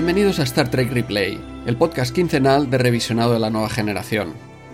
Bienvenidos a Star Trek Replay, el podcast quincenal de revisionado de la nueva generación.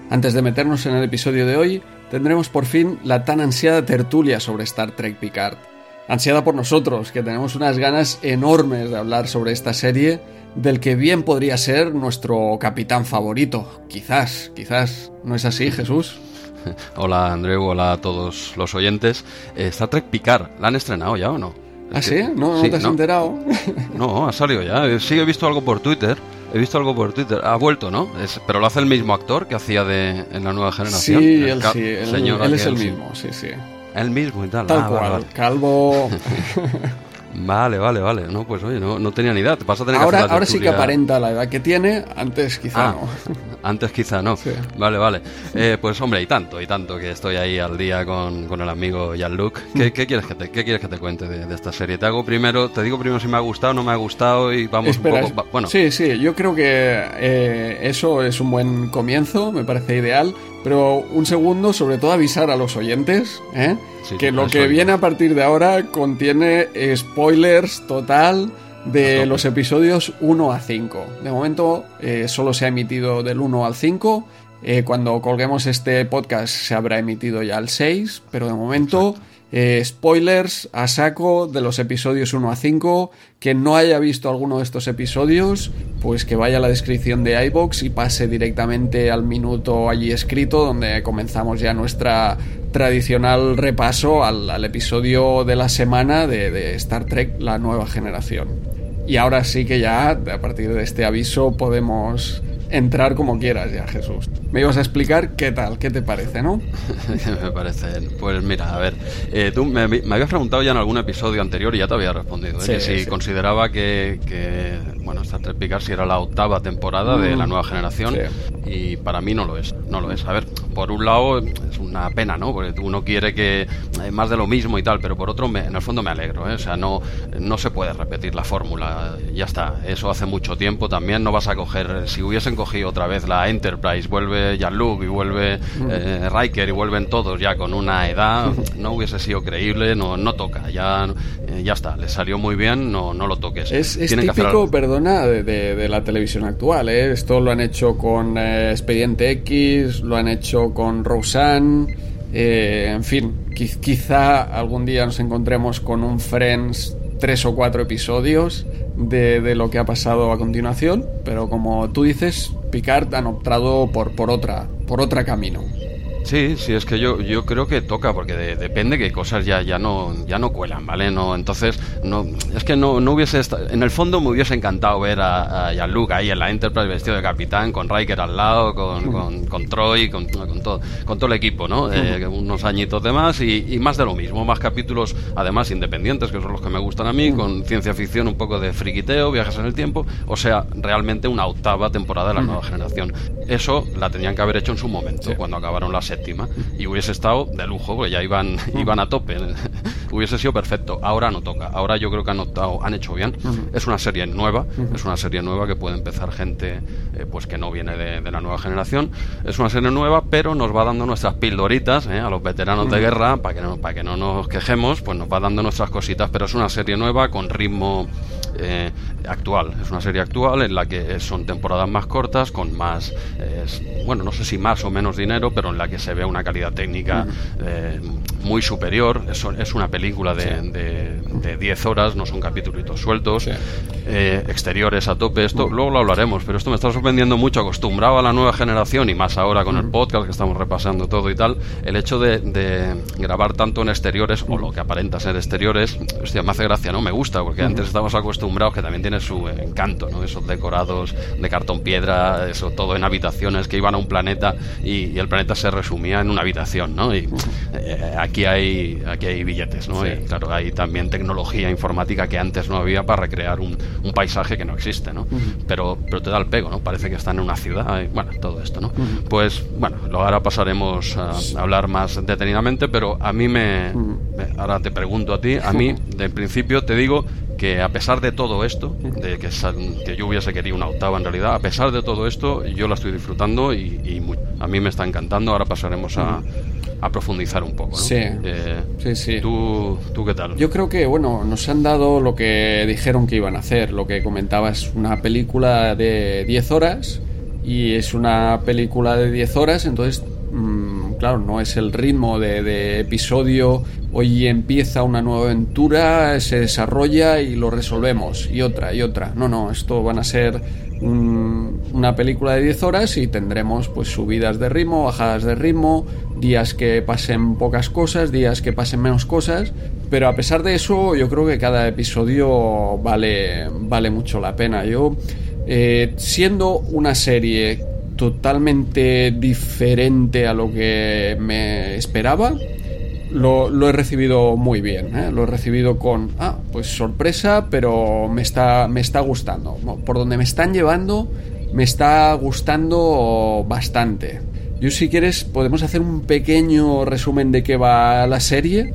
Antes de meternos en el episodio de hoy, tendremos por fin la tan ansiada tertulia sobre Star Trek Picard. Ansiada por nosotros, que tenemos unas ganas enormes de hablar sobre esta serie, del que bien podría ser nuestro capitán favorito. Quizás, quizás. ¿No es así, Jesús? Hola Andreu, hola a todos los oyentes. Eh, Star Trek Picard, ¿la han estrenado ya o no? ¿Ah, sí? ¿No, te has enterado? No, ha salido ya. Sí, he visto algo por Twitter. He visto algo por Twitter. Ha vuelto, ¿no? pero lo hace el mismo actor que hacía de en la nueva generación. Sí, él, sí. Él, es el mismo, sí, sí. El mismo y tal. Tal ah, cual. Calvo. Vale, vale, vale. No, pues oye, no, no tenía ni edad. Vas a tener ahora, que ahora sí que aparenta la edad que tiene, antes quizá ah, no. Antes quizá no. Vale, vale. Eh, pues hombre, y tanto, y tanto que estoy ahí al día con, con el amigo Jean-Luc. ¿Qué, ¿Qué, quieres que te, ¿Qué quieres que te cuente de, esta serie? Te hago primero, te digo primero si me ha gustado o no me ha gustado y vamos un poco... Bueno. Sí, sí, yo creo que eh, eso es un buen comienzo, me parece ideal. Pero un segundo, sobre todo avisar a los oyentes, ¿eh? que lo que viene a partir de ahora contiene spoilers total de los episodios 1 a 5. De momento eh, solo se ha emitido del 1 al 5. Eh, cuando colguemos este podcast se habrá emitido ya el 6, pero de momento eh, spoilers a saco de los episodios 1 a 5. Que no haya visto alguno de estos episodios, pues que vaya a la descripción de iBox y pase directamente al minuto allí escrito, donde comenzamos ya nuestra tradicional repaso al, episodio de la semana de, de Star Trek La Nueva Generación. Y ahora sí que ya, a partir de este aviso, podemos entrar como quieras ya, Jesús. Me ibas a explicar qué tal, qué te parece, ¿no? me parece. Pues mira, a ver, eh, tú me, habías preguntado ya en algún episodio anterior y ya te había respondido. ¿eh? que si consideraba que, que, bueno, Star Trek Picard si era la octava temporada de la mm. nueva generación y para mí no lo es, no lo es. A ver, por un lado es una pena, ¿no? Porque uno quiere que eh, más de lo mismo y tal, pero por otro, en el fondo me alegro, ¿eh? O sea, no, no se puede repetir la fórmula, ya está. Eso hace mucho tiempo también, no vas a coger, si hubiesen cogido otra vez la Enterprise, vuelve Jean-Luc y vuelve eh, Riker y vuelven todos ya con una edad, no hubiese sido creíble, no, no toca, ya, eh, ya está, le salió muy bien, no, no lo toques. Es, típico, perdona, de, de, la televisión actual, ¿eh? Esto lo han hecho con Expediente X, lo han hecho con Roseanne, en fin, quizá algún día nos encontremos con un Friends tres o cuatro episodios de, de, lo que ha pasado a continuación, pero como tú dices, Picard han optado por, por, otra, por otra camino. Sí, sí, es que yo, yo creo que toca, porque depende que cosas ya, ya, no, ya no cuelan, ¿vale? No, entonces, no, es que no, no hubiese en el fondo me hubiese encantado ver a, a Jean-Luc ahí en la Enterprise vestido de capitán, con Riker al lado, con, con, Troy, con, con, todo, con todo el equipo, ¿no? Eh, unos añitos de más y, más de lo mismo, más capítulos, además independientes, que son los que me gustan a mí, con ciencia ficción, un poco de friquiteo, viajes en el tiempo, o sea, realmente una octava temporada de la nueva generación. Eso la tenían que haber hecho en su momento, cuando acabaron las y hubiese estado de lujo, porque ya iban, iban a tope. hubiese sido perfecto. Ahora no toca. Ahora yo creo que han, optado, han hecho bien. Es una serie nueva, es una serie nueva que puede empezar gente eh, pues que no viene de, la nueva generación. Es una serie nueva, pero nos va dando nuestras pildoritas eh, a los veteranos de guerra para que, no, para que no nos quejemos, pues nos va dando nuestras cositas. Pero es una serie nueva con ritmo eh, actual. Es una serie actual en la que son temporadas más cortas, con más, bueno, no sé si más o menos dinero, pero en la que se ve una calidad técnica eh, muy superior. Es, es una película de, de, 10 horas, no son capítulos sueltos, eh, exteriores a tope. Esto luego lo hablaremos, pero esto me está sorprendiendo mucho, acostumbrado a la nueva generación y más ahora con el podcast que estamos repasando todo y tal. El hecho de, grabar tanto en exteriores, o lo que aparenta ser exteriores, hostia, me hace gracia, ¿no? Me gusta, porque antes estábamos acostumbrados que también tiene su encanto, ¿no? Esos decorados de cartón piedra, eso todo en habitaciones que iban a un planeta y, el planeta se resumía en una habitación, ¿no? Y eh, aquí hay aquí hay billetes, ¿no? Y claro, hay también tecnología informática que antes no había para recrear un, un paisaje que no existe, ¿no? pero, pero te da el pego, ¿no? Parece que están en una ciudad, y, bueno, todo esto, ¿no? Pues, bueno, ahora pasaremos a, hablar más detenidamente, pero a mí me, ahora te pregunto a ti, a mí, de principio te digo que a pesar de todo esto, de que, que, yo hubiese querido una octava en realidad, a pesar de todo esto, yo la estoy disfrutando y, a mí me está encantando. Ahora pasaremos a, a profundizar un poco. ¿no? Sí, sí, sí. ¿tú, ¿Tú qué tal? Yo creo que, bueno, nos han dado lo que dijeron que iban a hacer. Lo que comentabas, una película de 10 horas y es una película de 10 horas, entonces, mm, claro, no es el ritmo de, episodio, hoy empieza una nueva aventura, se desarrolla y lo resolvemos, y otra, y otra. No, no, esto van a ser un, una película de 10 horas y tendremos pues subidas de ritmo, bajadas de ritmo, días que pasen pocas cosas, días que pasen menos cosas, pero a pesar de eso yo creo que cada episodio vale, vale mucho la pena. Yo eh, siendo una serie totalmente diferente a lo que me esperaba, lo, lo he recibido muy bien. ¿eh? Lo he recibido con, ah, pues sorpresa, pero me está, me está gustando. Por donde me están llevando, me está gustando bastante. Yo si quieres podemos hacer un pequeño resumen de qué va la serie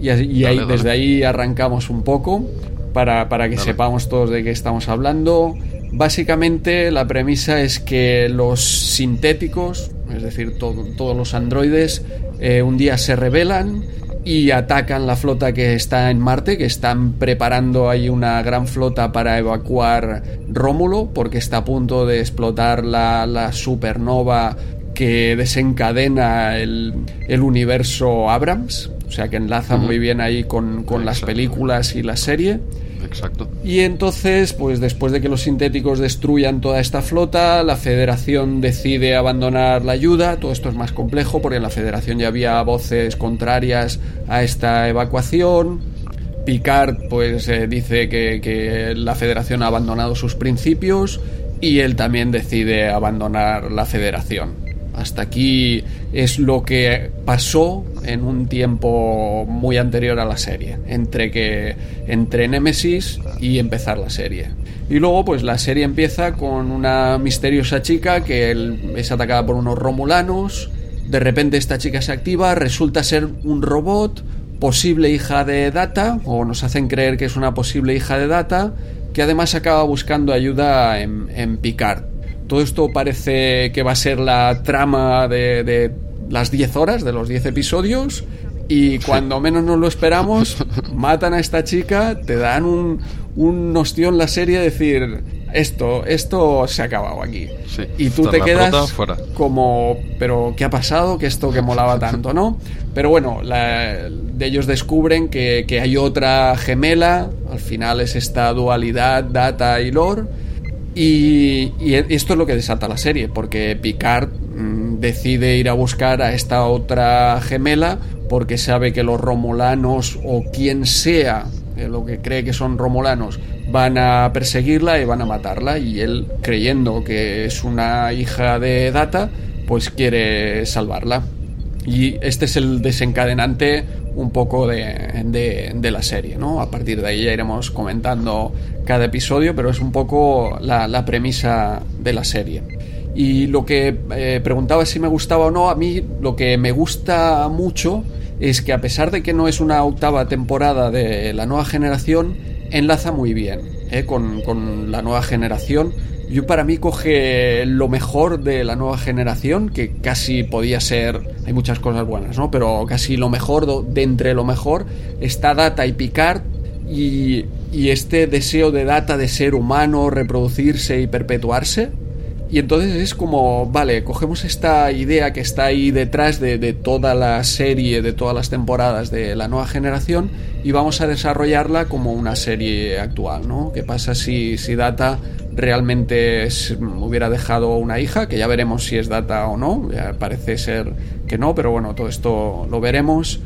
y, y ahí, desde ahí arrancamos un poco para, para que sepamos todos de qué estamos hablando. Básicamente la premisa es que los sintéticos, es decir, todos los androides, eh, un día se rebelan y atacan la flota que está en Marte, que están preparando ahí una gran flota para evacuar Rómulo, porque está a punto de explotar la, la supernova que desencadena el, el, universo Abrams, o sea que enlaza muy bien ahí con, con las películas y la serie. Exacto. Y entonces, pues después de que los sintéticos destruyan toda esta flota, la Federación decide abandonar la ayuda. Todo esto es más complejo porque en la Federación ya había voces contrarias a esta evacuación. Picard pues eh, dice que, que la Federación ha abandonado sus principios y él también decide abandonar la Federación. Hasta aquí es lo que pasó en un tiempo muy anterior a la serie, entre que entre Nemesis y empezar la serie. Y luego pues la serie empieza con una misteriosa chica que es atacada por unos romulanos, de repente esta chica se activa, resulta ser un robot, posible hija de Data, o nos hacen creer que es una posible hija de Data, que además acaba buscando ayuda en, en Picard. Todo esto parece que va a ser la trama de, de las 10 horas, de los 10 episodios. Y cuando menos nos lo esperamos, matan a esta chica, te dan un, un ostión la serie de decir, esto, esto se ha acabado aquí. Sí, y tú te quedas como, pero ¿qué ha pasado? Que esto que molaba tanto, ¿no? Pero bueno, la, de ellos descubren que, que, hay otra gemela, al final es esta dualidad data y lore, y, y, esto es lo que desata la serie, porque Picard mmm, decide ir a buscar a esta otra gemela porque sabe que los romulanos o quien sea eh, lo que cree que son romulanos van a perseguirla y van a matarla y él creyendo que es una hija de Data pues quiere salvarla y este es el desencadenante un poco de, de, de, la serie, ¿no? A partir de ahí ya iremos comentando cada episodio, pero es un poco la, premisa de la serie. Y lo que eh, preguntaba si me gustaba o no, a mí lo que me gusta mucho es que a pesar de que no es una octava temporada de la nueva generación, enlaza muy bien ¿eh? con, con la nueva generación yo para mí coge lo mejor de la nueva generación, que casi podía ser, hay muchas cosas buenas, ¿no? Pero casi lo mejor de entre lo mejor está Data y Picard y, y este deseo de Data de ser humano, reproducirse y perpetuarse. Y entonces es como, vale, cogemos esta idea que está ahí detrás de, de, toda la serie, de todas las temporadas de la nueva generación y vamos a desarrollarla como una serie actual, ¿no? ¿Qué pasa si, si Data realmente hubiera dejado una hija, que ya veremos si es Data o no, parece ser que no, pero bueno, todo esto lo veremos.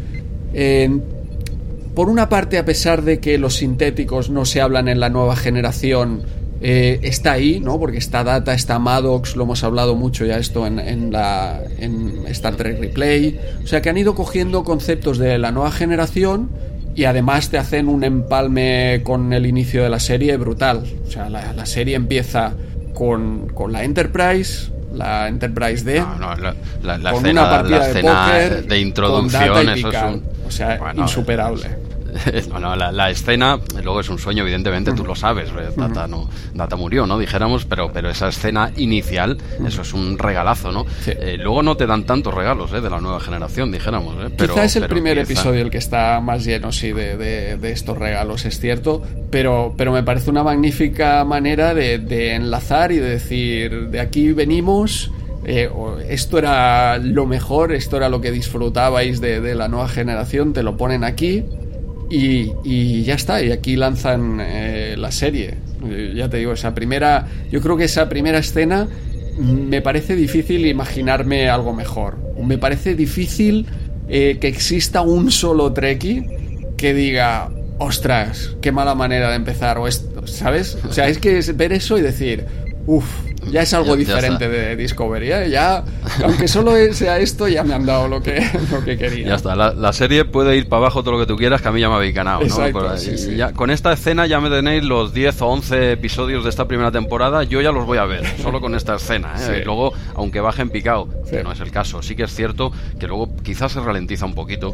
Por una parte, a pesar de que los sintéticos no se hablan en la nueva generación, eh, está ahí, ¿no? Porque está Data, está Maddox, lo hemos hablado mucho ya esto en, en, la, en Star Trek Replay. O sea que han ido cogiendo conceptos de la nueva generación y además te hacen un empalme con el inicio de la serie brutal. O sea, la, la serie empieza con, con, la Enterprise, la Enterprise D, no, no, la, la, con escena, una partida la de póker, de introducción, eso es un... O sea, bueno, insuperable. no, la, escena, luego es un sueño, evidentemente, tú lo sabes. Eh, Data, no, Data murió, ¿no? Dijéramos, pero, pero esa escena inicial, eso es un regalazo, ¿no? Eh, luego no te dan tantos regalos ¿eh? de la nueva generación, dijéramos. ¿eh? Pero, Quizá es el primer episodio el que está más lleno, sí, de, de, estos regalos, es cierto, pero, pero me parece una magnífica manera de, de enlazar y de decir, de aquí venimos eh, esto era lo mejor, esto era lo que disfrutabais de, la nueva generación, te lo ponen aquí y, ya está, y aquí lanzan eh, la serie. Eh, ya te digo, esa primera, yo creo que esa primera escena me parece difícil imaginarme algo mejor. Me parece difícil que exista un solo Treki que diga, ostras, qué mala manera de empezar, o esto, ¿sabes? O sea, es que es ver eso y decir, uff, ya es algo diferente de Discovery. ¿eh? Ya, aunque solo sea esto, ya me han dado lo que, lo que quería. Ya está. La, serie puede ir para abajo todo lo que tú quieras, que a mí ya me habéis ganado. Ya, con esta escena ya me tenéis los 10 o 11 episodios de esta primera temporada. Yo ya los voy a ver, solo con esta escena. ¿eh? Y luego, aunque bajen picado, que no es el caso, sí que es cierto que luego quizás se ralentiza un poquito.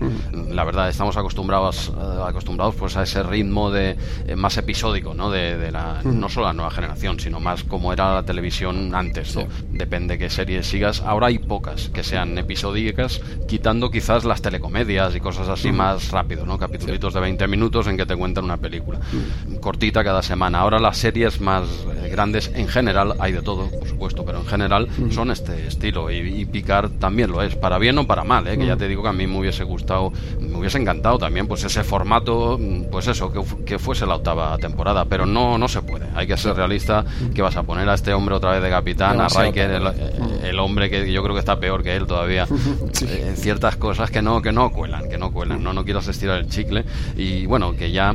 La verdad, estamos acostumbrados, eh, acostumbrados pues a ese ritmo de más episódico, ¿no? De, la, no solo la nueva generación, sino más como era la televisión antes, ¿no? Depende qué series sigas. Ahora hay pocas que sean episódicas, quitando quizás las telecomedias y cosas así más rápido, ¿no? Capitulitos de 20 minutos en que te cuentan una película. Cortita cada semana. Ahora las series más eh, grandes, en general, hay de todo, por supuesto, pero en general son este estilo. Y, Picar también lo es, para bien o para mal, ¿eh? Que ya te digo que a mí me hubiese gustado, me hubiese encantado también, pues ese formato, pues eso, que, que fuese la octava temporada, pero no, no se puede. Hay que ser realista, que vas a poner a este hombre otra de capitán, a Riker, el, hombre que yo creo que está peor que él todavía, eh, en ciertas cosas que no, que no cuelan, que no cuelan, no, no quieras estirar el chicle. Y bueno, que ya,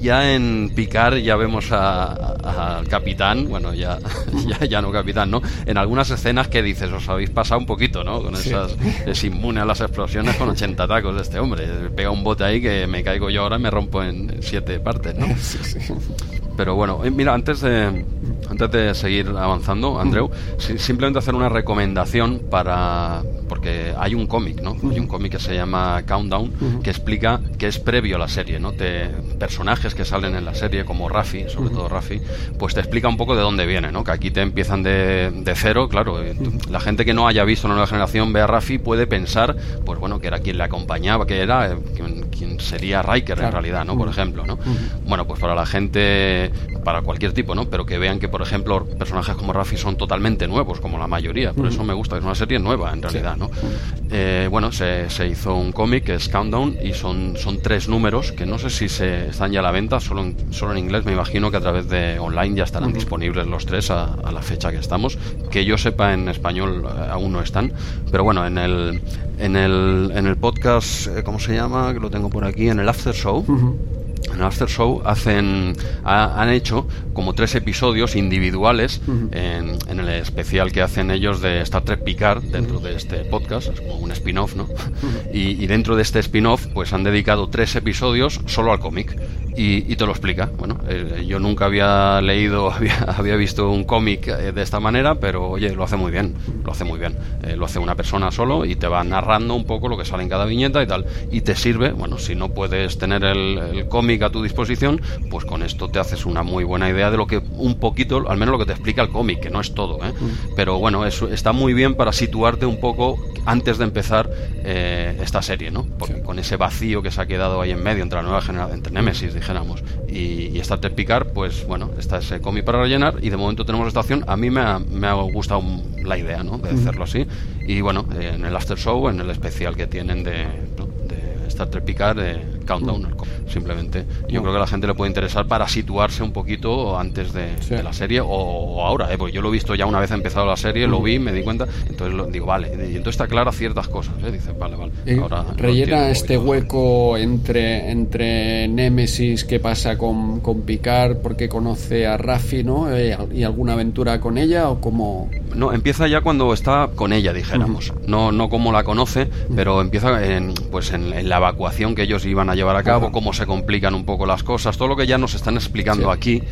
ya en Picar ya vemos al capitán, bueno, ya, ya, ya, no capitán, ¿no? En algunas escenas que dices, os habéis pasado un poquito, ¿no? Con esas, es inmune a las explosiones con 80 tacos de este hombre. Pega un bote ahí que me caigo yo ahora y me rompo en siete partes, ¿no? Pero bueno, eh, mira, antes de, antes de seguir avanzando, Andreu, simplemente hacer una recomendación para. Porque hay un cómic, ¿no? Hay un cómic que se llama Countdown que explica que es previo a la serie, ¿no? Te, personajes que salen en la serie, como Rafi, sobre todo Rafi, pues te explica un poco de dónde viene, ¿no? Que aquí te empiezan de, de cero, claro. Eh, la gente que no haya visto una nueva generación ve a Rafi puede pensar, pues bueno, que era quien le acompañaba, que era eh, quien, sería Riker en realidad, ¿no? Por ejemplo, ¿no? Bueno, pues para la gente, para cualquier tipo, ¿no? Pero que vean que, por ejemplo, personajes como Rafi son totalmente nuevos, como la mayoría. Por eso me gusta, es una serie nueva en realidad, ¿no? Eh, bueno, se, se, hizo un cómic que es Countdown y son, son tres números que no sé si se están ya a la venta, solo en, solo en inglés. Me imagino que a través de online ya estarán disponibles los tres a, a, la fecha que estamos. Que yo sepa en español eh, aún no están, pero bueno, en el, en el, en el podcast, eh, ¿cómo se llama? Que lo tengo por aquí, en el After Show en el After Show hacen, han hecho como tres episodios individuales en, el especial que hacen ellos de Star Trek Picard dentro de este podcast, es como un spin-off, ¿no? y, dentro de este spin-off pues han dedicado tres episodios solo al cómic y, te lo explica. Bueno, eh, yo nunca había leído, había, visto un cómic eh, de esta manera, pero oye, lo hace muy bien, lo hace muy bien. Eh, lo hace una persona solo y te va narrando un poco lo que sale en cada viñeta y tal. Y te sirve, bueno, si no puedes tener el, cómic a tu disposición, pues con esto te haces una muy buena idea de lo que un poquito, al menos lo que te explica el cómic, que no es todo, ¿eh? Mm. Pero bueno, eso está muy bien para situarte un poco antes de empezar esta serie, ¿no? Porque con ese vacío que se ha quedado ahí en medio entre la nueva generación, entre Nemesis, dijéramos, y, y Star Trek Picard, pues bueno, está ese cómic para rellenar y de momento tenemos estación. A mí me ha, me ha gustado la idea, ¿no? De hacerlo así. Y bueno, en el After Show, en el especial que tienen de, de Star Trek Picard, de Countdown. Simplemente, yo creo que a la gente le puede interesar para situarse un poquito antes de, la serie o, ahora, ¿eh? porque yo lo he visto ya una vez empezado la serie, lo vi, me di cuenta, entonces lo, digo, vale, y entonces está clara ciertas cosas, ¿eh? dice, vale, vale. Ahora rellena este hueco entre, entre Nemesis, qué pasa con, con Picard, porque conoce a Rafi, ¿no? Eh, ¿Y alguna aventura con ella o cómo...? No, empieza ya cuando está con ella, dijéramos. No, no como la conoce, pero empieza en, pues en, la evacuación que ellos iban a llevar a cabo, cómo se complican un poco las cosas, todo lo que ya nos están explicando aquí,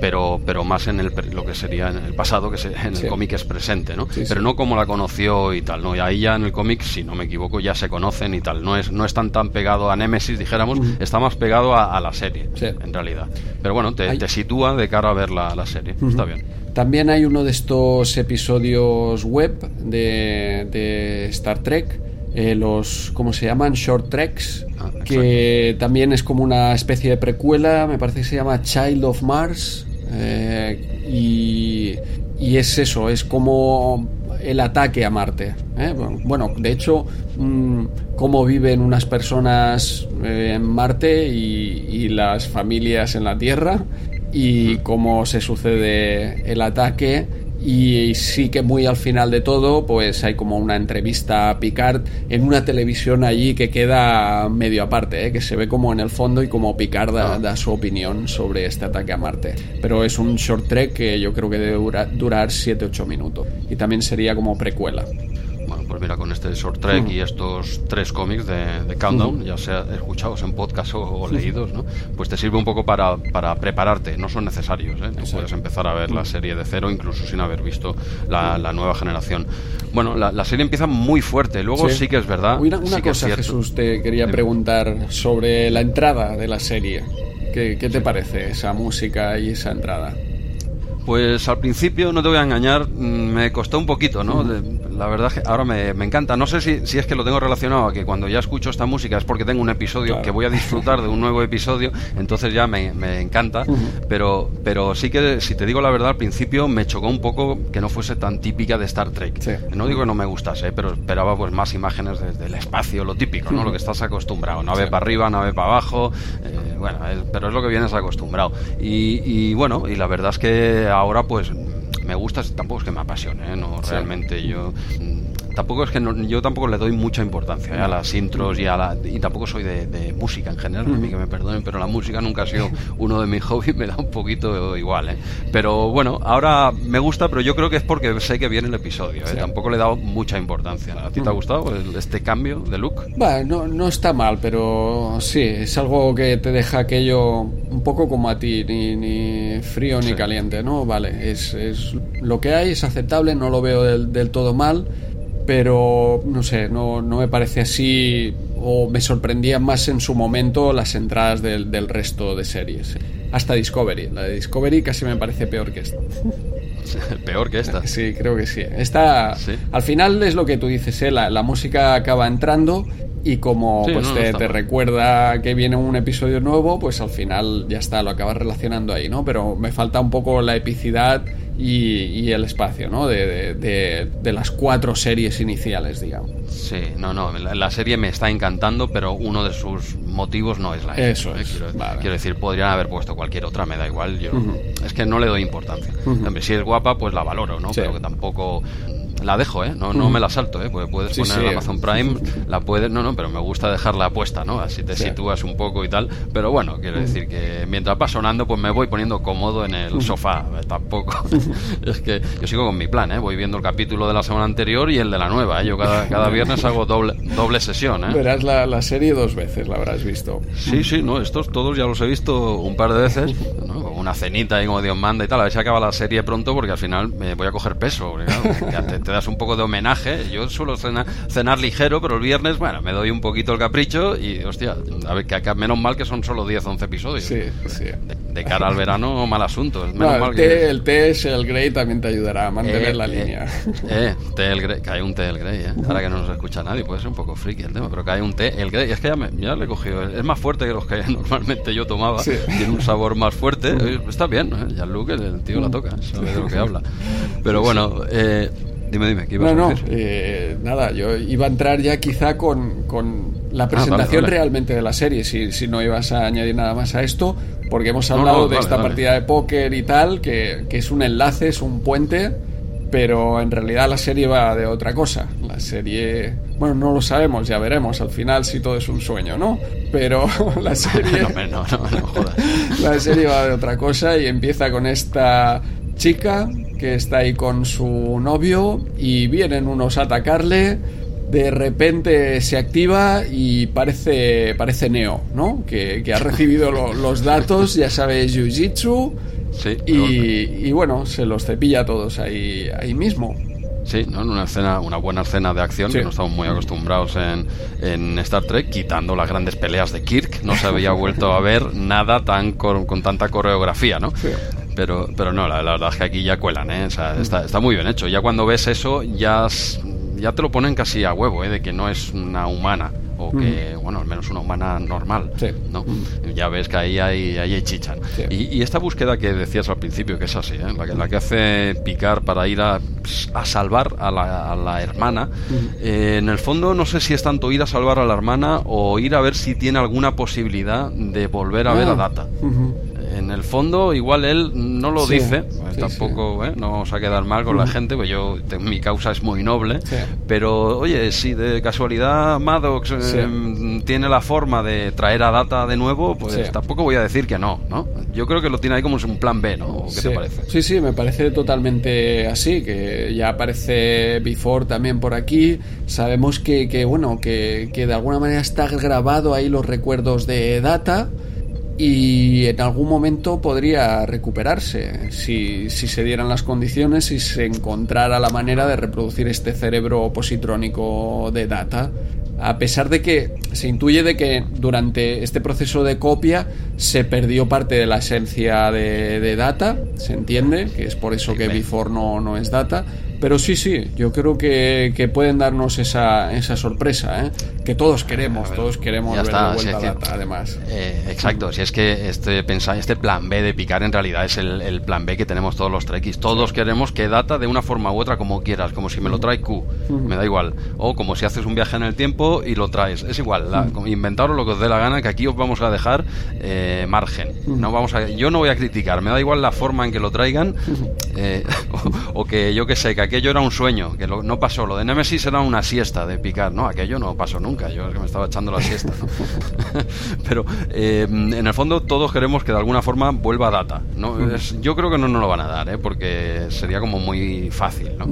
pero, pero más en el, lo que sería en el pasado, que en el cómic es presente, ¿no? pero no como la conoció y tal, ¿no? Y ahí ya en el cómic, si no me equivoco, ya se conocen y tal. No es, no es tan, pegado a Nemesis, dijéramos, está más pegado a, la serie, en realidad. Pero bueno, te, te, sitúa de cara a ver la, la serie. Está bien. También hay uno de estos episodios web de, de Star Trek eh, los, ¿cómo se llaman? Short Treks, ah, que también es como una especie de precuela, me parece que se llama Child of Mars, eh, y, y, es eso, es como el ataque a Marte. ¿eh? Bueno, de hecho, mm, cómo viven unas personas en Marte y, y las familias en la Tierra, y cómo se sucede el ataque y sí que muy al final de todo pues hay como una entrevista a Picard en una televisión allí que queda medio aparte, ¿eh? que se ve como en el fondo y como Picard da, ah. su opinión sobre este ataque a Marte. Pero es un short trek que yo creo que debe durar 7-8 minutos y también sería como precuela pues mira, con este short trek y estos tres cómics de, Countdown, ya sea escuchados en podcast o, leídos, ¿no? pues te sirve un poco para, para prepararte, no son necesarios, ¿eh? puedes empezar a ver la serie de cero incluso sin haber visto la, nueva generación. Bueno, la, serie empieza muy fuerte, luego sí, que es verdad. Una, cosa, Jesús, te quería preguntar sobre la entrada de la serie. ¿Qué, qué te parece esa música y esa entrada? Pues al principio, no te voy a engañar, mm, me costó un poquito, ¿no? la verdad es que ahora me, encanta. No sé si, si, es que lo tengo relacionado a que cuando ya escucho esta música es porque tengo un episodio que voy a disfrutar de un nuevo episodio, entonces ya me, encanta. pero, pero sí que, si te digo la verdad, al principio me chocó un poco que no fuese tan típica de Star Trek. No digo que no me gustase, pero esperaba pues más imágenes desde el espacio, lo típico, ¿no? Lo que estás acostumbrado. Nave para arriba, nave para abajo. Eh, bueno, pero es lo que vienes acostumbrado. Y, y bueno, y la verdad es que ahora pues me gusta, tampoco es que me apasione, ¿eh? no realmente yo tampoco es que yo tampoco le doy mucha importancia ¿eh? a las intros y a la y tampoco soy de, música en general, a mí que me perdonen, pero la música nunca ha sido uno de mis hobbies, me da un poquito igual, ¿eh? Pero bueno, ahora me gusta, pero yo creo que es porque sé que viene el episodio, ¿eh? tampoco le he dado mucha importancia. ¿A ti te ha gustado este cambio de look? Bueno, no, está mal, pero sí, es algo que te deja aquello un poco como a ti, ni, ni frío ni caliente, ¿no? Vale, es, es, lo que hay, es aceptable, no lo veo del, del todo mal pero no sé, no, no me parece así o me sorprendían más en su momento las entradas del, del, resto de series. Hasta Discovery. La de Discovery casi me parece peor que esta. peor que esta. Sí, creo que sí. Esta, al final es lo que tú dices, ¿eh? la, la música acaba entrando y como pues te, te recuerda que viene un episodio nuevo, pues al final ya está, lo acabas relacionando ahí, ¿no? Pero me falta un poco la epicidad y, el espacio, ¿no? De, de, las cuatro series iniciales, digamos. Sí, no, no, la, serie me está encantando, pero uno de sus motivos no es la Eso ¿eh? quiero, decir, podrían haber puesto cualquier otra, me da igual, yo es que no le doy importancia. si es guapa, pues la valoro, ¿no? Pero que tampoco la dejo, ¿eh? No, no me la salto, ¿eh? Porque puedes poner Amazon Prime, la puedes... No, no, pero me gusta dejarla puesta, ¿no? Así te sitúas un poco y tal. Pero bueno, quiero decir que mientras va sonando, pues me voy poniendo cómodo en el sofá. ¿eh? Tampoco... es que yo sigo con mi plan, ¿eh? Voy viendo el capítulo de la semana anterior y el de la nueva, ¿eh? Yo cada, cada viernes hago doble, doble sesión, ¿eh? Verás la, la serie dos veces, la habrás visto. Sí, sí, no, estos todos ya los he visto un par de veces, ¿no? Una cenita y como Dios manda y tal. A ver si acaba la serie pronto porque al final me voy a coger peso. ya te, te das un poco de homenaje yo suelo cenar, ligero, pero el viernes, bueno, me doy un poquito el capricho y, hostia, a ver, que acá, menos mal que son solo 10, 11 episodios. Sí, sí. De, cara al verano, mal asunto. el, té, el té el Grey también te ayudará a mantener eh, la eh, línea. Eh, té el Grey, que hay un té el Grey, ¿eh? Ahora que no nos escucha nadie, puede ser un poco friki el tema, pero que hay un té el Grey. Es que ya, me, ya le he cogido, es más fuerte que los que normalmente yo tomaba, tiene un sabor más fuerte. Está bien, ¿eh? Ya Luke, el tío la toca, sabe de lo que habla. Pero bueno, eh, Dime, dime, ¿qué ibas no, a decir? No, eh, nada, yo iba a entrar ya quizá con, con la ah, presentación realmente de la serie, si, si, no ibas a añadir nada más a esto, porque hemos hablado de esta partida de póker y tal, que, que, es un enlace, es un puente, pero en realidad la serie va de otra cosa. La serie, bueno, no lo sabemos, ya veremos al final si todo es un sueño, ¿no? Pero la serie... no, no, no, jodas. la serie va de otra cosa y empieza con esta chica que está ahí con su novio y vienen unos a atacarle de repente se activa y parece, parece Neo, ¿no? Que, ha recibido los datos, ya sabes, Jiu-Jitsu. y, bueno, se los cepilla a todos ahí, ahí mismo. Sí, ¿no? una escena, una buena escena de acción que no estamos muy acostumbrados en, en, Star Trek, quitando las grandes peleas de Kirk, no se había vuelto a ver nada tan con, tanta coreografía, ¿no? Pero, pero no, la, verdad es que aquí ya cuelan, ¿eh? está, está muy bien hecho. Ya cuando ves eso, ya ya te lo ponen casi a huevo, ¿eh? de que no es una humana o que, bueno, al menos una humana normal, ¿no? Ya ves que ahí hay, ahí hay chicha. Y, esta búsqueda que decías al principio, que es así, ¿eh? la, que, la que hace picar para ir a, a salvar a la, a la hermana, eh, en el fondo no sé si es tanto ir a salvar a la hermana o ir a ver si tiene alguna posibilidad de volver a ver a ah. Data en el fondo igual él no lo dice, tampoco ¿eh? no vamos a quedar mal con la gente, pues yo mi causa es muy noble, pero oye, si de casualidad Maddox eh, tiene la forma de traer a Data de nuevo, pues tampoco voy a decir que no, ¿no? Yo creo que lo tiene ahí como un plan B, ¿no? ¿Qué te parece? Sí, sí, me parece totalmente así, que ya aparece Before también por aquí, sabemos que, que bueno, que, que de alguna manera está grabado ahí los recuerdos de Data, y en algún momento podría recuperarse si, si, se dieran las condiciones y se encontrara la manera de reproducir este cerebro positrónico de data. A pesar de que se intuye de que durante este proceso de copia se perdió parte de la esencia de, data, se entiende, que es por eso que Before no, no es data, pero sí, sí, yo creo que, pueden darnos esa, esa sorpresa, ¿eh? que todos queremos, todos queremos ver de vuelta data, además. Eh, exacto, si es que este, este plan B de picar en realidad es el, plan B que tenemos todos los trekkies, todos queremos que data de una forma u otra como quieras, como si me lo trae Q, me da igual, o como si haces un viaje en el tiempo y lo traes. Es igual, la, inventaros lo que os dé la gana, que aquí os vamos a dejar eh, margen. No vamos a, yo no voy a criticar, me da igual la forma en que lo traigan, eh, o, que yo que sé, que aquello era un sueño, que no pasó. Lo de Nemesis era una siesta de picar, no, aquello no pasó nunca, yo es que me estaba echando la siesta. Pero eh, en el fondo todos queremos que de alguna forma vuelva data. ¿no? yo creo que no nos lo van a dar, porque sería como muy fácil. ¿no?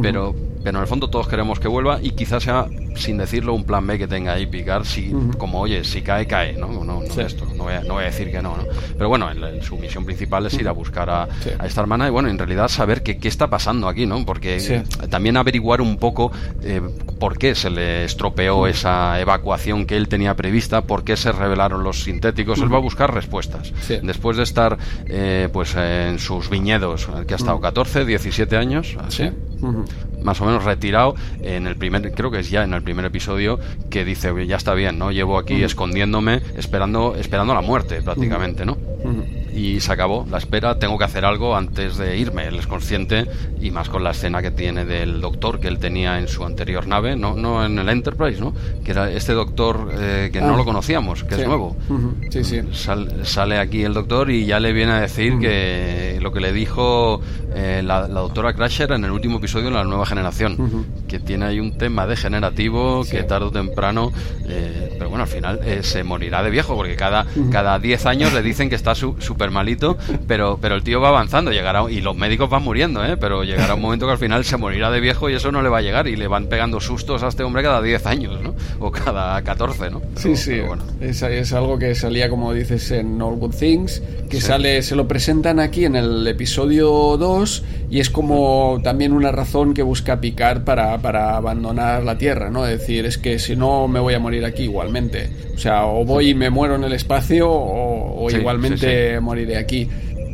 Pero pero en el fondo todos queremos que vuelva y quizás sea sin decirlo un plan B que tenga ahí picar si como oye si cae cae no no, no, esto, no, voy a, no, voy a, decir que no, ¿no? pero bueno su misión principal es ir a buscar a, esta hermana y bueno en realidad saber qué, qué está pasando aquí no porque también averiguar un poco eh, por qué se le estropeó esa evacuación que él tenía prevista por qué se revelaron los sintéticos. Él va a buscar respuestas. Después de estar eh, pues en sus viñedos que ha estado 14 17 años así más o menos retirado en el primer, creo que es ya en el primer episodio, que dice, ya está bien, ¿no? Llevo aquí escondiéndome, esperando, esperando la muerte prácticamente, ¿no? Y se acabó la espera, tengo que hacer algo antes de irme, él es consciente y más con la escena que tiene del doctor que él tenía en su anterior nave, no, no en el Enterprise, ¿no? que era este doctor eh, que no ah. lo conocíamos, que es nuevo. sí, sí. sale aquí el doctor y ya le viene a decir que lo que le dijo eh, la, doctora Crasher en el último episodio de la nueva generación, que tiene ahí un tema degenerativo que tarde o temprano, eh, pero bueno, al final se morirá de viejo, porque cada, cada 10 años le dicen que está súper malito, pero, pero el tío va avanzando, llegará, y los médicos van muriendo, ¿eh? pero llegará un momento que al final se morirá de viejo y eso no le va a llegar y le van pegando sustos a este hombre cada 10 años, ¿no? O cada 14, ¿no? sí, sí, bueno. es, es, algo que salía, como dices, en All Good Things, que sale, se lo presentan aquí en el episodio 2 y es como también una razón que busca picar para, para abandonar la Tierra, ¿no? Es decir, es que si no me voy a morir aquí igualmente. O sea, o voy y me muero en el espacio o, igualmente moriré aquí.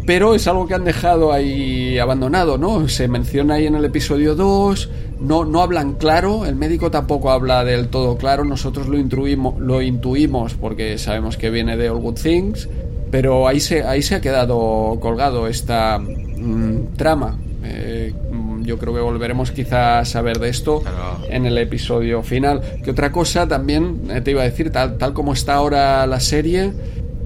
Pero es algo que han dejado ahí abandonado, ¿no? Se menciona ahí en el episodio 2, no, no hablan claro, el médico tampoco habla del todo claro, nosotros lo intuimos, lo intuimos porque sabemos que viene de All Good Things, pero ahí se, ahí se ha quedado colgado esta mm, trama. Eh, yo creo que volveremos quizás a ver de esto en el episodio final. Que otra cosa también eh, te iba a decir, tal, tal como está ahora la serie,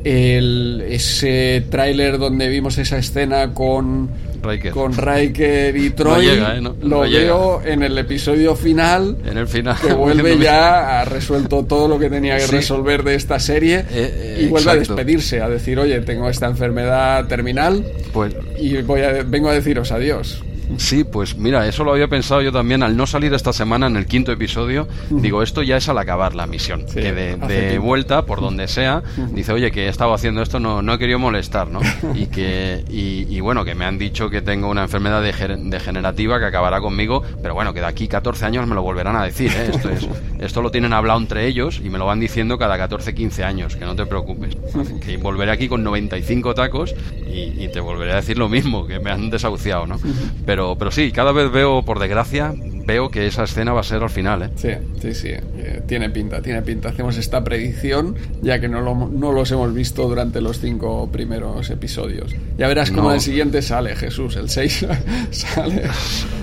el, ese tráiler donde vimos esa escena con Riker, con Riker y Troy ¿eh? lo veo en el episodio final en el final. que vuelve ya a resuelto todo lo que tenía que resolver de esta serie eh, y vuelve a despedirse a decir oye tengo esta enfermedad terminal pues y voy a, vengo a deciros adiós Sí, pues mira, eso lo había pensado yo también al no salir esta semana en el quinto episodio. Digo, esto ya es al acabar la misión. que de, vuelta, por donde sea, dice, oye, que he estado haciendo esto, no, no he querido molestar, ¿no? Y que, y, bueno, que me han dicho que tengo una enfermedad degenerativa que acabará conmigo, pero bueno, que de aquí 14 años me lo volverán a decir, ¿eh? Esto, es, esto lo tienen hablado entre ellos y me lo van diciendo cada 14, 15 años, que no te preocupes. Que volveré aquí con 95 tacos y, y te volveré a decir lo mismo, que me han desahuciado, ¿no? Pero, pero sí, cada vez veo, por desgracia, veo que esa escena va a ser al final, ¿eh? Sí, sí, sí. Eh, tiene pinta, tiene pinta. Hacemos esta predicción, ya que no, lo, no los hemos visto durante los cinco primeros episodios. Ya verás cómo el siguiente sale, Jesús. El 6 sale.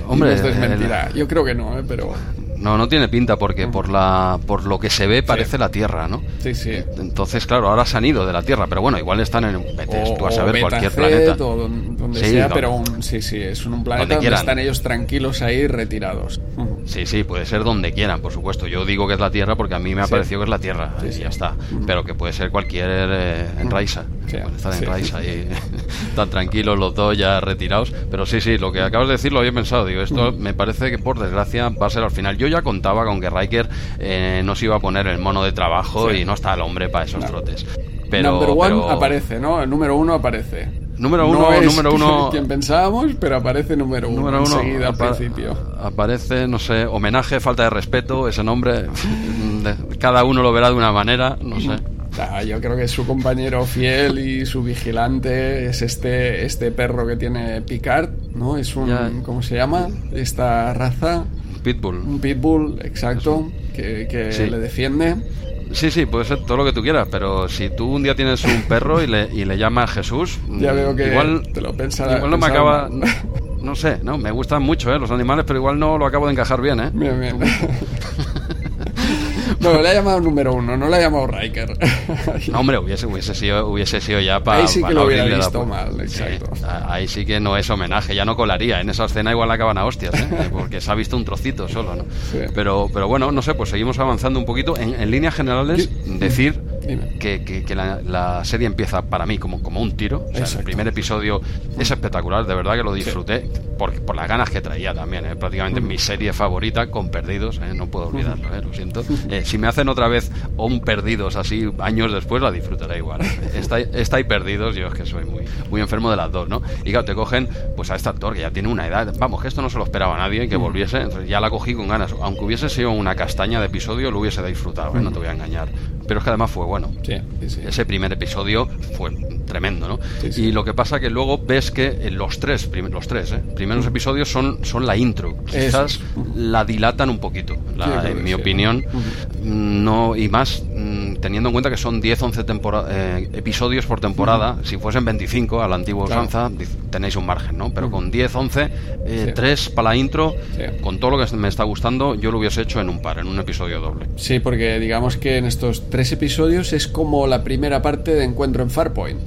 Hombre, esto es mentira. Yo creo que no, ¿eh? pero no, no tiene pinta porque por la por lo que se ve parece la Tierra, ¿no? Sí, sí. Entonces, claro, ahora se han ido de la Tierra, pero bueno, igual están en vete, tú a saber cualquier planeta. O donde sea, pero sí, sí, es un planeta donde, están ellos tranquilos ahí retirados. Sí, sí, puede ser donde quieran, por supuesto. Yo digo que es la Tierra porque a mí me ha parecido que es la Tierra y ya está. Pero que puede ser cualquier eh, Están en Raisa y tan tranquilos los dos ya retirados. Pero sí, sí, lo que acabas de decir lo había pensado. Digo, esto me parece que por desgracia va a ser al final. Yo ya contaba con que Riker eh, no se iba a poner el mono de trabajo y no está el hombre para esos trotes. Pero, Number one aparece, ¿no? El número uno aparece. Número uno, no número uno. Quien pensábamos, pero aparece número uno, número uno enseguida al principio. Aparece, no sé, homenaje, falta de respeto, ese nombre. cada uno lo verá de una manera, no sé. Yo creo que su compañero fiel y su vigilante es este, este perro que tiene Picard, ¿no? Es un. ¿Cómo se llama? Esta raza pitbull. Un pitbull, exacto, que, le defiende. Sí, sí, puede ser todo lo que tú quieras, pero si tú un día tienes un perro y le, y le llamas Jesús, ya veo que igual, te lo igual no me acaba... No sé, no, me gustan mucho ¿eh? los animales, pero igual no lo acabo de encajar bien, ¿eh? Bien, bien. No, le ha llamado número uno, no le ha llamado Riker. no, hombre, hubiese, hubiese, sido, hubiese sido ya para. Ahí sí que lo hubiera visto mal, exacto. ahí sí que no es homenaje, ya no colaría. En esa escena igual acaban a hostias, ¿eh? porque se ha visto un trocito solo, ¿no? Pero, pero bueno, no sé, pues seguimos avanzando un poquito. En, en líneas generales, decir que, que, la, serie empieza para mí como, como un tiro. O sea, el primer episodio es espectacular, de verdad que lo disfruté por, por las ganas que traía también. ¿eh? Prácticamente mi serie favorita con Perdidos, ¿eh? no puedo olvidarlo, ¿eh? lo siento. si me hacen otra vez un Perdidos así años después, la disfrutaré igual. Está, está y Perdidos, yo es que soy muy, muy enfermo de las dos, ¿no? Y claro, te cogen pues a este actor que ya tiene una edad. Vamos, que esto no se lo esperaba nadie que volviese. Entonces ya la cogí con ganas. Aunque hubiese sido una castaña de episodio, lo hubiese disfrutado, no te voy a engañar. Pero es que además fue bueno. Ese primer episodio fue tremendo, ¿no? y lo que pasa que luego ves que los tres, los tres ¿eh? primeros episodios son, son la intro. Quizás la dilatan un poquito, en mi opinión. No, y más mm, teniendo en cuenta que son 10, 11 eh, episodios por temporada. Si fuesen 25 a la antigua usanza, tenéis un margen, ¿no? Pero con 10, 11, 3 para la intro, con todo lo que me está gustando, yo lo hubiese hecho en un par, en un episodio doble. Sí, porque digamos que en estos tres episodios es como la primera parte de Encuentro en Farpoint.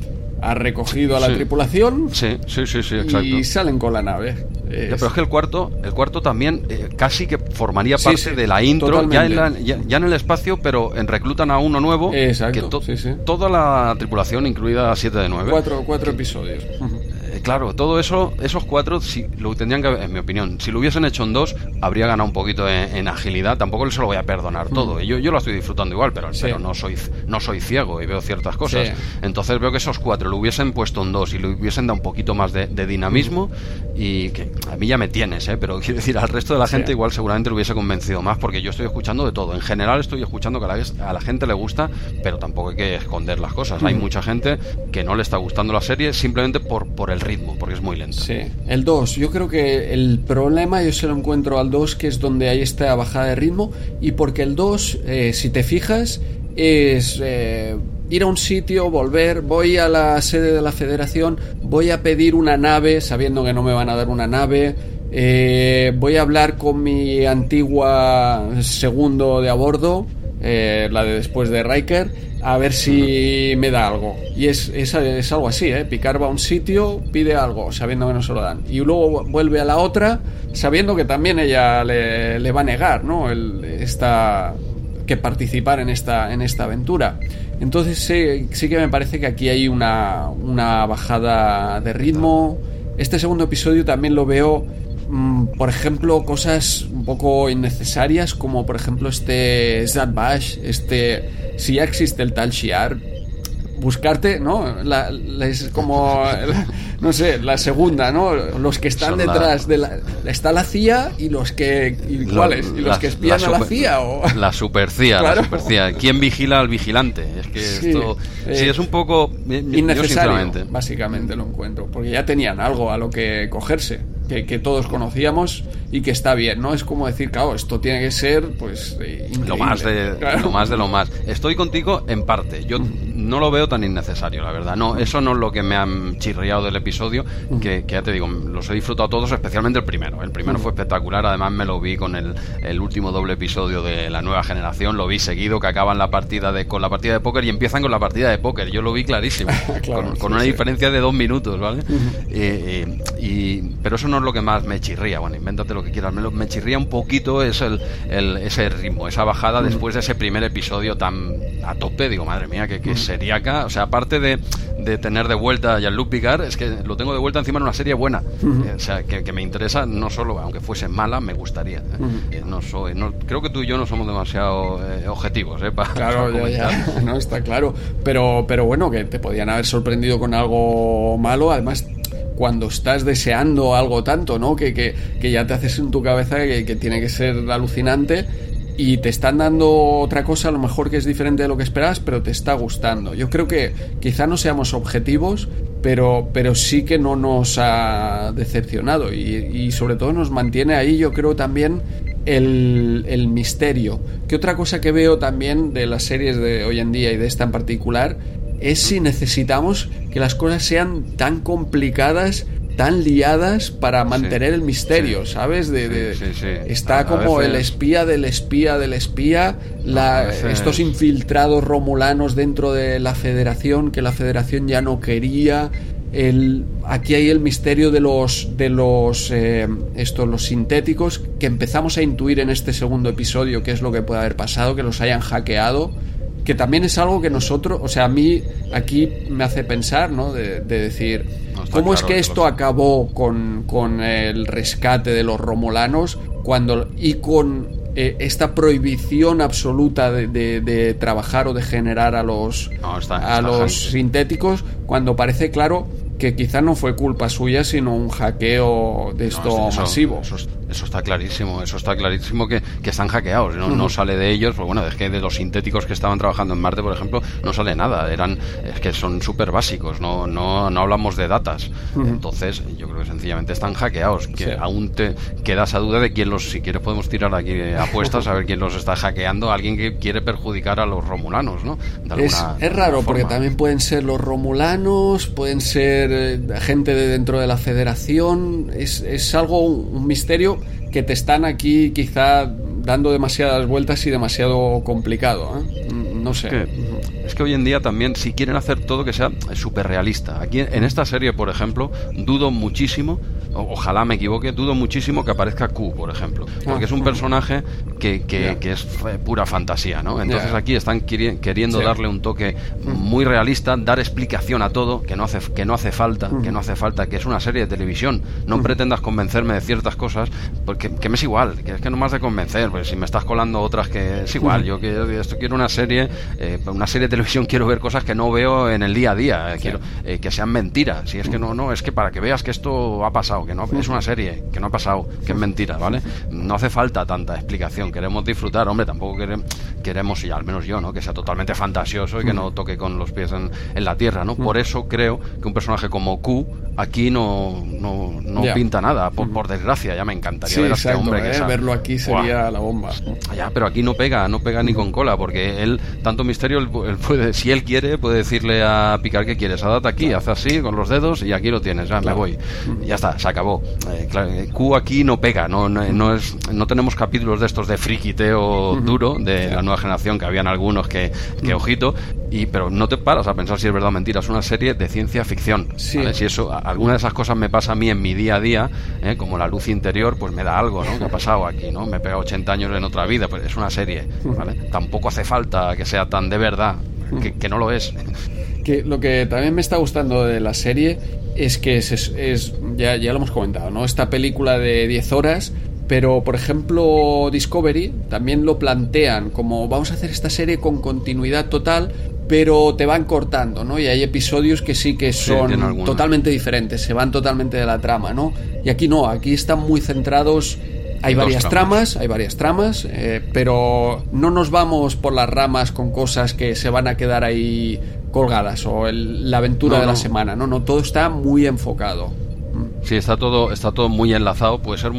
Ha recogido a la tripulación sí, sí, sí, sí, exacto. y salen con la nave. pero es que el cuarto, el cuarto también eh, casi que formaría parte de la intro, ya en, ya, en, el espacio, pero en reclutan a uno nuevo. Exacto. Que toda la tripulación, incluida 7 de 9. Cuatro, cuatro episodios claro, todo eso, esos cuatro, si lo tendrían que, en mi opinión, si lo hubiesen hecho en dos, habría ganado un poquito en, agilidad. Tampoco se lo voy a perdonar todo. Mm. Yo, yo lo estoy disfrutando igual, pero, pero no soy no soy ciego y veo ciertas cosas. Entonces veo que esos cuatro lo hubiesen puesto en dos y lo hubiesen dado un poquito más de, dinamismo y que a mí ya me tienes, ¿eh? pero quiero decir, al resto de la gente igual seguramente lo hubiese convencido más porque yo estoy escuchando de todo. En general estoy escuchando que a la, a la gente le gusta, pero tampoco hay que esconder las cosas. Hay mm. mucha gente que no le está gustando la serie simplemente por, por el ritmo, porque es muy lento. Sí, el 2, yo creo que el problema yo se lo encuentro al 2, que es donde hay esta bajada de ritmo, y porque el 2, eh, si te fijas, es eh, ir a un sitio, volver, voy a la sede de la federación, voy a pedir una nave, sabiendo que no me van a dar una nave, eh, voy a hablar con mi antigua segundo de a bordo, la de después de Riker, a ver si me da algo. Y es, es, algo así, ¿eh? Picar va a un sitio, pide algo, sabiendo que no se lo dan. Y luego vuelve a la otra, sabiendo que también ella le, va a negar, ¿no? El, esta, que participar en esta, en esta aventura. Entonces sí, sí que me parece que aquí hay una, una bajada de ritmo. Este segundo episodio también lo veo por ejemplo, cosas un poco innecesarias, como por ejemplo este Zad Bash, este. Si ya existe el tal Shiar, buscarte, ¿no? La, es como, no sé, la segunda, ¿no? Los que están detrás de la... Está la CIA y los que... ¿Y cuáles? ¿Y los que espían a la CIA? O... La super CIA, la super CIA. ¿Quién vigila al vigilante? Es que esto... sí, eh, es un poco... Innecesario, básicamente lo encuentro. Porque ya tenían algo a lo que cogerse que, todos conocíamos y que está bien, ¿no? Es como decir, claro, esto tiene que ser, pues, eh, lo más de lo más de lo más. Estoy contigo en parte. Yo no lo veo tan innecesario, la verdad. No, eso no es lo que me ha chirriado del episodio, que, ya te digo, los he disfrutado todos, especialmente el primero. El primero fue espectacular, además me lo vi con el, el, último doble episodio de la nueva generación, lo vi seguido, que acaban la partida de, con la partida de póker y empiezan con la partida de póker. Yo lo vi clarísimo, con, una diferencia de dos minutos, ¿vale? y, pero eso no es lo que más me chirría. Bueno, invéntate lo que quieras. Me, me chirría un poquito es el, ese ritmo, esa bajada después de ese primer episodio tan a tope. Digo, madre mía, que, que sería acá. O sea, aparte de, de tener de vuelta a Jean-Luc Picard, es que lo tengo de vuelta encima en una serie buena. Eh, o sea, que, me interesa, no solo, aunque fuese mala, me gustaría. ¿eh? no soy, no, creo que tú y yo no somos demasiado eh, objetivos, ¿eh? claro, no, está claro. Pero, pero bueno, que te podían haber sorprendido con algo malo. Además, cuando estás deseando algo tanto, ¿no? Que, que, ya te haces en tu cabeza que, tiene que ser alucinante y te están dando otra cosa a lo mejor que es diferente de lo que esperabas, pero te está gustando. Yo creo que quizá no seamos objetivos, pero, pero sí que no nos ha decepcionado y, y sobre todo nos mantiene ahí, yo creo también el, el, misterio. Que otra cosa que veo también de las series de hoy en día y de esta en particular es si necesitamos que las cosas sean tan complicadas tan liadas para mantener el misterio, ¿sabes? De, está como el espía del espía del espía, la, estos infiltrados romulanos dentro de la Federación que la Federación ya no quería. El, aquí hay el misterio de los de los eh, estos los sintéticos que empezamos a intuir en este segundo episodio qué es lo que puede haber pasado, que los hayan hackeado que también es algo que nosotros, o sea, a mí aquí me hace pensar, ¿no? De, decir, ¿cómo es que esto acabó con, con, el rescate de los romulanos cuando, y con eh, esta prohibición absoluta de, de, trabajar o de generar a los, a los sintéticos cuando parece claro que quizá no fue culpa suya, sino un hackeo de esto masivo. Eso, está clarísimo, eso está clarísimo que, que están hackeados, ¿no? no sale de ellos, pues bueno, es que de los sintéticos que estaban trabajando en Marte, por ejemplo, no sale nada, eran, es que son súper básicos, no, no, no hablamos de datas. Entonces, yo creo que sencillamente están hackeados, que aún te queda esa duda de quién los, si quieres podemos tirar aquí apuestas a ver quién los está hackeando, alguien que quiere perjudicar a los romulanos, ¿no? es, es raro, porque también pueden ser los romulanos, pueden ser eh, gente de dentro de la federación. Es, es algo, un, misterio que te están aquí quizá dando demasiadas vueltas y demasiado complicado. ¿eh? No sé. Es que hoy en día también, si quieren hacer todo que sea súper realista. Aquí en esta serie, por ejemplo, dudo muchísimo, ojalá me equivoque, dudo muchísimo que aparezca Q, por ejemplo. Porque es un personaje que, que, es pura fantasía, ¿no? Entonces aquí están queriendo darle un toque muy realista, dar explicación a todo, que no hace, que no hace falta, que no hace falta, que es una serie de televisión. No pretendas convencerme de ciertas cosas, porque que me es igual, que es que no más de convencer, pues si me estás colando otras que es igual, yo quiero, esto quiero una serie, eh, una serie de televisión quiero ver cosas que no veo en el día a día, eh, quiero eh, que sean mentiras. Si es que no, no, es que para que veas que esto ha pasado, que no es una serie, que no ha pasado, que es mentira, ¿vale? No hace falta tanta explicación, queremos disfrutar, hombre, tampoco queremos, queremos y al menos yo, ¿no? Que sea totalmente fantasioso y que no toque con los pies en, la tierra, ¿no? Por eso creo que un personaje como Q aquí no, no, pinta nada, por, desgracia, ya me encantaría ver a este hombre que ¿eh? verlo aquí sería la bomba. Ya, pero aquí no pega, no pega ni con cola, porque él, tanto misterio, él, puede, si él quiere, puede decirle a Picar que quieres, date aquí, haz así con los dedos y aquí lo tienes, ya me voy. Ya está, se acabó. Eh, eh, Q aquí no pega, no, no, es, no tenemos capítulos de estos de friquiteo duro de la nueva generación, que habían algunos que, que ojito, y, pero no te paras a pensar si es verdad o mentira, es una serie de ciencia ficción. Si eso, alguna de esas cosas me pasa a mí en mi día a día, ¿eh? como la luz interior, pues me da algo, ¿no? Que ha pasado aquí, ¿no? Me he pegado 80 años en otra vida, pues es una serie, ¿vale? Tampoco hace falta que sea tan de verdad, que, que no lo es. Que lo que también me está gustando de la serie es que es, ya, ya lo hemos comentado, ¿no? Esta película de 10 horas pero, por ejemplo, Discovery también lo plantean como vamos a hacer esta serie con continuidad total, pero te van cortando, ¿no? Y hay episodios que sí que son totalmente diferentes, se van totalmente de la trama, ¿no? Y aquí no, aquí están muy centrados. Hay varias tramas. hay varias tramas, eh, pero no nos vamos por las ramas con cosas que se van a quedar ahí colgadas o la aventura de la semana, no, no, todo está muy enfocado. Sí, está todo, está todo muy enlazado. Puede ser,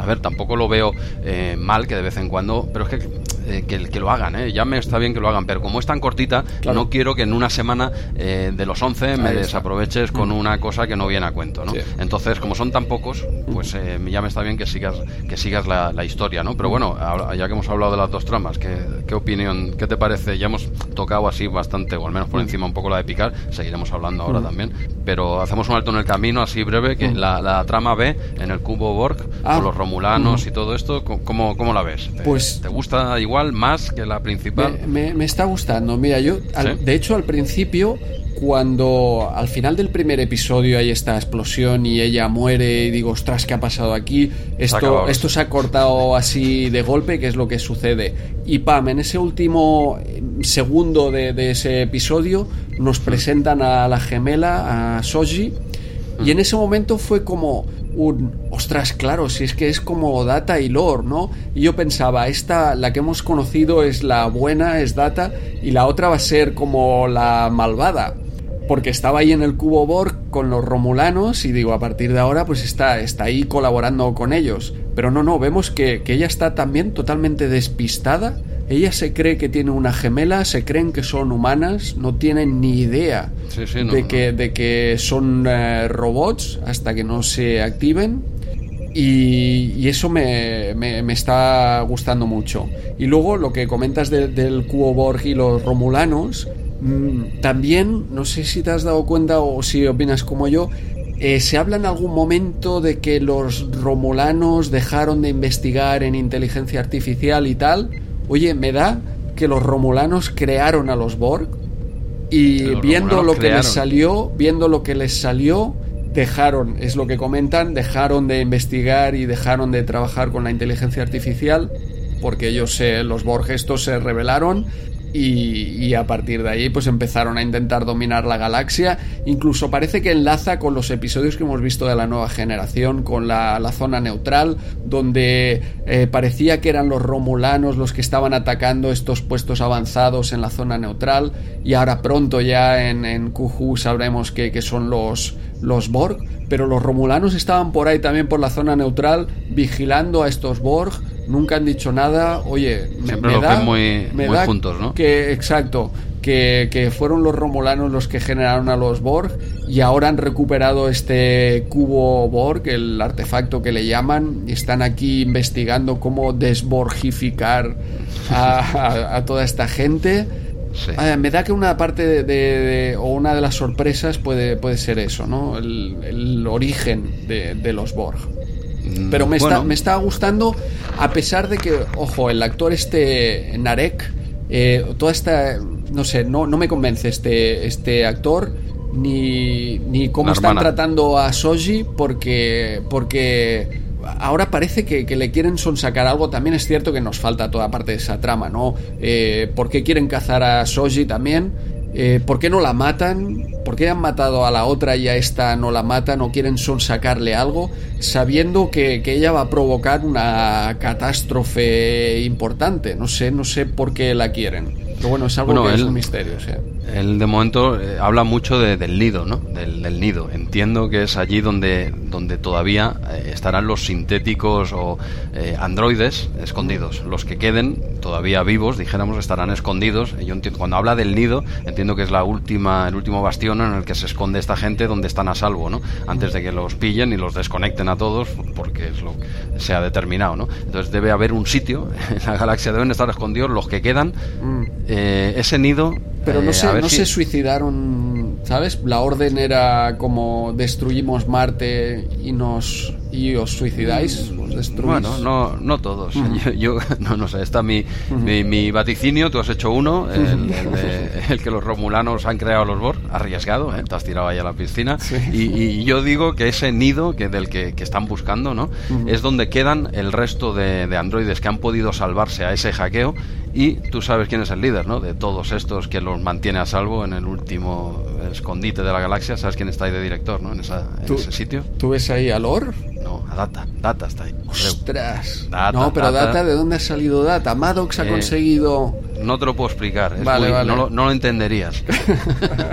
a ver, tampoco lo veo eh, mal que de vez en cuando, pero es que eh, que, que, lo hagan, ¿eh? ya me está bien que lo hagan, pero como es tan cortita, no quiero que en una semana eh, de los 11 me desaproveches con mm. una cosa que no viene a cuento, ¿no? Entonces, como son tan pocos, pues ya me está bien que sigas que sigas la, historia, ¿no? Pero mm. bueno, ya que hemos hablado de las dos tramas, ¿qué, ¿qué, opinión, qué te parece? Ya hemos tocado así bastante, o al menos por mm. encima un poco la de picar, seguiremos hablando ahora también, pero hacemos un alto en el camino así breve, que la, trama B en el cubo Borg, ah. con los romulanos y todo esto, ¿cómo, cómo la ves? pues, ¿Te gusta igual? más que la principal. Me, está gustando. Mira, yo, de hecho, al principio, cuando al final del primer episodio hay esta explosión y ella muere y digo, ostras, ¿qué ha pasado aquí? Esto, se esto se ha cortado así de golpe, ¿qué es lo que sucede? Y pam, en ese último eh, segundo de, de ese episodio nos presentan a la gemela, a Soji, y en ese momento fue como un, ostras, claro, si es que es como Data y Lore, ¿no? Y yo pensaba, esta, la que hemos conocido es la buena, es Data, y la otra va a ser como la malvada. Porque estaba ahí en el cubo Borg con los romulanos y digo, a partir de ahora pues está, está ahí colaborando con ellos. Pero no, no, vemos que, que ella está también totalmente despistada ella se cree que tiene una gemela, se creen que son humanas, no tienen ni idea de, que, de que son eh, robots hasta que no se activen. Y, eso me, me, está gustando mucho. Y luego lo que comentas del cubo Borg y los romulanos, mm, también, no sé si te has dado cuenta o si opinas como yo, eh, se habla en algún momento de que los romulanos dejaron de investigar en inteligencia artificial y tal. Oye, me da que los romulanos crearon a los Borg y viendo lo que les salió, viendo lo que les salió, dejaron, es lo que comentan, dejaron de investigar y dejaron de trabajar con la inteligencia artificial porque ellos, los Borg estos se rebelaron y, a partir de ahí pues empezaron a intentar dominar la galaxia. Incluso parece que enlaza con los episodios que hemos visto de la nueva generación con la, zona neutral donde eh, parecía que eran los romulanos los que estaban atacando estos puestos avanzados en la zona neutral. Y ahora pronto ya en, en sabremos que, que son los, los Borg. Pero los romulanos estaban por ahí también por la zona neutral vigilando a estos Borg nunca han dicho nada. Oye, me, da, muy, juntos, ¿no? Que, exacto, que, fueron los romulanos los que generaron a los Borg y ahora han recuperado este cubo Borg, el artefacto que le llaman, y están aquí investigando cómo desborgificar a, toda esta gente. Ah, me da que una parte de, o una de las sorpresas puede, puede ser eso, ¿no? El, origen de, de los Borg. Mm, Pero me, está, me está gustando, a pesar de que, ojo, el actor este Narek, eh, toda esta, no sé, no, no me convence este, este actor, ni, ni cómo están tratando a Soji, porque, porque ahora parece que, le quieren sonsacar algo. También es cierto que nos falta toda parte de esa trama, ¿no? Eh, ¿Por qué quieren cazar a Soji también? Eh, ¿Por qué no la matan? ¿Por qué han matado a la otra y a esta no la matan o quieren sonsacarle algo sabiendo que, que, ella va a provocar una catástrofe importante? No sé, no sé por qué la quieren. Pero bueno, es algo que es un misterio. O sea. Él de momento eh, habla mucho del nido, ¿no? Del, nido. Entiendo que es allí donde, donde todavía eh, estarán los sintéticos o eh, androides escondidos. Los que queden todavía vivos, dijéramos, estarán escondidos. Yo entiendo, cuando habla del nido, entiendo que es la última, el último bastión en el que se esconde esta gente donde están a salvo, ¿no? Antes de que los pillen y los desconecten a todos, porque es lo que se ha determinado, ¿no? Entonces debe haber un sitio en la galaxia, deben estar escondidos los que quedan. Mm. Ese nido pero no, se, no se suicidaron, ¿sabes? La orden era como destruimos Marte y nos y os suicidáis, os destruís. Bueno, no, no todos. Yo, no, no sé, está mi, mi, vaticinio, tú has hecho uno, el, que los romulanos han creado los Borg, arriesgado, ¿eh? te has tirado ahí a la piscina. Y, yo digo que ese nido que del que, están buscando, ¿no? Es donde quedan el resto de, de androides que han podido salvarse a ese hackeo y tú sabes quién es el líder, ¿no? De todos estos que los mantiene a salvo en el último escondite de la galaxia, sabes quién está ahí de director, ¿no? En, esa, ese sitio. ¿Tú ves ahí a Lor? No, a Data. Data está ahí. ¡Ostras! no, pero Data. ¿de dónde ha salido Data? Maddox ha eh, conseguido... No te lo puedo explicar. No, lo, entenderías.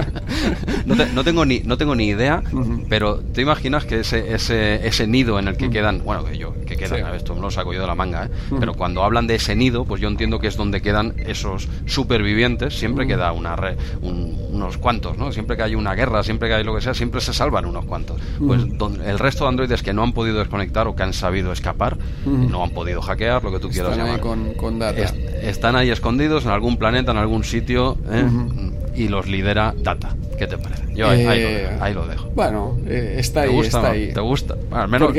no, tengo ni, no tengo ni idea, pero te imaginas que ese, ese, ese nido en el que quedan... Bueno, que yo, que quedan, esto me lo saco yo de la manga, ¿eh? Pero cuando hablan de ese nido, pues yo entiendo que es donde quedan esos supervivientes. Siempre queda una unos cuantos, ¿no? Siempre que hay una guerra, siempre que hay lo que sea, siempre se salvan unos cuantos. Pues el resto de androides que no han podido desconectar o que han sabido escapar, no han podido hackear, lo que tú quieras están Ahí con, data. están ahí escondidos en algún planeta, en algún sitio, ¿eh? y los lidera Data. ¿Qué te parece? Yo ahí, lo, eh, dejo. Bueno, eh, está ahí, está ahí. ¿Te gusta? al menos,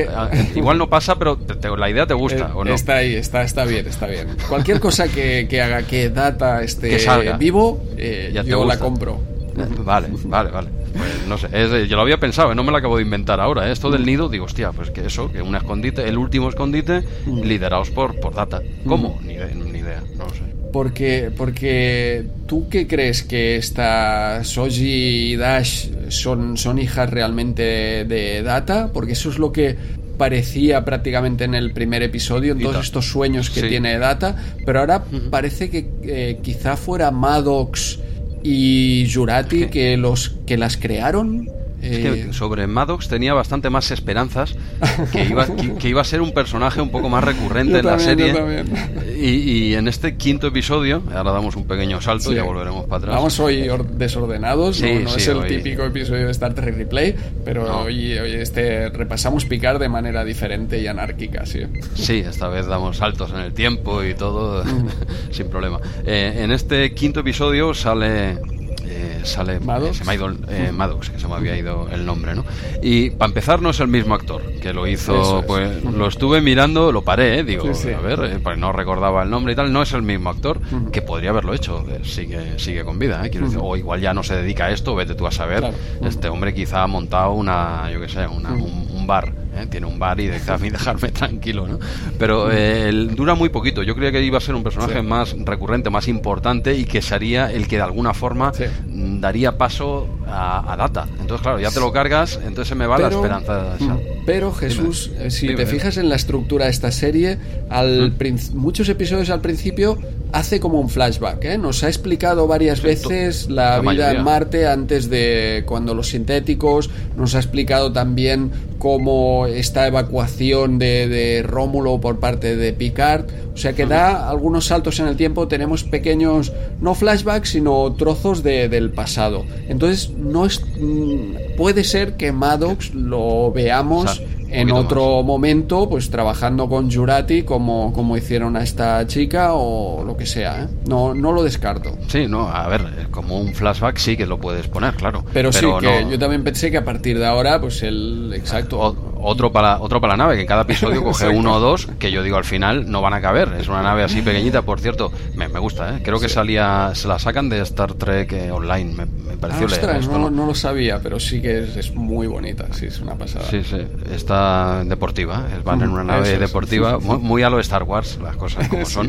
igual no pasa, pero la idea te gusta, ¿o no? Está ahí, está, está bien, está bien. Cualquier cosa que, que haga que Data esté vivo, yo la compro. Vale, vale, vale. Pues no sé, yo lo había pensado, ¿eh? no me lo acabo de inventar ahora. ¿eh? Esto del nido, digo, hostia, pues que eso, que un escondite, el último escondite, mm. liderados por, por data. ¿Cómo? Mm. Ni, ni, idea, no lo sé. Porque, porque tú qué crees que esta Soji y Dash son, son hijas realmente de Data? Porque eso es lo que parecía prácticamente en el primer episodio, en todos estos sueños que tiene Data, pero ahora parece que eh, quizá fuera Maddox y Jurati que los que las crearon es que eh, sobre Maddox tenía bastante más esperanzas que iba, que, iba a ser un personaje un poco más recurrente en la serie. Y, en este quinto episodio, ahora damos un pequeño salto y ya volveremos para atrás. Vamos hoy desordenados, no, es el típico episodio de Star Trek Replay, pero hoy, este, repasamos picar de manera diferente y anárquica. Sí, sí esta vez damos saltos en el tiempo y todo sin problema. Eh, en este quinto episodio sale sale Maddox. se me ha ido eh, Maddox, que se me había ido el nombre, ¿no? Y para empezar no es el mismo actor que lo hizo, pues lo estuve mirando, lo paré, eh, digo, a ver, eh, pues no recordaba el nombre y tal, no es el mismo actor que podría haberlo hecho, sigue sigue con vida, ¿eh? o igual ya no se dedica a esto, vete tú a saber. Este hombre quizá ha montado una, yo qué sé, una, un bar ¿eh? tiene un bar y déjame dejarme tranquilo, ¿no? Pero eh, dura muy poquito. Yo creía que iba a ser un personaje más recurrente, más importante y que sería el que de alguna forma daría paso a, Data. Entonces, claro, ya te lo cargas, entonces se me va la esperanza. Pero Jesús, eh, si te fijas en la estructura de esta serie, al muchos episodios al principio hace como un flashback, ¿eh? Nos ha explicado varias veces la, vida en Marte antes de cuando los sintéticos, nos ha explicado también cómo esta evacuación de, Rómulo por parte de Picard, o sea que da algunos saltos en el tiempo, tenemos pequeños, no flashbacks, sino trozos del pasado. Entonces, no es, mm, puede ser que Maddox lo veamos en otro momento, pues trabajando con Jurati como, como hicieron a esta chica o lo que sea. ¿eh? No, no lo descarto. Sí, no, a ver, como un flashback sí que lo puedes poner, claro. Pero, sí, que yo también pensé que a partir de ahora, pues el exacto. otro para, otro para la nave, que cada episodio coge uno o dos, que yo digo al final no van a caber. Es una nave así pequeñita, por cierto, me, me gusta, ¿eh? creo que salía, se la sacan de Star Trek eh, Online, me, me pareció ah, no, ¿no? lo sabía, pero sí que es, es, muy bonita, sí, es una pasada. Sí, sí, está deportiva, van en una nave deportiva, muy, a lo Star Wars, las cosas como son.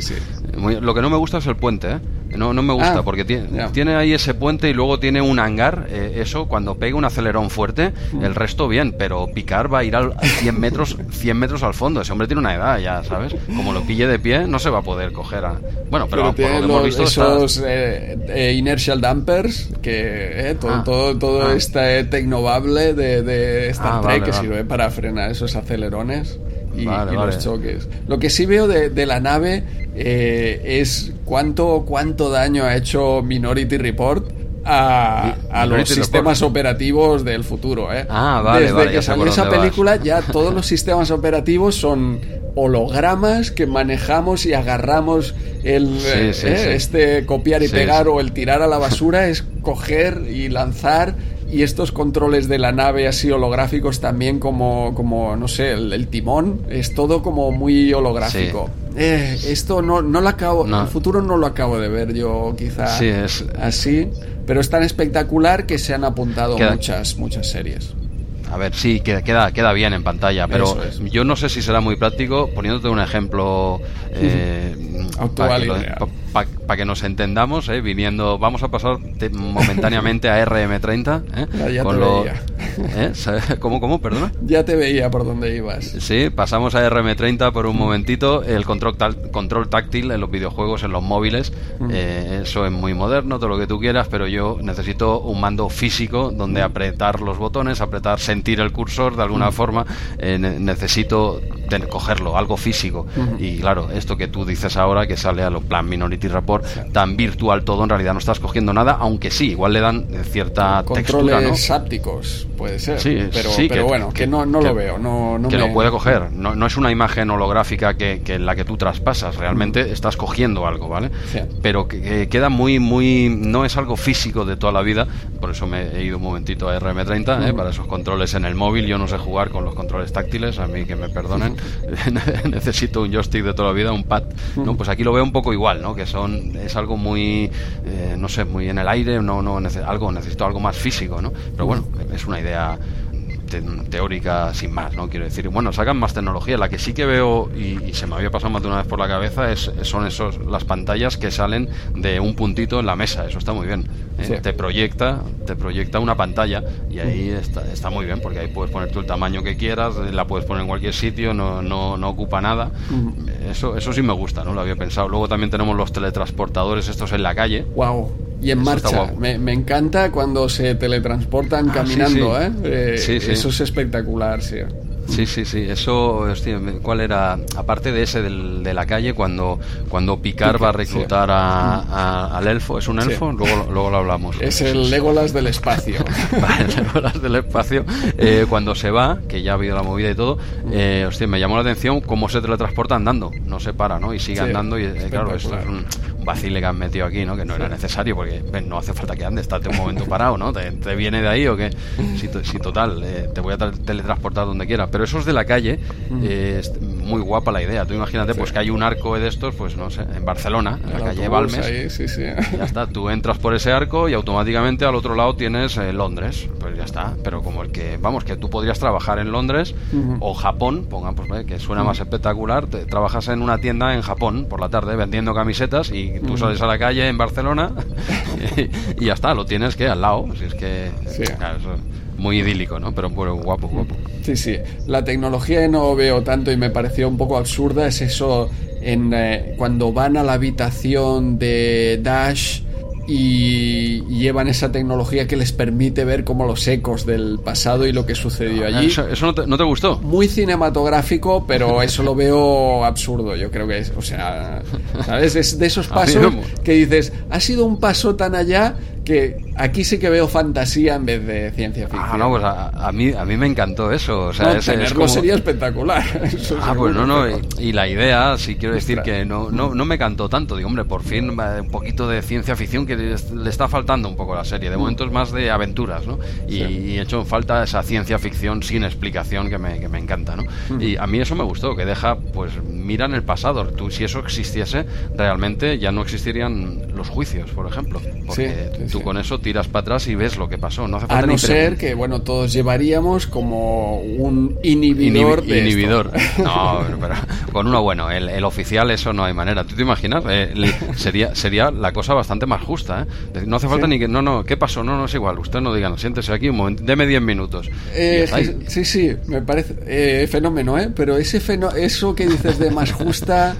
lo que no me gusta es el puente, ¿eh? No, no me gusta, ah, porque tiene, tiene ahí ese puente y luego tiene un hangar. Eh, eso, cuando pega un acelerón fuerte, mm. el resto bien, pero picar va a ir a 100 metros, 100 metros al fondo. Ese hombre tiene una edad ya, ¿sabes? Como lo pille de pie, no se va a poder coger a. Bueno, pero, por lo que hemos visto. Esos eh, inertial dampers, que todo, ah, todo, todo ah. este tecnovable de, de Star Trek que sirve para frenar esos acelerones y, los choques. Lo que sí veo de, la nave eh, es cuánto, cuánto daño ha hecho Minority Report a, los sistemas operativos del futuro. ¿eh? Ah, Desde que salió esa película ya todos los sistemas operativos son hologramas que manejamos y agarramos el eh, este copiar y pegar o el tirar a la basura es coger y lanzar y estos controles de la nave así holográficos también como, como no sé, el, timón, es todo como muy holográfico. Eh, esto no, no lo acabo, en el futuro no lo acabo de ver yo quizá es... así, pero es tan espectacular que se han apuntado muchas, muchas series. A ver, sí, queda, queda bien en pantalla, pero yo no sé si será muy práctico, poniéndote un ejemplo eh, para que, nos entendamos, eh, viniendo, vamos a pasar momentáneamente a RM30. Eh, ya, con lo, ¿eh? ¿Cómo, cómo, perdona? Ya te veía por dónde ibas. Sí, pasamos a RM30 por un momentito. El control, control táctil en los videojuegos, en los móviles, eh, eso es muy moderno, todo lo que tú quieras, pero yo necesito un mando físico donde apretar los botones, apretar, sentir el cursor de alguna forma. necesito cogerlo, algo físico. Y claro, esto que tú dices ahora, que sale a lo plan Minority Report, tan virtual todo, en realidad no estás cogiendo nada, aunque sí, igual le dan cierta Controles textura, ¿no? puede ser. Sí, pero, pero bueno, que, no, no lo veo. No, que lo puede coger. No, no, es una imagen holográfica que, que, la que tú traspasas. Realmente estás cogiendo algo, ¿vale? Pero que, queda muy, muy. No es algo físico de toda la vida. Por eso me he ido un momentito a RM30, ¿eh? para esos controles en el móvil. Yo no sé jugar con los controles táctiles, a mí que me perdonen. Necesito un joystick de toda la vida, un pad. ¿no? Pues aquí lo veo un poco igual, ¿no? Que son. Es algo muy. Eh, no sé, muy en el aire. No, no, algo, necesito algo más físico, ¿no? Pero bueno, es una idea teórica sin más, ¿no? Quiero decir, bueno, sacan más tecnología. La que sí que veo, y, se me había pasado más de una vez por la cabeza, es, son esos las pantallas que salen de un puntito en la mesa. Eso está muy bien. ¿eh? Te proyecta, te proyecta una pantalla y ahí está, está muy bien, porque ahí puedes poner tú el tamaño que quieras, la puedes poner en cualquier sitio, no, no, no ocupa nada. Eso, eso sí me gusta, ¿no? Lo había pensado. Luego también tenemos los teletransportadores estos en la calle. Wow y en marcha. Me, me, encanta cuando se teletransportan ah, caminando, ¿eh? ¿eh? Eso es espectacular, sí. Sí, sí, sí. Eso, ¿cuál era? Aparte de ese del, de la calle, cuando, cuando Picard va a reclutar a, al elfo, ¿es un elfo? Luego, luego lo hablamos. Es el Legolas del espacio. vale, el Legolas del espacio. Eh, cuando se va, que ya ha habido la movida y todo, eh, hostia, me llamó la atención cómo se teletransporta andando. No se para, ¿no? Y sigue andando y, eh, claro, esto es un, vacile que han metido aquí, ¿no? Que no era necesario porque no hace falta que andes, estate un momento parado, ¿no? ¿Te, viene de ahí o qué? Si, total, te voy a teletransportar donde quieras. Pero eso es de la calle, eh, muy guapa la idea. Tú imagínate pues que hay un arco de estos, pues no sé, en Barcelona, en la calle Balmes. Ya está, tú entras por ese arco y automáticamente al otro lado tienes eh, Londres. Pues ya está. Pero como el que, vamos, que tú podrías trabajar en Londres o Japón, pongan, pues que suena más espectacular, te, trabajas en una tienda en Japón por la tarde vendiendo camisetas y tú sales a la calle en Barcelona y, ya está, lo tienes que al lado. Si es que muy idílico, ¿no? Pero bueno, guapo, guapo. Sí, sí. La tecnología no veo tanto y me pareció un poco absurda es eso en eh, cuando van a la habitación de Dash y llevan esa tecnología que les permite ver como los ecos del pasado y lo que sucedió allí. ¿Eso, no, te, gustó? Muy cinematográfico, pero eso lo veo absurdo. Yo creo que es, o sea, ¿sabes? Es de esos pasos que dices, ha sido un paso tan allá que aquí sí que veo fantasía en vez de ciencia ah, ficción. Ah, no, pues a, mí, a mí me encantó eso. O sea, tenerlo sería espectacular. ah, pues no, no. Y, la idea, sí quiero decir que no, no, no me cantó tanto. Digo, hombre, por fin un poquito de ciencia ficción que le está faltando un poco a la serie. De mm. momento es más de aventuras, ¿no? Y, he hecho falta esa ciencia ficción sin explicación que me, que me encanta, ¿no? Mm. Y a mí eso me gustó, que deja, pues mira en el pasado. Tú, si eso existiese, realmente ya no existirían los juicios, por ejemplo. Porque tú con eso tiras para atrás y ves lo que pasó. No hace falta A no ser que, bueno, todos llevaríamos como un inhibidor de Inhibidor. No, pero, con uno bueno. El, oficial, eso no hay manera. ¿Tú te imaginas? Eh, sería, sería la cosa bastante más justa. ¿eh? No hace falta ni que. No, no, ¿qué pasó? No, no es igual. Usted no diga, no, siéntese aquí un momento. Deme 10 minutos. Eh, sí, sí, me parece fenómeno, ¿eh? Pero ese fenómeno, eso que dices de más justa.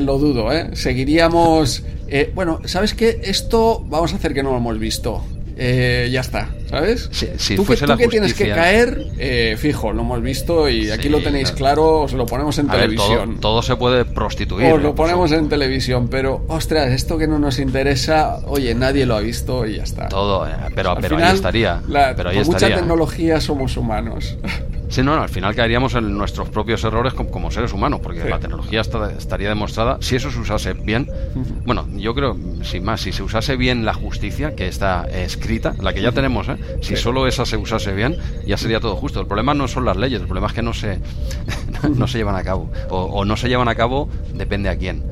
lo dudo, ¿eh? Seguiríamos eh, bueno, ¿sabes qué? Esto vamos a hacer que no lo hemos visto. Eh, ya está, ¿sabes? Si, tú que, tú que tienes que caer, eh, fijo, lo hemos visto y aquí lo tenéis claro, os lo ponemos en televisión. todo, se puede prostituir. Os lo ponemos en televisión, pero ostras, esto que no nos interesa, oye, nadie lo ha visto y ya está. Todo, pero, pero ahí estaría. pero ahí con mucha tecnología somos humanos. Sí, no, al final caeríamos en nuestros propios errores como, seres humanos, porque la tecnología estaría demostrada. Si eso se usase bien, bueno, yo creo, sin más, si se usase bien la justicia que está escrita, la que ya tenemos, ¿eh? si solo esa se usase bien, ya sería todo justo. El problema no son las leyes, el problema es que no se, no se llevan a cabo. O, no se llevan a cabo, depende a quién.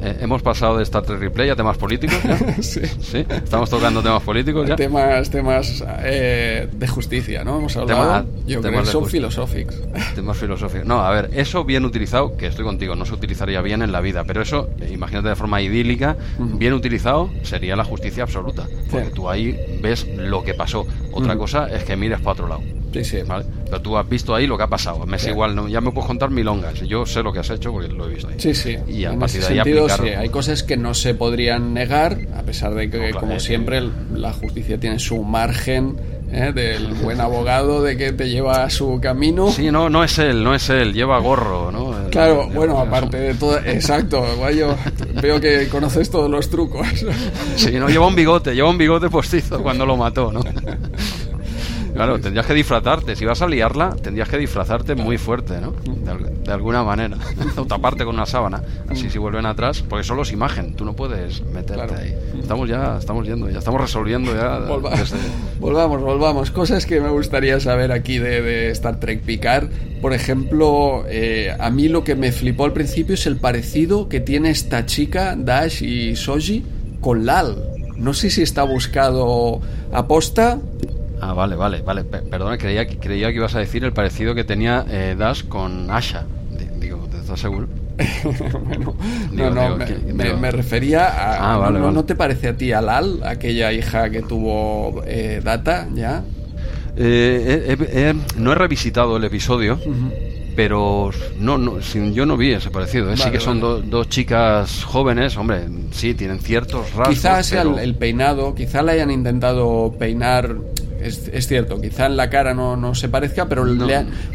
Eh, hemos pasado de Star Trek Replay a temas políticos. sí. sí. Estamos tocando temas políticos ya. Temas, temas eh, de justicia, ¿no? Hemos hablado. yo creo que son filosóficos. Temas filosóficos. No, a ver, eso bien utilizado, que estoy contigo, no se utilizaría bien en la vida, pero eso, imagínate de forma idílica, bien utilizado, sería la justicia absoluta. Porque tú ahí ves lo que pasó. Otra cosa es que mires para otro lado. Sí, sí. ¿Vale? Pero tú has visto ahí lo que ha pasado. Me es igual, no, ya me puedes contar milongas. Yo sé lo que has hecho porque lo he visto ahí. Sí, sí. Y a partir de ahí sentido, sí. Hay cosas que no se podrían negar, a pesar de que, como siempre, la justicia tiene su margen ¿eh? del buen abogado de que te lleva a su camino. Sí, no, no es él, no es él, lleva gorro, ¿no? Claro, bueno, aparte de todo, exacto, guayo, veo que conoces todos los trucos. Sí, no, lleva un bigote, lleva un bigote postizo cuando lo mató, ¿no? Claro, tendrías que disfrazarte. Si vas a liarla, tendrías que disfrazarte muy fuerte, ¿no? De, alguna manera. o taparte con una sábana. Así si vuelven atrás, porque solo es imagen. Tú no puedes meterte ahí. Estamos ya, estamos yendo, ya estamos resolviendo ya. Volvamos, volvamos. Cosas que me gustaría saber aquí de, Star Trek Picard. Por ejemplo, eh, a mí lo que me flipó al principio es el parecido que tiene esta chica, Dash y Soji, con Lal. No sé si está buscado aposta Ah, vale, vale, vale. Perdona, creía, creía que ibas a decir el parecido que tenía eh, Dash con Asha. Digo, ¿te estás seguro? bueno, no, no, me, refería a... Ah, no, te parece a ti a Lal, aquella hija que tuvo eh, Data, ya? Eh, no he revisitado el episodio, pero no, no yo no vi ese parecido. sí que son dos chicas jóvenes, hombre, sí, tienen ciertos rasgos. Quizás sea el, peinado, quizá la hayan intentado peinar es, cierto, quizá en la cara no, no se parezca, pero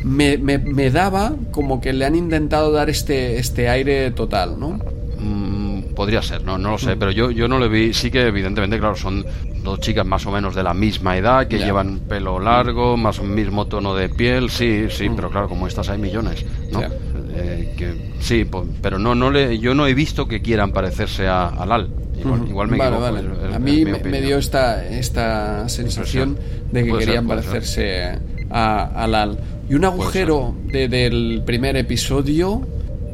me, me, daba como que le han intentado dar este, este aire total, ¿no? Mm, podría ser, no, no lo sé, mm. pero yo, yo no le vi, sí que evidentemente, claro, son dos chicas más o menos de la misma edad, que llevan pelo largo, más o mismo tono de piel, sí, sí, mm. pero claro, como estas hay millones, ¿no? Eh, que, sí, pero no, no le, yo no he visto que quieran parecerse a, a Lal. Igual, me a mí me, dio esta, esta sensación de que querían parecerse a, Lal. Y un agujero del primer episodio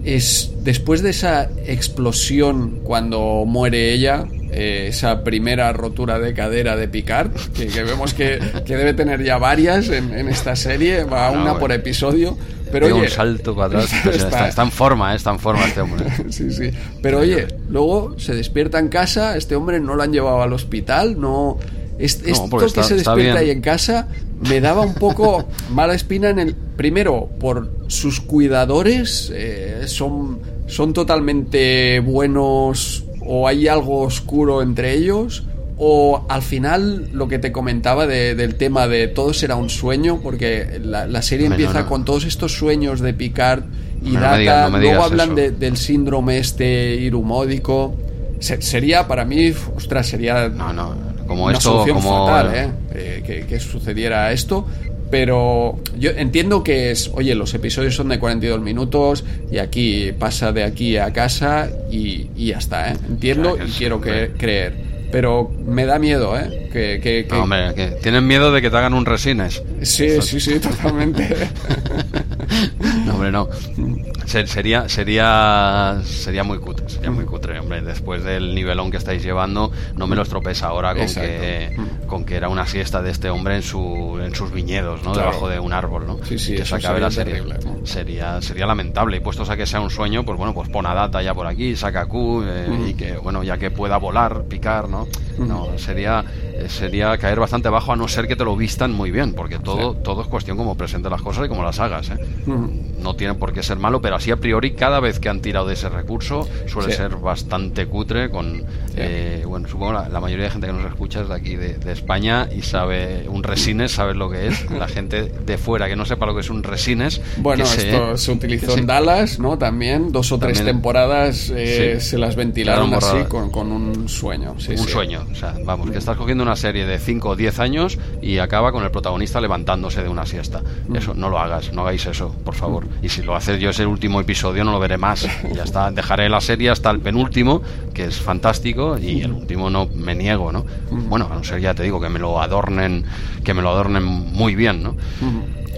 es después de esa explosión cuando muere ella, eh, esa primera rotura de cadera de Picard, que, vemos que, debe tener ya varias en, esta serie, va ah, una por episodio. Pero un salto para atrás. Pues está, en forma, ¿eh? está en forma este hombre. sí, sí. Pero oye, luego se despierta en casa, este hombre no lo han llevado al hospital, no... esto que se despierta ahí en casa me daba un poco mala espina en el... Primero, por sus cuidadores, eh, son, son totalmente buenos o hay algo oscuro entre ellos o al final lo que te comentaba del tema de todo será un sueño, porque la, serie empieza con todos estos sueños de Picard y Data, luego hablan del síndrome este irumódico. sería para mí, ostras, sería no, no, como una esto, como fatal, ¿eh? Eh, que, sucediera esto. Pero yo entiendo que es, oye, los episodios son de 42 minutos y aquí pasa de aquí a casa y, ya está, ¿eh? Entiendo y quiero que, creer pero me da miedo, ¿eh? Que, que, No, hombre, que tienen miedo de que te hagan un resines. Sí, sí, sí, totalmente. no, hombre, no. Sería, sería, sería muy cutre, sería muy cutre, hombre. Después del nivelón que estáis llevando, no me lo estropees ahora con que, con que era una siesta de este hombre en, su, en sus viñedos, ¿no? Debajo de un árbol, ¿no? Sí, sí, que se acabe la serie. Sería, sería lamentable. Y puestos a que sea un sueño, pues bueno, pues pon a data ya por aquí, saca Q, eh, y que, bueno, ya que pueda volar, picar, ¿no? No, sería, eh, sería caer bastante bajo a no ser que te lo vistan muy bien, porque todo, todo es cuestión como presentes las cosas y como las hagas. ¿eh? No tiene por qué ser malo, pero así a priori cada vez que han tirado de ese recurso suele ser bastante cutre con, eh, bueno, supongo la, la, mayoría de gente que nos escucha es de aquí de, España y sabe un resines, sabe lo que es. La gente de fuera que no sepa lo que es un resines. Bueno, esto se, utilizó en Dallas, ¿no? También dos o tres temporadas se las ventilaron así con, con, un sueño. un sueño. O sea, vamos, que estás cogiendo una serie de 5 o 10 años y acaba con el protagonista levantándose de una siesta. Mm. Eso, no lo hagas, no hagáis eso, por favor. Y si lo haces yo ese último episodio no lo veré más. Ya está, dejaré la serie hasta el penúltimo, que es fantástico, y el último no me niego, ¿no? Bueno, a no ser ya te digo que me lo adornen, que me lo adornen muy bien, ¿no?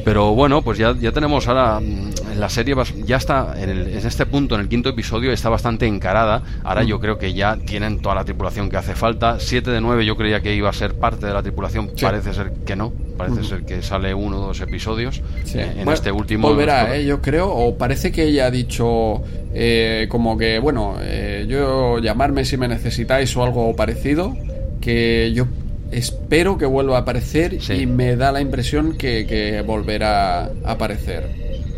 Pero bueno, pues ya, ya tenemos ahora mm, la serie ya está en, este punto, en el quinto episodio, está bastante encarada. Ahora yo creo que ya tienen toda la tripulación que hace falta. Siete de nueve yo creía que iba a ser parte de la tripulación, parece ser que no. Parece ser que sale uno o dos episodios eh, en este último. Volverá, eh, yo creo, o parece que ella ha dicho eh, como que, bueno, yo llamarme si me necesitáis o algo parecido, que yo espero que vuelva a aparecer y me da la impresión que, volverá a aparecer.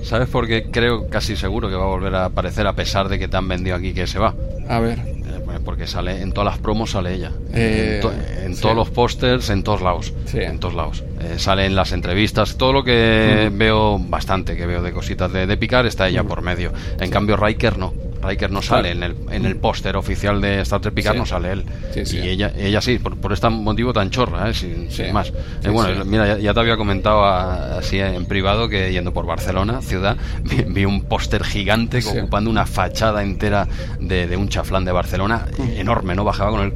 ¿Sabes por qué creo casi seguro que va a volver a aparecer a pesar de que te han vendido aquí que se va? A ver. Eh, pues porque sale en todas las promos sale ella. en, eh, todos los pósters, en todos lados. En todos lados. Eh, sale en las entrevistas, todo lo que mm. veo bastante, que veo de cositas de, de picar, está ella mm. por medio. En cambio, Riker no. Riker no sale en el, en el póster oficial de Star Trek Picard, no sale él. y ella, ella sí, por, por este motivo tan chorra, ¿eh? sin, más. Eh, bueno, mira, ya, te había comentado así en privado que yendo por Barcelona, ciudad, vi, un póster gigante ocupando una fachada entera de, un chaflán de Barcelona, mm. enorme, ¿no? Bajaba con el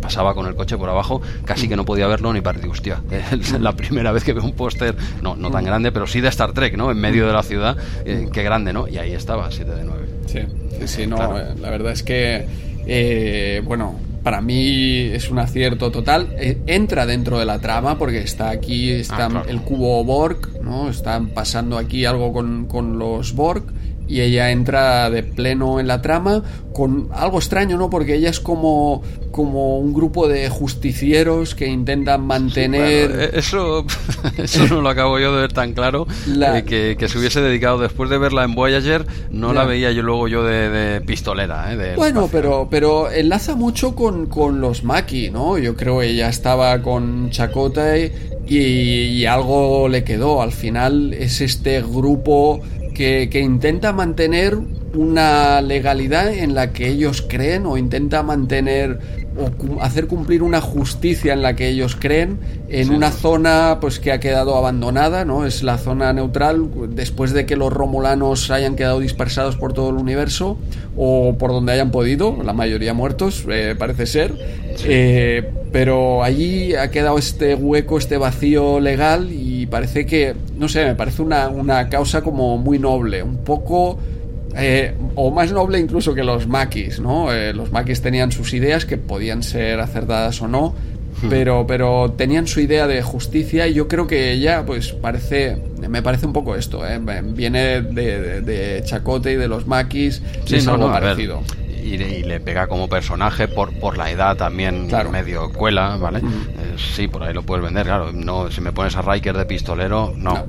pasaba con el coche por abajo, casi que no podía verlo ni para hostia, es la primera vez que veo un póster, no, no tan mm. grande, pero sí de Star Trek, ¿no? En medio de la ciudad, eh, qué grande, ¿no? Y ahí estaba, 7 de 9. Sí. Sí, no, eh, la verdad es que, eh, bueno, para mí es un acierto total. Eh, entra dentro de la trama porque está aquí, está ah, el cubo Borg, ¿no? Están pasando aquí algo con, con los Borg y ella entra de pleno en la trama con algo extraño, ¿no? Porque ella es como, como un grupo de justicieros que intentan mantener... E-, eso, eso no lo acabo yo de ver tan claro, eh, que, se hubiese dedicado después de verla en Voyager, no la veía yo luego yo de, pistolera. ¿eh? bueno, pero, pero enlaza mucho con, con los Maki, ¿no? Yo creo que ella estaba con Chakotay y, y algo le quedó. Al final es este grupo que, intenta mantener una legalidad en la que ellos creen o intenta mantener o hacer cumplir una justicia en la que ellos creen en una zona pues que ha quedado abandonada no es la zona neutral después de que los romulanos hayan quedado dispersados por todo el universo o por donde hayan podido la mayoría muertos eh, parece ser. Eh, pero allí ha quedado este hueco este vacío legal y parece que no sé me parece una, una causa como muy noble un poco eh, o más noble incluso que los maquis, ¿no? Eh, los maquis tenían sus ideas que podían ser acertadas o no, hmm. pero, pero tenían su idea de justicia y yo creo que ella, pues parece, me parece un poco esto, ¿eh? viene de, Chacote y de los maquis, sí, es algo parecido y, le pega como personaje por, por la edad también medio cuela, ¿vale? Eh, sí, por ahí lo puedes vender, claro. No, si me pones a Riker de pistolero, no.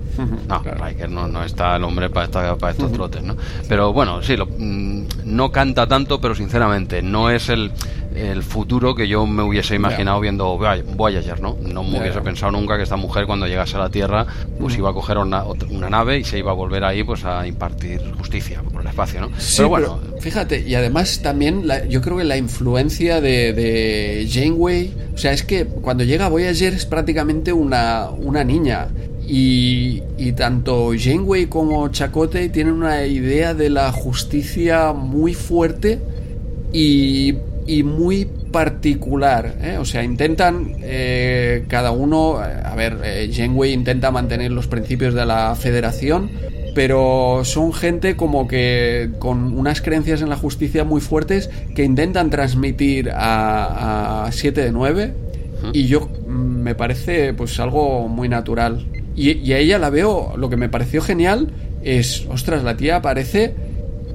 No, Riker no, no está el hombre para, esta, para estos trotes, ¿no? Pero bueno, sí, lo, mm, no canta tanto, pero sinceramente no es el el futuro que yo me hubiese imaginado viendo Voyager, ¿no? No me hubiese pensado nunca que esta mujer cuando llegase a la Tierra pues iba a coger una, una, nave y se iba a volver ahí pues a impartir justicia por el espacio, ¿no? pero bueno, fíjate, y además también yo creo que la influencia de, de, Janeway, o sea, es que cuando llega Voyager es prácticamente una, una niña. Y, y, tanto Janeway como Chakotay tienen una idea de la justicia muy fuerte y y muy particular. ¿eh? O sea, intentan eh, cada uno, eh, a ver, eh, Janeway intenta mantener los principios de la federación, pero son gente como que con unas creencias en la justicia muy fuertes que intentan transmitir a, a 7 de 9 y yo mm, me parece pues algo muy natural. Y, y a ella la veo, lo que me pareció genial es, ostras, la tía parece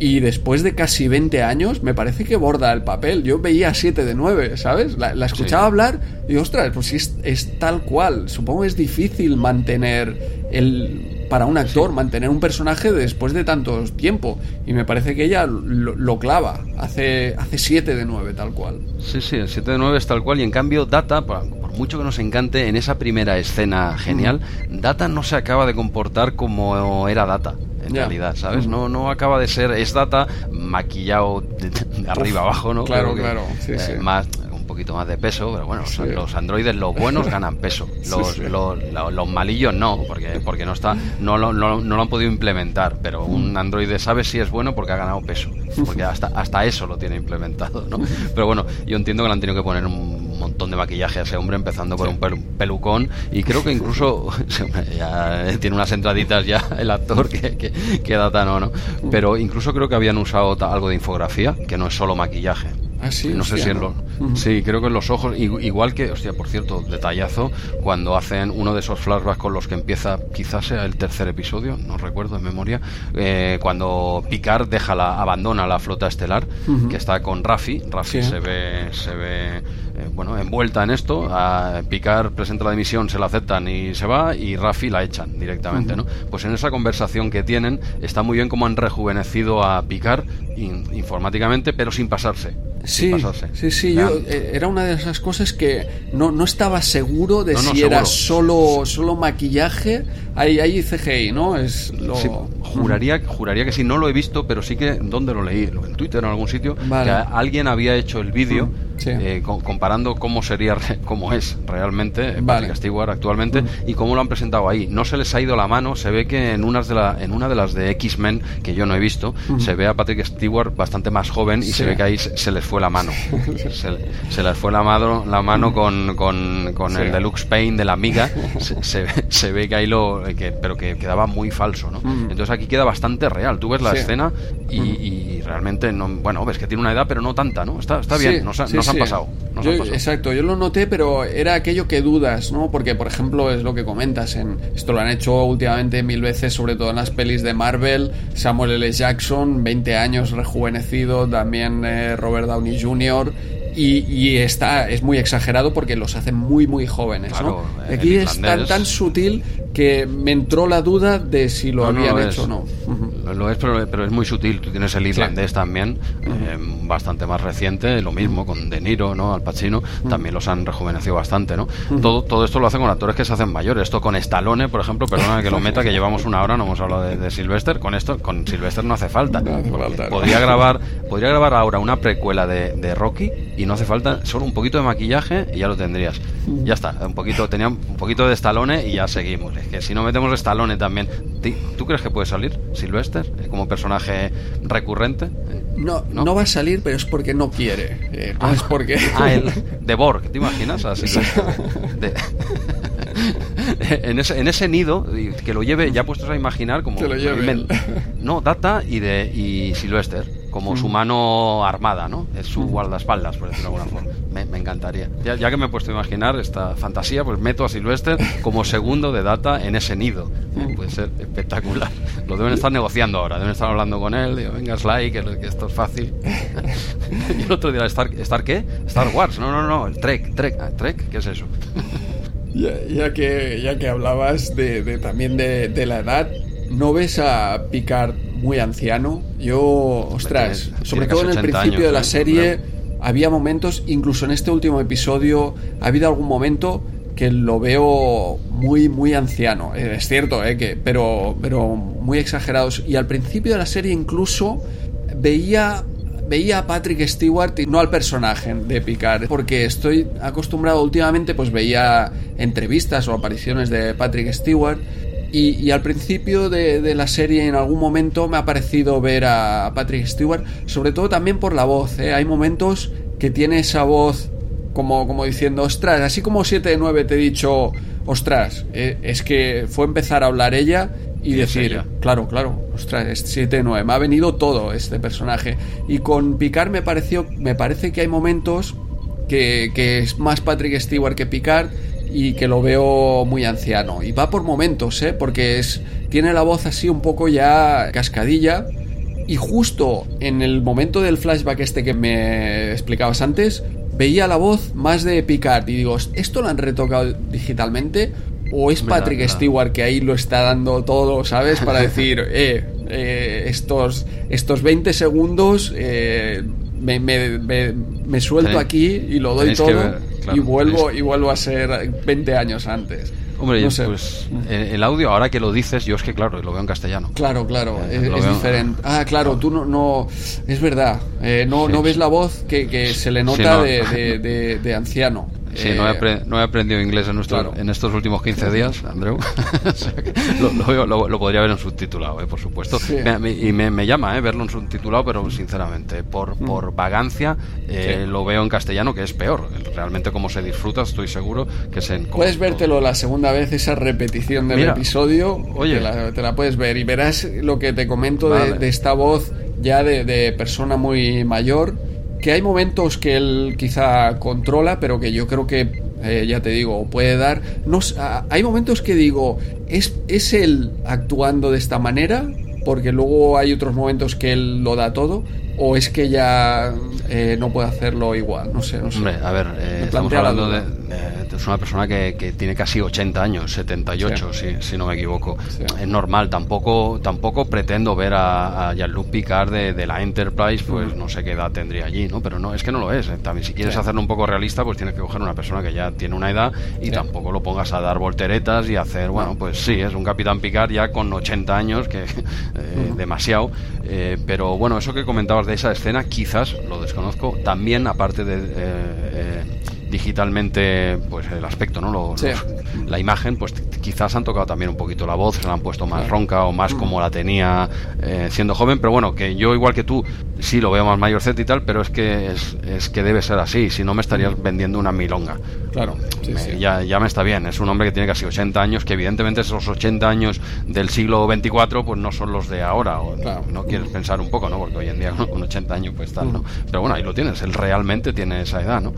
y después de casi 20 años, me parece que borda el papel. Yo veía 7 de 9, ¿sabes? La, escuchaba hablar y, ostras, pues es, es tal cual. Supongo que es difícil mantener el para un actor mantener un personaje después de tanto tiempo. Y me parece que ella lo, clava. Hace, hace 7 de 9, tal cual. Sí, sí, el 7 de 9 es tal cual. Y en cambio, Data, por, mucho que nos encante, en esa primera escena genial, Data no se acaba de comportar como era Data en realidad, ¿sabes? No, no acaba de ser, es data maquillado de, arriba abajo, ¿no? Claro, claro, eh, Más, poquito más de peso, pero bueno, los androides, los buenos ganan peso, los, los, malillos no, porque, porque no, está, no, no, no, lo han podido implementar, pero un androide sabe si es bueno porque ha ganado peso, porque hasta, hasta eso lo tiene implementado, ¿no? Pero bueno, yo entiendo que le han tenido que poner un montón de maquillaje a ese hombre, empezando por un pelucón, y creo que incluso ya tiene unas entraditas ya el actor que, que, que data no, ¿no? Pero incluso creo que habían usado algo de infografía, que no es solo maquillaje. Ah, sí, no sé si en Sí, creo que en los ojos, igual que, hostia, por cierto, detallazo, cuando hacen uno de esos flashbacks con los que empieza, quizás sea el tercer episodio, no recuerdo de memoria, eh, cuando Picard deja la, abandona la flota estelar, que está con Rafi, Rafi se ve, se ve eh, bueno, envuelta en esto, a Picard presenta la dimisión, se la aceptan y se va, y Rafi la echan directamente, ¿no? Pues en esa conversación que tienen, está muy bien cómo han rejuvenecido a Picard informáticamente, pero sin pasarse. Sí, sí, sí, yo, eh, era una de esas cosas que no, no estaba seguro de si era solo, solo maquillaje. Ahí, ahí CGI, ¿no? Es lo... juraría, juraría que sí, no lo he visto, pero sí que, ¿dónde lo leí? En Twitter o en algún sitio, que alguien había hecho el vídeo eh, comparando cómo sería, cómo es realmente vale. Stewart actualmente y cómo lo han presentado ahí. No se les ha ido la mano, se ve que en, unas de la, en una de las de X-Men, que yo no he visto, se ve a Patrick Stewart bastante más joven y se ve que ahí se, les fue la mano. se, les fue la mano, la mano con, con, con el Deluxe Paint de la amiga. Se, se, ve que ahí lo. Que, pero que quedaba muy falso, ¿no? Entonces aquí queda bastante real. Tú ves la escena y, realmente, no, bueno, ves que tiene una edad, pero no tanta, ¿no? Está, está bien, nos, nos han pasado. Exacto, yo lo noté, pero era aquello que dudas, ¿no? Porque, por ejemplo, es lo que comentas. En, esto lo han hecho últimamente mil veces, sobre todo en las pelis de Marvel. Samuel L. Jackson, 20 años rejuvenecido. También eh, Robert Downey Jr. Y, está, es muy exagerado porque los hacen muy, muy jóvenes. ¿no? Aquí es tan, tan sutil que me entró la duda de si lo habían hecho o no. Lo es, pero, es muy sutil. Tú tienes el irlandés también, eh, bastante más reciente, lo mismo con De Niro, ¿no? Al Pacino, también los han rejuvenecido bastante, ¿no? todo, todo esto lo hacen con actores que se hacen mayores. Esto con Stallone, por ejemplo, perdona que lo meta, que llevamos una hora, no hemos hablado de, de Sylvester. Con esto, con Sylvester no hace falta. podría, grabar, podría grabar ahora una precuela de, de, Rocky y no hace falta solo un poquito de maquillaje y ya lo tendrías. Ya está, un poquito, tenía un poquito de Stallone y ya seguimos que si no metemos Stallone también, ¿tú crees que puede salir Sylvester como personaje recurrente? No, no, va a salir, pero es porque no quiere. Eh, no es porque. Ah, el de Borg, ¿te imaginas? Así en, ese, en ese nido, que lo lleve, ya puestos a imaginar como. no, Data y de y Sylvester como su mm. mano armada, ¿no? Es su mm. guardaespaldas, por decirlo de alguna forma. Me, encantaría. Ya, que me he puesto a imaginar esta fantasía, pues meto a Sylvester como segundo de data en ese nido. Mm. Puede ser espectacular. Lo deben estar negociando ahora, deben estar hablando con él, digo, venga, Sly, que, que esto es fácil. y el otro día, ¿Star, ¿Star qué? Star Wars, no, no, no, el Trek, Trek, ah, Trek, ¿qué es eso? ya, que, ya que hablabas de, también de, de la edad, ¿no ves a Picard muy anciano. Yo, ostras, sobre todo en el principio de la ¿eh? serie, había momentos, incluso en este último episodio, ha habido algún momento que lo veo muy, muy anciano. Eh, es cierto, eh, que, pero, pero muy exagerados. Y al principio de la serie incluso veía veía a Patrick Stewart y no al personaje de Picard, porque estoy acostumbrado últimamente, pues veía entrevistas o apariciones de Patrick Stewart y, al principio de, la serie, en algún momento, me ha parecido ver a Patrick Stewart, sobre todo también por la voz. ¿eh? Hay momentos que tiene esa voz como, como diciendo, ostras, así como 7 de 9 te he dicho, ostras, eh, es que fue empezar a hablar ella y decir, claro, claro, ostras, es 7 de 9, me ha venido todo este personaje. Y con Picard me pareció, me parece que hay momentos que, que es más Patrick Stewart que Picard y que lo veo muy anciano. Y va por momentos, ¿eh? porque es, tiene la voz así un poco ya cascadilla. Y justo en el momento del flashback este que me explicabas antes, veía la voz más de Picard. Y digo, ¿esto lo han retocado digitalmente? ¿O es Patrick Stewart que ahí lo está dando todo, ¿sabes? Para decir, eh, eh estos, estos 20 segundos eh, me, me, me, suelto aquí y lo doy todo y vuelvo y vuelvo a ser 20 años antes. Hombre, pues el audio, ahora que lo dices, yo es que claro, lo veo en castellano. Claro, claro, eh, es, diferente. Ah, claro, tú no, no es verdad, eh, no, no ves la voz que, que se le nota de, de, de anciano. Sí, no, he no, he aprendido inglés en, nuestro, en estos últimos 15 días, Andreu. lo, podría ver en subtitulado, eh, por supuesto. y me, me, llama eh, verlo en subtitulado, pero sinceramente, por, mm. por vagancia, eh, lo veo en castellano, que es peor. Realmente, como se disfruta, estoy seguro que se. Puedes vértelo la segunda vez, esa repetición del episodio. Oye, te la, puedes ver y verás lo que te comento de, de, esta voz ya de, de persona muy mayor que hay momentos que él quizá controla, pero que yo creo que, eh, ya te digo, puede dar... No, hay momentos que digo, ¿es, ¿es él actuando de esta manera? Porque luego hay otros momentos que él lo da todo, o es que ya eh, no puede hacerlo igual, no sé, no sé. Hombre, a ver, eh, estamos hablando de, es una persona que, que, tiene casi 80 años, 78 si, si, no me equivoco. Es normal, tampoco tampoco pretendo ver a, a Jean-Luc Picard de, de, la Enterprise, pues no sé qué edad tendría allí, ¿no? Pero no, es que no lo es. Eh. También si quieres hacerlo un poco realista, pues tienes que coger una persona que ya tiene una edad y tampoco lo pongas a dar volteretas y hacer, bueno, pues sí, es un Capitán Picard ya con 80 años, que demasiado. pero bueno, eso que comentabas de esa escena, quizás, lo desconozco, también aparte de... Digitalmente pues el aspecto no lo, la imagen pues quizás han tocado también un poquito la voz se la han puesto más ronca o más mm. como la tenía eh, siendo joven pero bueno que yo igual que tú sí lo veo más mayorcete y tal pero es que es, es que debe ser así si no me estarías mm. vendiendo una milonga. Claro Ya, ya me está bien es un hombre que tiene casi 80 años que evidentemente esos 80 años del siglo 24 pues no son los de ahora o no quieres pensar un poco no porque hoy en día con 80 años pues tal no pero bueno ahí lo tienes él realmente tiene esa edad no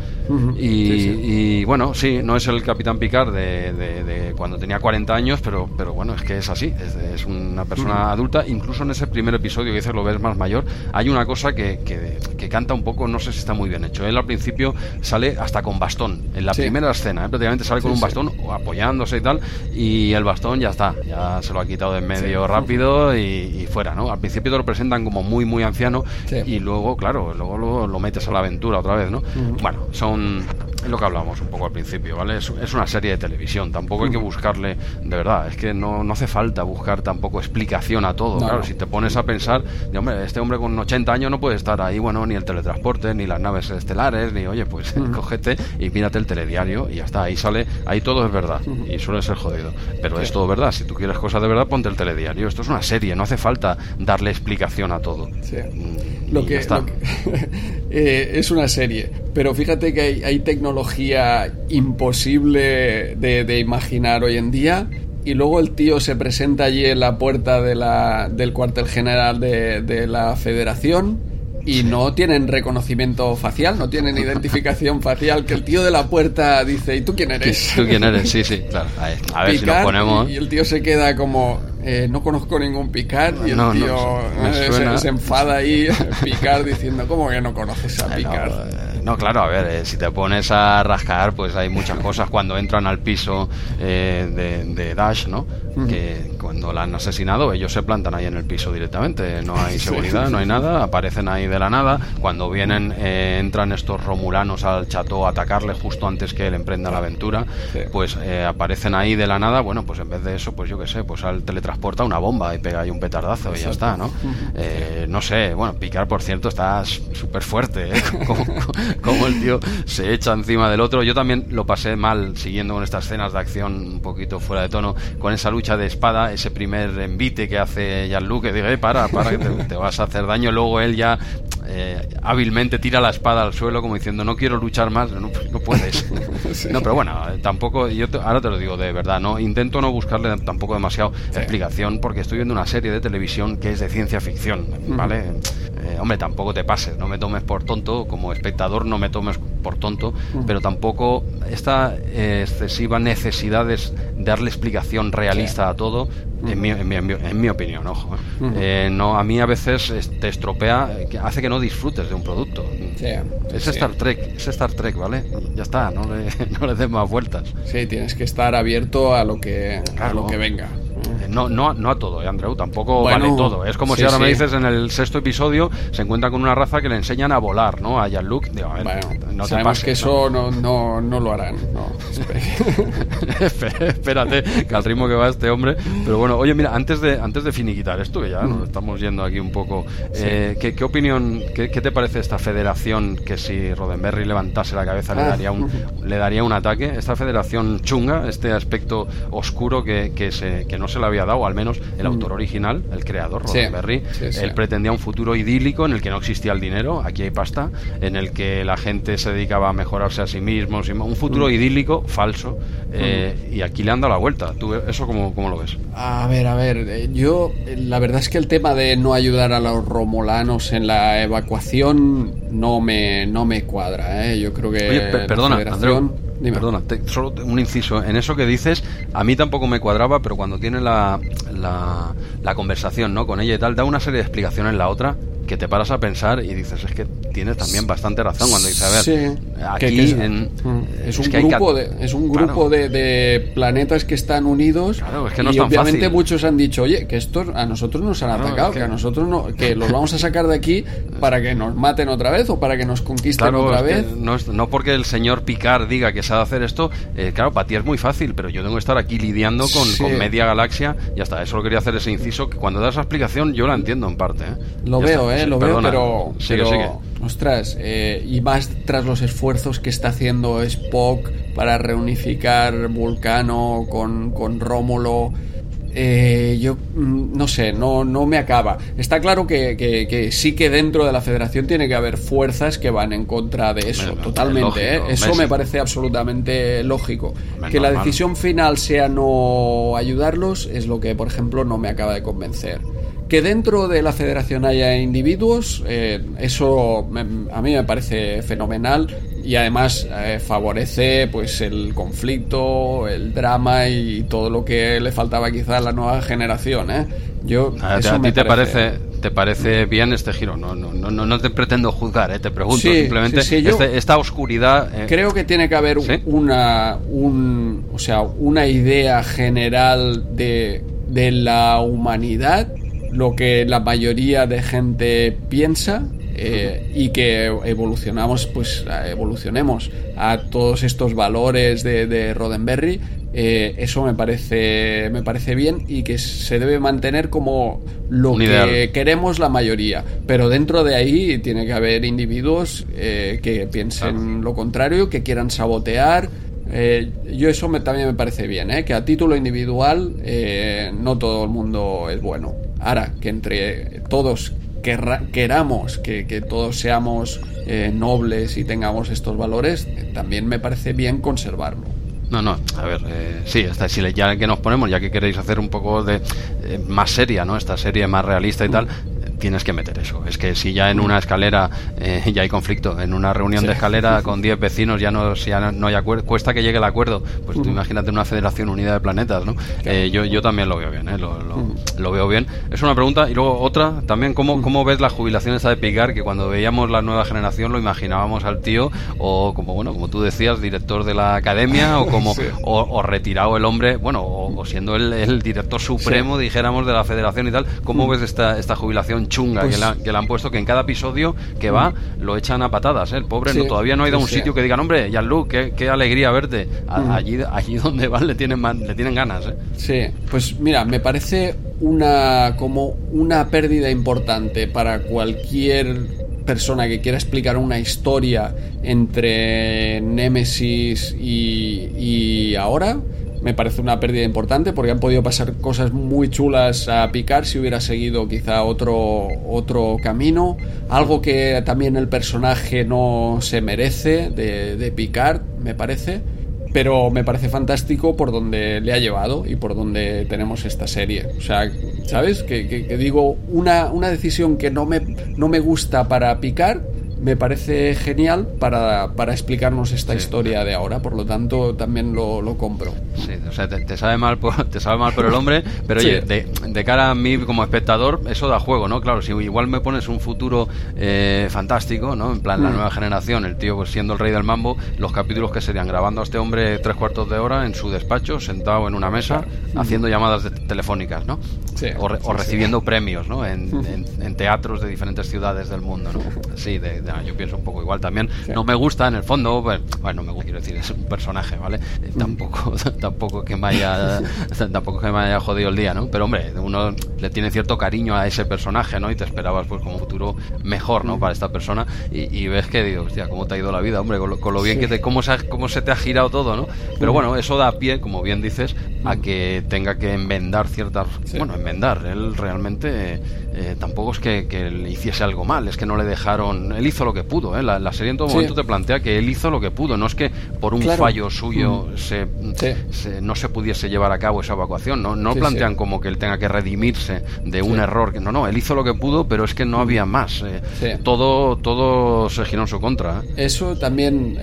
y y, bueno, sí, no es el Capitán Picard de, cuando tenía 40 años, pero, pero bueno, es que es así, es, una persona adulta. Incluso en ese primer episodio que dices lo ves más mayor, hay una cosa que, que, canta un poco, no sé si está muy bien hecho. Él al principio sale hasta con bastón, en la primera escena, ¿eh? prácticamente sale con un bastón apoyándose y tal, y el bastón ya está, ya se lo ha quitado de en medio rápido y, fuera, ¿no? Al principio te lo presentan como muy, muy anciano y luego, claro, luego lo, lo, metes a la aventura otra vez, ¿no? Bueno, son es lo que hablamos un poco al principio, ¿vale? Es, una serie de televisión, tampoco hay que buscarle, de verdad, es que no, no hace falta buscar tampoco explicación a todo, claro, si te pones a pensar, hombre, este hombre con 80 años no puede estar ahí, bueno, ni el teletransporte, ni las naves estelares, ni, oye, pues cógete y mírate el telediario y ya está, ahí sale, ahí todo es verdad, y suele ser jodido, pero es todo verdad, si tú quieres cosas de verdad, ponte el telediario, esto es una serie, no hace falta darle explicación a todo. Sí. Mm, lo, que, está. Eh, es una serie, pero fíjate que hay, hay tecnología imposible de, imaginar hoy en día y luego el tío se presenta allí en la puerta de la, del cuartel general de, de la federación y no tienen reconocimiento facial, no tienen identificación facial, que el tío de la puerta dice, ¿y tú quién eres? ¿Tú quién eres? Sí, sí, claro. A ver, si nos ponemos... Y, el tío se queda como, eh, no conozco ningún Picard, y el tío eh, se, enfada ahí, Picard, diciendo, ¿cómo que no conoces a Picard? Eh, no, claro, a ver, si te pones a rascar, pues hay muchas cosas cuando entran al piso de, de Dash, ¿no? que cuando la han asesinado ellos se plantan ahí en el piso directamente, no hay seguridad, no hay nada, aparecen ahí de la nada, cuando vienen eh, entran estos romulanos al chateau a atacarle justo antes que él emprenda la aventura, pues eh, aparecen ahí de la nada, bueno, pues en vez de eso, pues yo qué sé, pues al teletransporta una bomba y pega ahí un petardazo y ya está, ¿no? Eh, no sé, bueno, Picar por cierto está súper fuerte, como, como, el tío se echa encima del otro, yo también lo pasé mal siguiendo con estas escenas de acción un poquito fuera de tono, con esa lucha de espada, ese primer envite que hace Jean-Luc, que dice, eh, para, para, que te, vas a hacer daño. Luego él ya eh, hábilmente tira la espada al suelo como diciendo, no quiero luchar más, no, puedes. No, pero bueno, tampoco, yo ahora te lo digo de verdad, no intento no buscarle tampoco demasiado explicación porque estoy viendo una serie de televisión que es de ciencia ficción, ¿vale? Eh, hombre, tampoco te pases, no me tomes por tonto, como espectador no me tomes por tonto, pero tampoco esta excesiva necesidad de darle explicación realista a todo, en, mi, en, mi, opinión, ojo. ¿eh? Eh, no, a mí a veces te estropea, hace que no disfrutes de un producto. es Star Trek, es Star Trek, ¿vale? Ya está, no le, no le des más vueltas. Sí, tienes que estar abierto a lo que, a lo que venga no, no, no a todo, ¿eh, Andreu, tampoco vale todo. Es como si ahora me dices en el sexto episodio se encuentra con una raza que le enseñan a volar, ¿no? A Jean-Luc. no sabemos que eso no, no, no, lo harán. Espérate, que al ritmo que va este hombre. Pero bueno, oye, mira, antes de, antes de finiquitar esto, que ya nos estamos yendo aquí un poco, eh, ¿qué, opinión, qué, te parece esta federación que si Roddenberry levantase la cabeza le, ah. daría un, le daría un ataque? Esta federación chunga, este aspecto oscuro que, que, se, que no se le había dado, al menos el autor original, el creador, Roddenberry, él pretendía un futuro idílico en el que no existía el dinero, aquí hay pasta, en el que la gente se dedicaba a mejorarse a sí mismos, un futuro mm. idílico falso, eh, y aquí le han dado la vuelta. ¿Tú eso cómo, cómo lo ves? A ver, a ver, eh, yo la verdad es que el tema de no ayudar a los romulanos en la evacuación no me, no me cuadra, ¿eh? Yo creo que... Oye, perdona, Perdona, solo un inciso. En eso que dices, a mí tampoco me cuadraba, pero cuando tiene la, la, la conversación ¿no? con ella y tal, da una serie de explicaciones la otra que te paras a pensar y dices, es que tienes también bastante razón cuando dices, a ver, aquí es, mm, es, un grupo, de, es un grupo de, planetas que están unidos claro, es que no y obviamente muchos han dicho, oye, que estos a nosotros nos han atacado, que... a nosotros no, que los vamos a sacar de aquí para que nos maten otra vez o para que nos conquisten otra vez. No, no, porque el señor Picard diga que sabe hacer esto, eh, claro, para ti es muy fácil, pero yo tengo que estar aquí lidiando con, con media galaxia y hasta eso lo quería hacer ese inciso, que cuando da esa explicación yo la entiendo en parte. ¿eh? Lo veo, ¿eh? Lo veo, pero, ostras, eh, y más tras los esfuerzos que está haciendo Spock para reunificar Vulcano con, con Rómulo. Eh, yo mm, no sé, no, no me acaba. Está claro que, sí que dentro de la federación tiene que haber fuerzas que van en contra de eso, totalmente. ¿eh? Eso me parece absolutamente lógico. que la decisión final sea no ayudarlos es lo que, por ejemplo, no me acaba de convencer. Que dentro de la federación haya individuos, eh, eso a mí me parece fenomenal y además eh, favorece pues el conflicto, el drama y todo lo que le faltaba quizá a la nueva generación. ¿eh? Yo, a, ti te parece te parece bien este giro. No, no, no, no te pretendo juzgar, ¿eh? te pregunto simplemente este, esta oscuridad. Creo que tiene que haber una, un, o sea, una idea general de, de la humanidad lo que la mayoría de gente piensa eh, y que evolucionamos, pues evolucionemos a todos estos valores de, de Roddenberry. Eh, eso me parece me parece bien y que se debe mantener como lo que queremos la mayoría pero dentro de ahí tiene que haber individuos eh, que piensen lo contrario que quieran sabotear yo eso me, también me parece bien, que a título individual no todo el mundo es bueno. Ahora, que entre todos queramos que, todos seamos eh, nobles y tengamos estos valores, eh, también me parece bien conservarlo. No, no, a ver, eh, sí, hasta si ya que nos ponemos, ya que queréis hacer un poco de más seria, ¿no? Esta serie más realista y tal, tienes que meter eso. Es que si ya en una escalera eh, ya hay conflicto, en una reunión de escalera con 10 vecinos ya no, ya no hay acuerdo, cuesta que llegue el acuerdo, pues tú imagínate una federación unida de planetas, ¿no? Eh, yo, yo también lo veo bien, ¿eh? lo, lo, veo bien. Es una pregunta y luego otra también, ¿cómo, cómo ves la jubilación esta de Picar? Que cuando veíamos la nueva generación lo imaginábamos al tío o como, bueno, como tú decías, director de la academia o como o, retirado el hombre, bueno, o, siendo el, el, director supremo, dijéramos, de la federación y tal. ¿Cómo ves esta, esta jubilación chunga pues que, le han puesto, que en cada episodio que va mm. lo echan a patadas. ¿eh? El pobre no, todavía no ha ido a un sitio que digan, hombre, Jean-Luc, qué, qué, alegría verte. Mm. allí, allí donde van le tienen, le tienen ganas. ¿eh? Sí, pues mira, me parece una como una pérdida importante para cualquier persona que quiera explicar una historia entre Nemesis y, y ahora me parece una pérdida importante porque han podido pasar cosas muy chulas a picar si hubiera seguido quizá otro, otro camino. Algo que también el personaje no se merece de, de picar, me parece. Pero me parece fantástico por donde le ha llevado y por donde tenemos esta serie. O sea, ¿sabes? Que, digo, una, una decisión que no me, no me gusta para picar me parece genial para, para explicarnos esta historia de ahora, por lo tanto también lo, lo compro. Sí, o sea, te, sabe mal por, te sabe mal por el hombre, pero oye, de, de, cara a mí como espectador, eso da juego, ¿no? Claro, si igual me pones un futuro eh, fantástico, ¿no? En plan, la mm. nueva generación, el tío pues, siendo el rey del mambo, los capítulos que serían grabando a este hombre tres cuartos de hora en su despacho, sentado en una mesa, haciendo llamadas telefónicas, ¿no? o, recibiendo premios, ¿no? En, en, teatros de diferentes ciudades del mundo, ¿no? Sí, de, yo pienso un poco igual también. No me gusta, en el fondo, pues, bueno, me quiero decir, es un personaje, ¿vale? Eh, tampoco, tampoco que me haya, tampoco que me haya jodido el día, ¿no? Pero hombre, uno le tiene cierto cariño a ese personaje, ¿no? Y te esperabas, pues, como futuro mejor, ¿no? Para esta persona y, ves que digo, hostia, cómo te ha ido la vida, hombre, con lo, bien que te, cómo se, cómo se te ha girado todo, ¿no? Pero bueno, eso da pie, como bien dices, a que tenga que enmendar ciertas, bueno, enmendar, él realmente eh, tampoco es que, le hiciese algo mal, es que no le dejaron. Él hizo lo que pudo, ¿eh? la, serie en todo momento te plantea que él hizo lo que pudo, no es que por un fallo suyo mm. se, no se pudiese llevar a cabo esa evacuación, no, no plantean como que él tenga que redimirse de un error, no, no, él hizo lo que pudo, pero es que no había más, eh, todo, todo se giró en su contra. ¿eh? Eso también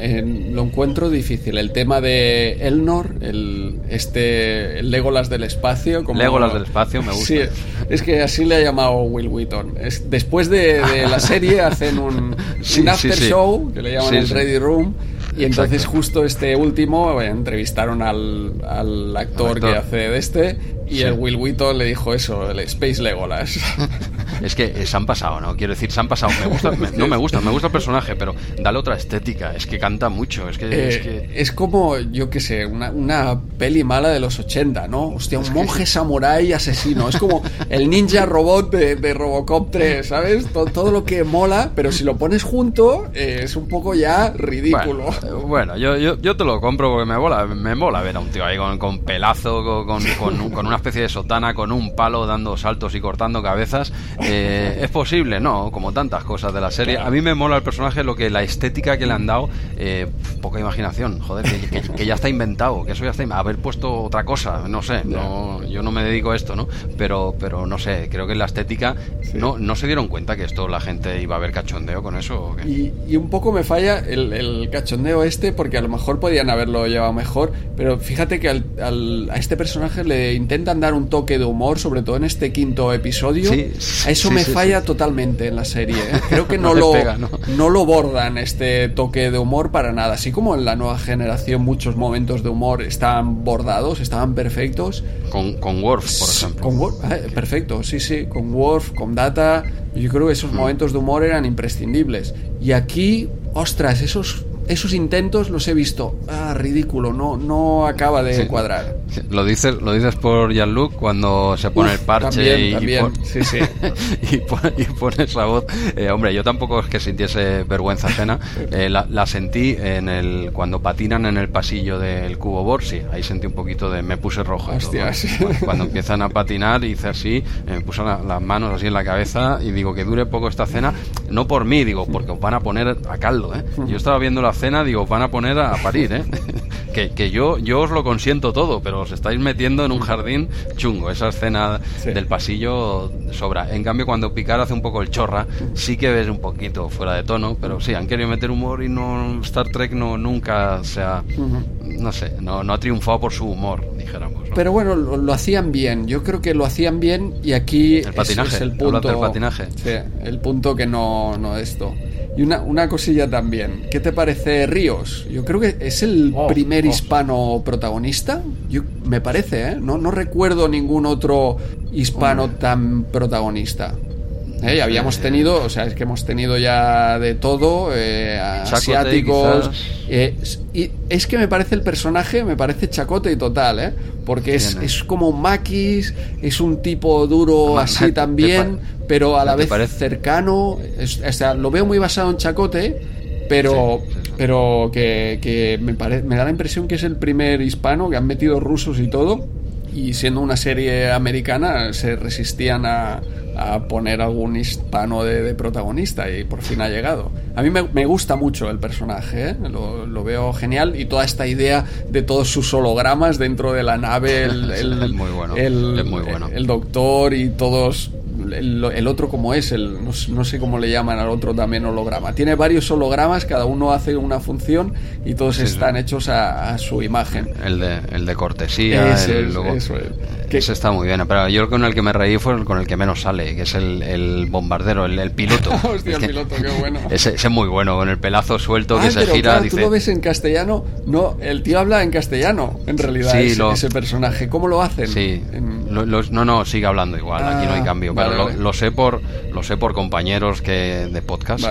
lo encuentro difícil, el tema de Elnor, el, este, el Legolas del espacio. Como, Legolas del espacio, me gusta. es que así le ha llamado Will Wheaton. Es, después de, la serie hacen un, after show que le llaman el Ready Room. Y entonces justo este último eh, entrevistaron al, al actor que hace de este y el Will Wheaton le dijo eso, el Space Legolas. es que se han pasado, ¿no? Quiero decir, se han pasado. Me gusta, no me gusta, me gusta el personaje, pero dale otra estética. Es que canta mucho. Es que. es, eh, como, yo qué sé, una, una, peli mala de los 80, ¿no? Hostia, un monje samurái asesino. Es como el ninja robot de, Robocop 3, ¿sabes? Todo, lo que mola, pero si lo pones junto, eh, es un poco ya ridículo. Bueno, yo, yo, yo, te lo compro porque me mola, me mola ver a un tío ahí con, con pelazo, con, con, con una especie de sotana con un palo dando saltos y cortando cabezas. Eh, ¿Es posible? No, como tantas cosas de la serie. A mí me mola el personaje lo que la estética que le han dado, eh, poca imaginación, joder, que, ya está inventado, que eso ya está haber puesto otra cosa, no sé, no, yo no me dedico a esto, ¿no? Pero, pero no sé, creo que en la estética no, no se dieron cuenta que esto la gente iba a ver cachondeo con eso. Y, un poco me falla el, cachondeo este, porque a lo mejor podían haberlo llevado mejor, pero fíjate que a este personaje le intenta dar un toque de humor, sobre todo en este quinto episodio. eso me falla totalmente en la serie. ¿eh? Creo que no, lo, ¿no? lo bordan este toque de humor para nada. Así como en la nueva generación muchos momentos de humor estaban bordados, estaban perfectos. Con, con Worf, por ejemplo. Con eh, perfecto, sí, sí. Con Worf, con Data. Yo creo que esos mm. momentos de humor eran imprescindibles. Y aquí, ostras, esos esos intentos los he visto. Ah, ridículo, no, no acaba de cuadrar. Lo dices, lo dices por Jean-Luc cuando se pone el parche y, pone, esa voz. Eh, hombre, yo tampoco es que sintiese vergüenza ajena. Eh, la, sentí en el cuando patinan en el pasillo del cubo Borsi. Ahí sentí un poquito de me puse rojo. Cuando empiezan a patinar, hice así, me puse las manos así en la cabeza y digo que dure poco esta cena. No por mí, digo, porque os van a poner a caldo. ¿eh? Yo estaba viendo la cena, digo, van a poner a, parir, ¿eh? que, que yo, yo os lo consiento todo, pero os estáis metiendo en un jardín chungo. Esa escena del pasillo sobra. En cambio, cuando Picard hace un poco el chorra, sí que ves un poquito fuera de tono, pero sí, han querido meter humor y no Star Trek no nunca se ha, no sé, no, no ha triunfado por su humor, dijéramos. Pero bueno, lo, hacían bien. Yo creo que lo hacían bien y aquí el patinaje, es, el punto. Del patinaje. Sí, el punto que no, no esto. Y una, una cosilla también. ¿Qué te parece Ríos? Yo creo que es el oh, primer oh. hispano protagonista. Yo, me parece, ¿eh? No, no recuerdo ningún otro hispano tan protagonista. ¿Eh? habíamos eh, tenido, o sea, es que hemos tenido ya de todo, eh, asiáticos. Eh, y es que me parece el personaje, me parece chacote y total, ¿eh? Porque es, es como maquis, es un tipo duro así también, pero a la vez cercano. o sea, lo veo muy basado en chacote, pero, pero que, que me, me da la impresión que es el primer hispano que han metido rusos y todo. Y siendo una serie americana, se resistían a a poner algún hispano de, protagonista y por fin ha llegado. A mí me, gusta mucho el personaje, ¿eh? lo, veo genial y toda esta idea de todos sus hologramas dentro de la nave, el, el, muy bueno, el, muy bueno. el doctor y todos el, otro como es, el, no, sé cómo le llaman al otro también holograma. Tiene varios hologramas, cada uno hace una función y todos están hechos a, su imagen. El de, el de cortesía, el, eso ese está muy bien, pero yo con el que me reí fue con el que menos sale, que es el, bombardero, el, piloto. Hostia, el piloto, qué bueno. Ese, es muy bueno, con el pelazo suelto que ah, se gira. Tú lo ves en castellano, no, el tío habla en castellano, en realidad, ese, personaje. ¿Cómo lo hacen? Sí, no, no, sigue hablando igual, aquí no hay ah, cambio, pero lo, sé por lo sé por compañeros que de podcast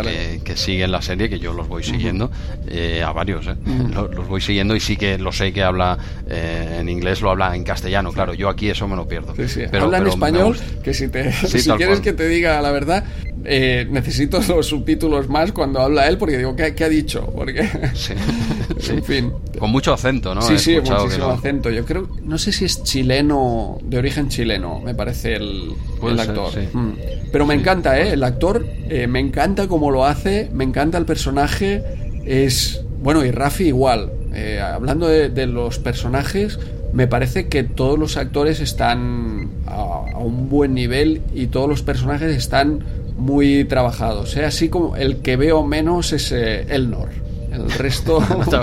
que, siguen la serie, que yo los voy siguiendo, eh, a varios, eh. los, voy siguiendo y sí que lo sé que habla eh, en inglés, lo habla en castellano, claro, yo aquí eso me lo pierdo. Pero, Habla en español, que si, te, si quieres que te diga la verdad, eh, necesito los subtítulos más cuando habla él, porque digo, ¿qué, ha dicho? Porque, sí, en fin. Con mucho acento, ¿no? Sí, sí, muchísimo acento. Yo creo, no sé si es chileno, de origen chileno, me parece el, el actor. Mm. Pero me encanta, ¿eh? El actor, eh, me encanta cómo lo hace, me encanta el personaje, es... Bueno, y Rafi igual. Eh, hablando de los personajes, me parece que todos los actores están a, un buen nivel y todos los personajes están muy trabajados. ¿eh? Así como el que veo menos es eh, Elnor. El resto. no, te, ha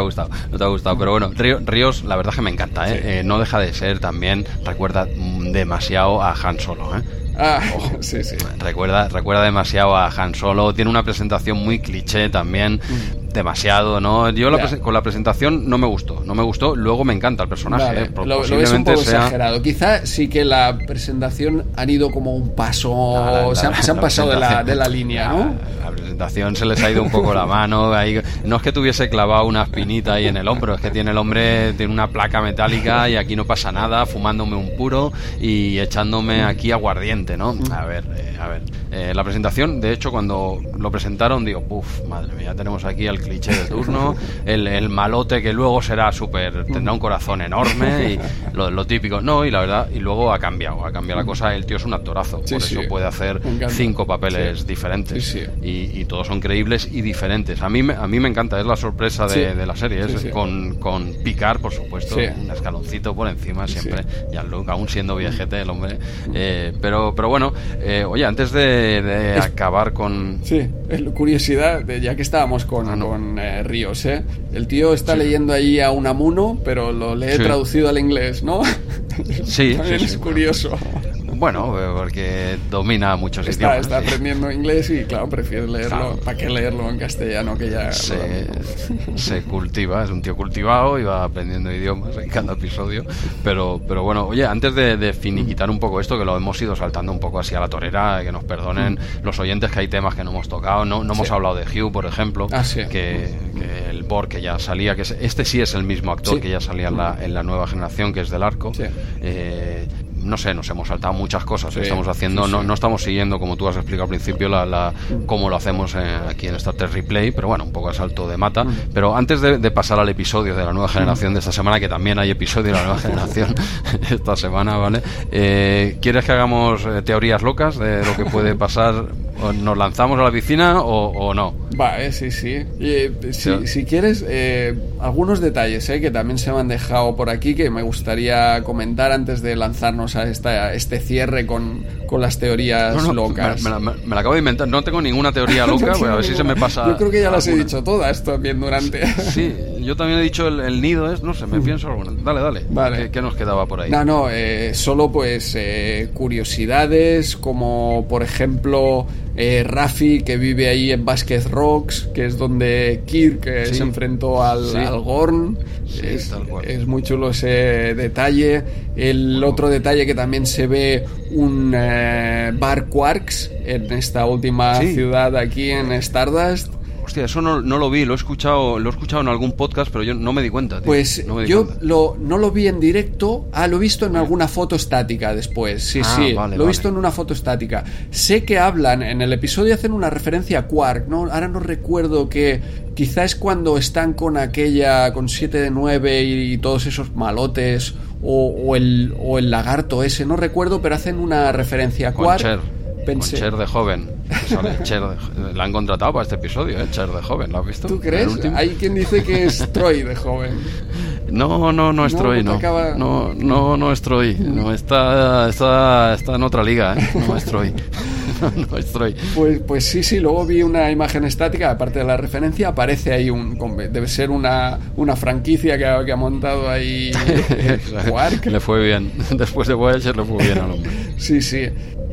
gustado, no te ha gustado. Pero bueno, Ríos, la verdad que me encanta. ¿eh? no deja de ser también, recuerda demasiado a Han Solo. ¿eh? Ah, sí, sí. Recuerda, recuerda demasiado a Han Solo. Tiene una presentación muy cliché también. Mm. Demasiado, ¿no? Yo con la presentación no me gustó. No me gustó. Luego me encanta el personaje. ¿eh? Lo, ves un poco exagerado. Quizá sí que la presentación han ido como un paso. se, han, pasado de la, de la línea, ¿no? La, presentación se les ha ido un poco la mano. Ahí, no es que tuviese clavado una espinita ahí en el hombro. Es que tiene el hombre tiene una placa metálica y aquí no pasa nada. Fumándome un puro y echándome aquí aguardiente ¿no? A ver, eh, a ver. Eh, la presentación, de hecho, cuando lo presentaron, digo, puff, madre mía, tenemos aquí al cliché de turno, el, malote que luego será súper, tendrá un corazón enorme y lo, típico. No, y la verdad, y luego ha cambiado, ha cambiado la cosa. El tío es un actorazo, por eso puede hacer cinco papeles diferentes. Y, todos son creíbles y diferentes. A mí, a mí me encanta, es la sorpresa de, la serie, es con, con Picar, por supuesto, un escaloncito por encima siempre, ya aún siendo viejete el hombre, eh, pero pero bueno, eh, oye, antes de, acabar con... Sí, curiosidad, ya que estábamos con, ah, con eh, Ríos, ¿eh? El tío está leyendo ahí a Unamuno, pero lo lee traducido al inglés, ¿no? Sí, es curioso. Bueno, porque domina muchos idiomas. Está aprendiendo inglés y, claro, prefiere leerlo. ¿Para qué leerlo en castellano? Que ya. Se, cultiva, es un tío cultivado y va aprendiendo idiomas en cada episodio. Pero, pero bueno, oye, antes de, finiquitar un poco esto, que lo hemos ido saltando un poco así a la torera, que nos perdonen mm. los oyentes que hay temas que no hemos tocado. No, no hemos hablado de Hugh, por ejemplo, ah, que, el Borg que ya salía, que este sí es el mismo actor que ya salía en la, en la nueva generación, que es del arco. Eh, no sé, nos hemos saltado muchas cosas. estamos haciendo, no, no, estamos siguiendo, como tú has explicado al principio, la, la cómo lo hacemos eh, aquí en Star Trek Replay, pero bueno, un poco a salto de mata. Pero antes de, pasar al episodio de la nueva generación de esta semana, que también hay episodio de la nueva generación esta semana, ¿vale? Eh, ¿Quieres que hagamos eh, teorías locas de lo que puede pasar? ¿Nos lanzamos a la piscina o, no? Va, sí, sí. si, si, quieres, algunos detalles que también se me han dejado por aquí que me gustaría comentar antes de lanzarnos esta, este cierre con, con las teorías locas. Me, la acabo de inventar, no tengo ninguna teoría loca, a ver si se me pasa. Yo creo que ya las he dicho todas también durante. Sí, yo también he dicho el, nido, es, no sé, me mm. pienso alguna. Dale, dale. Vale. ¿Qué, nos quedaba por ahí? No, no, eh, solo pues eh, curiosidades como por ejemplo eh, Rafi que vive ahí en Vasquez Rocks, que es donde Kirk se enfrentó al, al Gorn. es, es, muy chulo ese detalle. El otro detalle que también se ve un bar Quarks en esta última ciudad aquí en Stardust Hostia, eso no, lo vi, lo he escuchado, lo he escuchado en algún podcast, pero yo no me di cuenta. Pues yo Lo, no lo vi en directo, ah, lo he visto en alguna foto estática después, sí, ah, sí, lo he visto en una foto estática. Sé que hablan, en el episodio hacen una referencia a Quark, ¿no? Ahora no recuerdo que quizás es cuando están con aquella, con 7 de 9 y, todos esos malotes, o, el, o el lagarto ese, no recuerdo, pero hacen una referencia a Quark. Pensé... Cher de joven. la han contratado para este episodio, ¿eh? Cher de joven, ¿lo has visto? ¿Tú crees? Hay quien dice que es Troy de joven. No, no, no estoy, no. No, no, no estoy. No, está, está, está en otra liga, ¿eh? No estoy. no estoy. Pues, pues sí, sí, luego vi una imagen estática, aparte de la referencia, aparece ahí un... Debe ser una, una franquicia que ha, que ha montado ahí Que le fue bien. Después de Voyager le fue bien al hombre. sí, sí.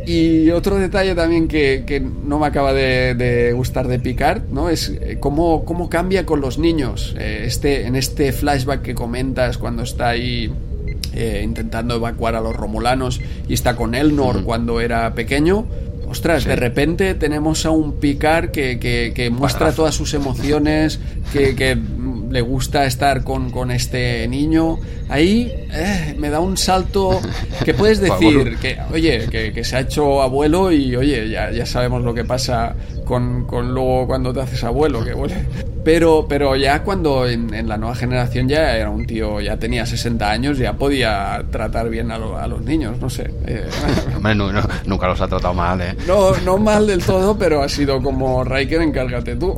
Y otro detalle también que, que no me acaba de, gustar de Picard, ¿no? Es eh, cómo, cómo cambia con los niños. Eh, este, en este flashback que comentas cuando está ahí eh, intentando evacuar a los romulanos y está con Elnor cuando era pequeño. Ostras, de repente tenemos a un Picard que, que, muestra todas sus emociones, que, que le gusta estar con, con este niño. Ahí eh, me da un salto que puedes decir que, oye, que, se ha hecho abuelo y, oye, ya, ya sabemos lo que pasa con, con, luego cuando te haces abuelo, que huele. Pero, pero ya cuando en, la nueva generación ya era un tío, ya tenía 60 años, ya podía tratar bien a, a los niños, no sé. Eh. nunca los ha tratado mal, ¿eh? No, no mal del todo, pero ha sido como Riker, encárgate tú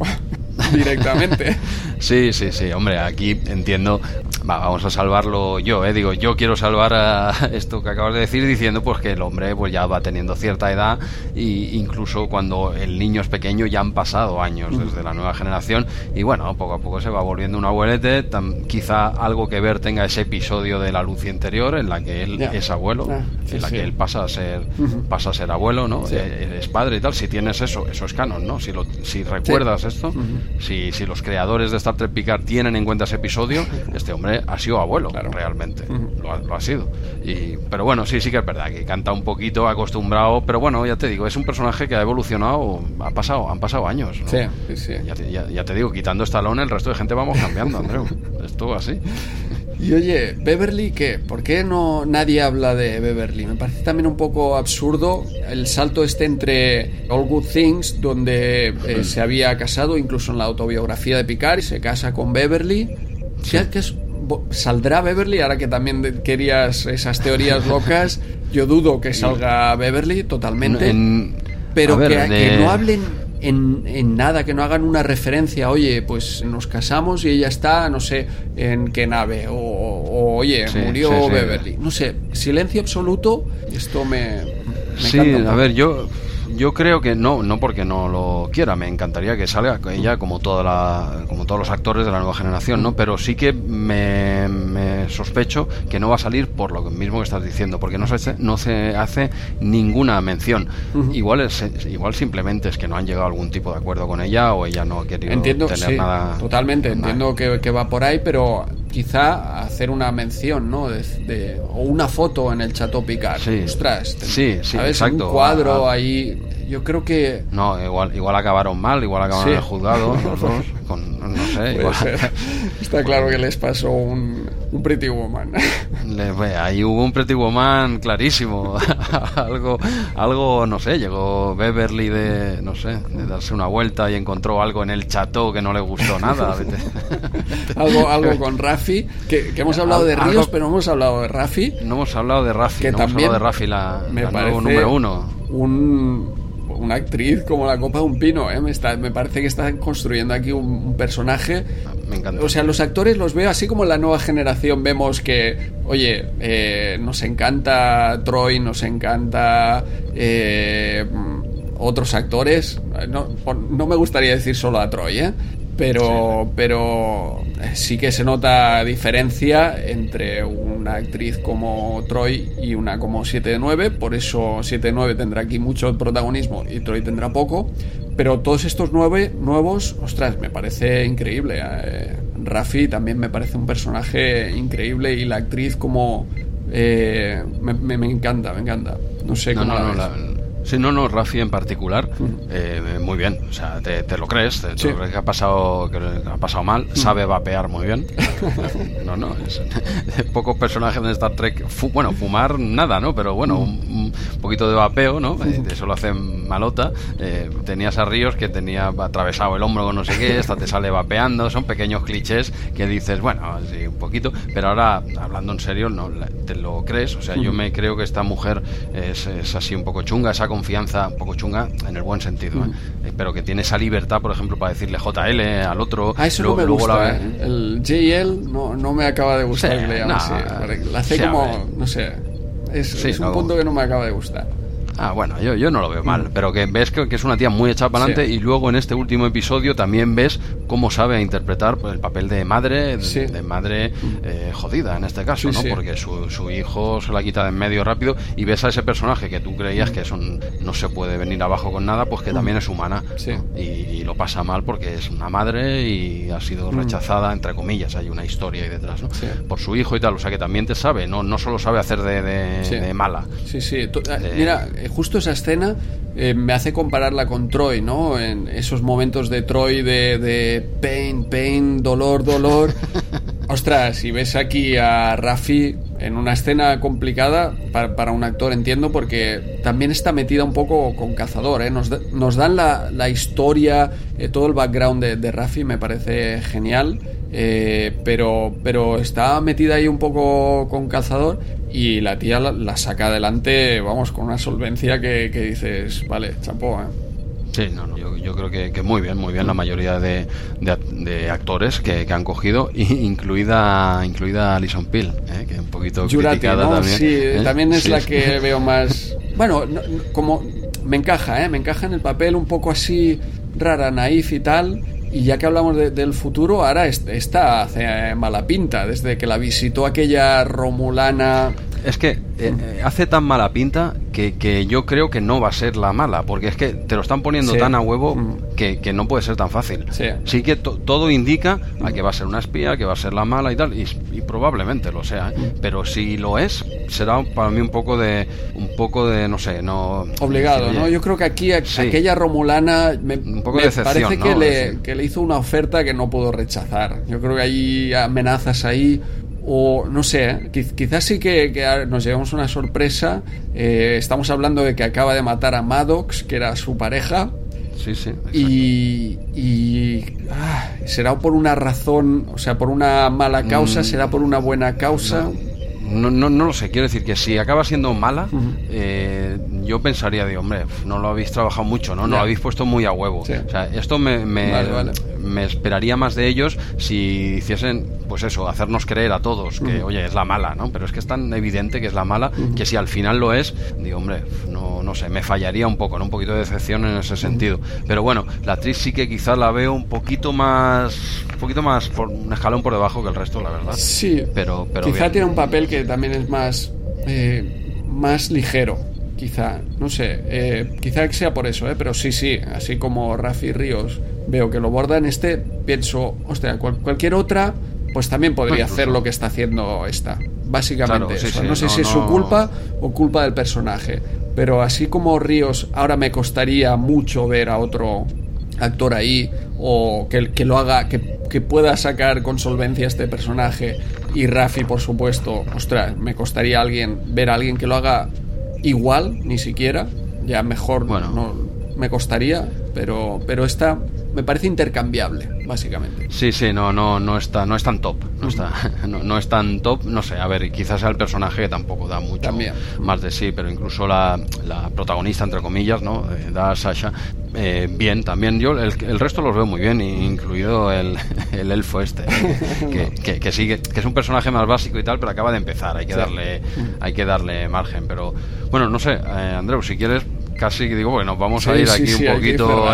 directamente. Sí, sí, sí, hombre, aquí entiendo, vamos a salvarlo yo, ¿eh? digo, yo quiero salvar a esto que acabas de decir diciendo pues que el hombre pues ya va teniendo cierta edad e incluso cuando el niño es pequeño ya han pasado años desde la nueva generación y bueno, poco a poco se va volviendo un abuelete, quizá algo que ver tenga ese episodio de la luz interior en la que él es abuelo, ah, en la que él pasa a ser pasa a ser abuelo, ¿no? Eh, es padre y tal, si tienes eso, eso es canon, ¿no? Si lo, si recuerdas esto, si, si los creadores de Star Trek tienen en cuenta ese episodio, este hombre ha sido abuelo, realmente. lo, ha, sido. Y, pero bueno, sí, sí que es verdad, que canta un poquito acostumbrado, pero bueno, ya te digo, es un personaje que ha evolucionado, ha pasado, han pasado años. Sí, sí, Ya, te digo, quitando Stallone, el resto de gente vamos cambiando, Andreu. es todo así. Y oye, Beverly, ¿qué? ¿Por qué no nadie habla de Beverly? Me parece también un poco absurdo el salto este entre All Good Things, donde eh, se había casado, incluso en la autobiografía de Picard, y se casa con Beverly. ¿Saldrá Beverly? Ahora que también querías esas teorías locas, yo dudo que salga Beverly totalmente. pero que no hablen en, nada, que no hagan una referencia, oye, pues nos casamos y ella está, no sé, en qué nave, o, oye, murió Beverly. No sé, silencio absoluto, esto me... me sí, a ver, yo yo creo que no, no porque no lo quiera, me encantaría que salga ella como toda la, como todos los actores de la nueva generación, ¿no? Pero sí que me, sospecho que no va a salir por lo mismo que estás diciendo, porque no se, no se hace ninguna mención. Igual es, igual simplemente es que no han llegado a algún tipo de acuerdo con ella o ella no ha querido entiendo, tener nada. Totalmente, entiendo que, que, va por ahí, pero quizá hacer una mención, ¿no? De, o una foto en el Chateau Picard. Sí, Ostras, sí, sí, exacto. Un cuadro ahí yo creo que... No, igual, igual acabaron mal, igual acabaron en el juzgado los dos, con, no sé, igual. Está claro que les pasó un, un Pretty Woman. ahí hubo un Pretty Woman clarísimo, algo, algo, no sé, llegó Beverly de, no sé, de darse una vuelta y encontró algo en el chateau que no le gustó nada. algo, algo con Rafi, que, hemos hablado de Ríos, pero no hemos hablado de Rafi. No hemos hablado de Rafi, que no también hemos hablado de Rafi, la, me número uno. Un, una actriz como la copa de un pino, ¿eh? me, está, me parece que están construyendo aquí un, personaje. Me encanta. O sea, los actores los veo así como en la nueva generación vemos que, oye, eh, nos encanta Troy, nos encanta eh, otros actores. No, no me gustaría decir solo a Troy, ¿eh? Pero, pero sí que se nota diferencia entre una actriz como Troy y una como 7 de 9, por eso 7 de 9 tendrá aquí mucho protagonismo y Troy tendrá poco, pero todos estos nueve, nuevos, ostras, me parece increíble. Eh, Rafi también me parece un personaje increíble y la actriz como... Eh, me, me, encanta, me encanta. No sé cómo Sí, no, no, Rafi en particular, eh, muy bien. O sea, te, lo crees, te, lo crees que ha pasado, que ha pasado mal, sabe vapear muy bien. no, no, es, pocos personajes de Star Trek, bueno, fumar nada, ¿no? Pero bueno, un, poquito de vapeo, ¿no? De eso lo hacen malota. Eh, tenías a Ríos que tenía atravesado el hombro con no sé qué, esta te sale vapeando, son pequeños clichés que dices, bueno, sí, un poquito, pero ahora, hablando en serio, no te lo crees. O sea, yo me creo que esta mujer es, es así un poco chunga, esa confianza un poco chunga en el buen sentido, ¿eh? Mm. Eh, pero que tiene esa libertad, por ejemplo, para decirle JL al otro. Ah, eso no me gusta. El JL no, no me acaba de gustar La hace como, no sé, es, es un punto que no me acaba de gustar. Ah, bueno, yo, yo no lo veo mal, pero que ves que, es una tía muy echada para adelante y luego en este último episodio también ves cómo sabe interpretar pues, el papel de madre, de, madre eh, jodida en este caso, ¿no? Porque su, su, hijo se la quita de en medio rápido y ves a ese personaje que tú creías que eso no se puede venir abajo con nada, pues que también es humana y, lo pasa mal porque es una madre y ha sido rechazada, entre comillas, hay una historia ahí detrás, ¿no? Por su hijo y tal, o sea que también te sabe, no, no solo sabe hacer de, de mala. Sí, sí, mira eh, justo esa escena eh, me hace compararla con Troy, ¿no? En esos momentos de Troy de, de pain, pain, dolor, dolor. Ostras, y ves aquí a Rafi en una escena complicada para, un actor, entiendo, porque también está metida un poco con Cazador, ¿eh? Nos, nos dan la, la historia, eh, todo el background de, de Rafi, me parece genial. Eh, pero, pero está metida ahí un poco con Cazador y la tía la, saca adelante, vamos, con una solvencia que, dices, vale, chapo, ¿eh? Sí, no, no, yo, creo que, muy bien, muy bien la mayoría de, de, actores que, han cogido, incluida incluida Alison Peel, ¿eh? que un poquito criticada también. Sí, ¿eh? también es la que veo más... Bueno, como me encaja, ¿eh? me encaja en el papel un poco así rara, naif y tal, y ya que hablamos del futuro, ahora está hace mala pinta, desde que la visitó aquella Romulana. Es que eh, eh, hace tan mala pinta que, yo creo que no va a ser la mala, porque es que te lo están poniendo tan a huevo mm. que, no puede ser tan fácil. Sí, que todo indica a que va a ser una espía, que va a ser la mala y tal, y, probablemente lo sea. ¿eh? Mm. Pero si lo es, será para mí un poco de, un poco de, no sé, no. Obligado, ¿no? Yo creo que aquí aquella Romulana me, parece que, le, que le hizo una oferta que no puedo rechazar. Yo creo que hay amenazas ahí o no sé, quizás sí que, nos llevamos una sorpresa. Eh, estamos hablando de que acaba de matar a Maddox, que era su pareja. Sí, sí. Y, y ah, será por una razón, o sea, por una mala causa, mm. será por una buena causa. No, no, no, lo sé, quiero decir que si acaba siendo mala, eh, yo pensaría de, hombre, no lo habéis trabajado mucho, ¿no? No lo habéis puesto muy a huevo. O sea, esto me, me, esperaría más de ellos si hiciesen, pues eso, hacernos creer a todos que, oye, es la mala, ¿no? Pero es que es tan evidente que es la mala que si al final lo es, digo, hombre, no, no sé, me fallaría un poco, ¿no? Un poquito de decepción en ese sentido. Pero bueno, la actriz sí que quizás la veo un poquito más, un poquito más, por, un escalón por debajo que el resto, la verdad. Sí, pero, pero quizá tiene un papel que también es más, eh, más ligero, quizá, no sé, eh, quizá que sea por eso, eh, pero sí, sí, así como Rafi Ríos veo que lo borda en este, pienso, hostia, cualquier otra, pues también podría hacer lo que está haciendo esta. Básicamente no sé si es su culpa o culpa del personaje. Pero así como Ríos, ahora me costaría mucho ver a otro actor ahí o que, que lo haga, que, que pueda sacar con solvencia este personaje y Rafi, por supuesto, ostras, me costaría alguien ver a alguien que lo haga igual, ni siquiera, ya mejor bueno. no me costaría, pero pero esta me parece intercambiable, básicamente. Sí, sí, no, no, no está, no es tan top, no está, no, es tan top, no sé, a ver, quizás sea el personaje que tampoco da mucho más de sí, pero incluso la, la protagonista entre comillas, ¿no? Eh, da Sasha eh, bien, también yo el, resto los veo muy bien, incluido el, el elfo este, que, que, sigue, que es un personaje más básico y tal, pero acaba de empezar, hay que darle, hay que darle margen, pero bueno, no sé, eh, Andreu, si quieres casi digo, bueno, vamos a ir aquí un poquito,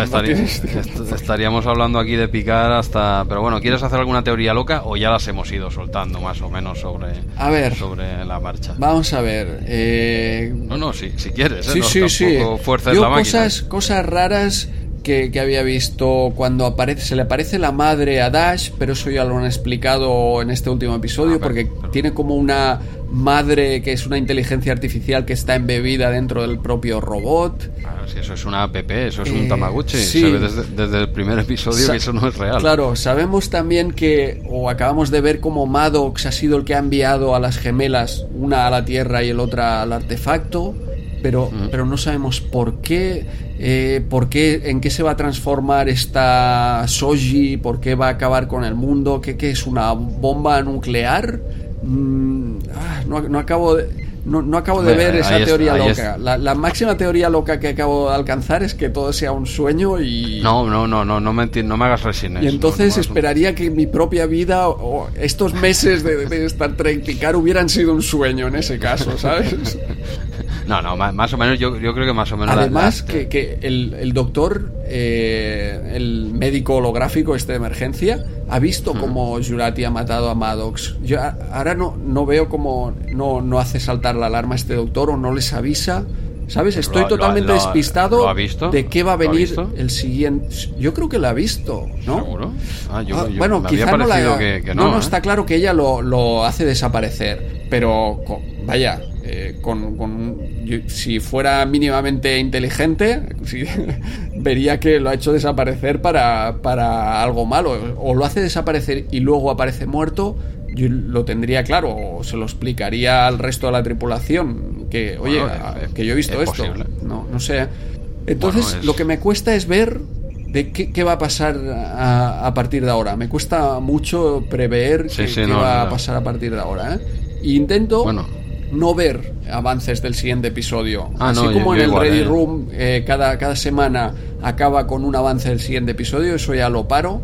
estaríamos, hablando aquí de picar hasta, pero bueno, ¿quieres hacer alguna teoría loca o ya las hemos ido soltando más o menos sobre, a ver, sobre la marcha? Vamos a ver. Eh... No, no, si, si quieres, ¿eh? sí, sí, sí. Fuerza Yo la cosas, cosas raras que, había visto cuando aparece, se le aparece la madre a Dash, pero eso ya lo han explicado en este último episodio, ah, porque tiene como una madre que es una inteligencia artificial que está embebida dentro del propio robot. Claro, si eso es una app, eso es un eh, Tamagotchi, se ve desde, el primer episodio que eso no es real. Claro, sabemos también que, o acabamos de ver como Maddox ha sido el que ha enviado a las gemelas, una a la Tierra y el otra al artefacto pero, pero no sabemos por qué, eh, por qué, en qué se va a transformar esta Soji, por qué va a acabar con el mundo, qué, qué es una bomba nuclear. Mm, ah, no, no, acabo de, no, no acabo de ver esa teoría loca. La, máxima teoría loca que acabo de alcanzar es que todo sea un sueño y... No, no, no, no, no me, no me hagas resines. Y entonces esperaría que mi propia vida o estos meses de, de Star Trek hubieran sido un sueño en ese caso, ¿sabes? No, no, más, o menos, yo, yo, creo que más o menos. Además, que, que el, el, doctor, eh, el médico holográfico este de emergencia, ha visto cómo Jurati ha matado a Maddox. Yo ahora no, no veo cómo no, no hace saltar la alarma este doctor o no les avisa. ¿Sabes? Estoy totalmente despistado de qué va a venir el siguiente. Yo creo que lo ha visto, ¿no? ¿Seguro? Ah, ah, bueno, quizá no la. Que, no, no, ¿eh? está claro que ella lo, lo hace desaparecer. Pero, vaya, eh, con, si fuera mínimamente inteligente, vería que lo ha hecho desaparecer para, para, algo malo. O lo hace desaparecer y luego aparece muerto, yo lo tendría claro, o se lo explicaría al resto de la tripulación, que, oye, que yo he visto esto. No, no sé. Entonces, lo que me cuesta es ver de qué, va a pasar a, partir de ahora. Me cuesta mucho prever qué, va a pasar a partir de ahora. ¿eh? intento no ver avances del siguiente episodio. Ah, Así como en el Ready ¿eh? Room eh, cada, cada semana acaba con un avance del siguiente episodio, eso ya lo paro.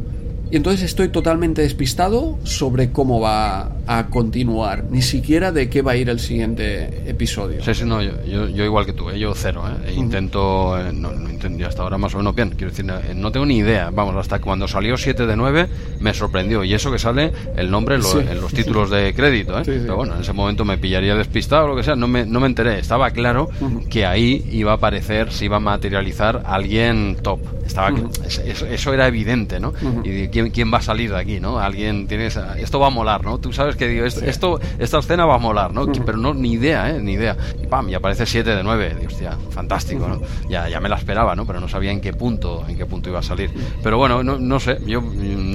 Y entonces estoy totalmente despistado sobre cómo va a continuar, ni siquiera de qué va a ir el siguiente episodio. Sí, sí, no, yo, yo, igual que tú, ¿eh? yo cero. ¿eh? Intento, eh, no, no intento, hasta ahora más o menos bien, quiero decir, no tengo ni idea. Vamos, hasta cuando salió 7 de 9 me sorprendió. Y eso que sale el nombre en los títulos de crédito. ¿eh? Pero bueno, en ese momento me pillaría despistado o lo que sea, no me, no me enteré. Estaba claro que ahí iba a aparecer, se iba a materializar alguien top. Estaba, eso, era evidente, ¿no? Y ¿quién, va a salir de aquí, ¿no? Alguien tiene esto va a molar, ¿no? Tú sabes que digo, esto, esta escena va a molar, ¿no? Pero no, ni idea, ¿eh? Ni idea. Y pam, y aparece 7 de 9. Dios, hostia, fantástico, ¿no? Ya, ya me la esperaba, ¿no? Pero no sabía en qué punto, en qué punto iba a salir. Pero bueno, no, no sé, yo,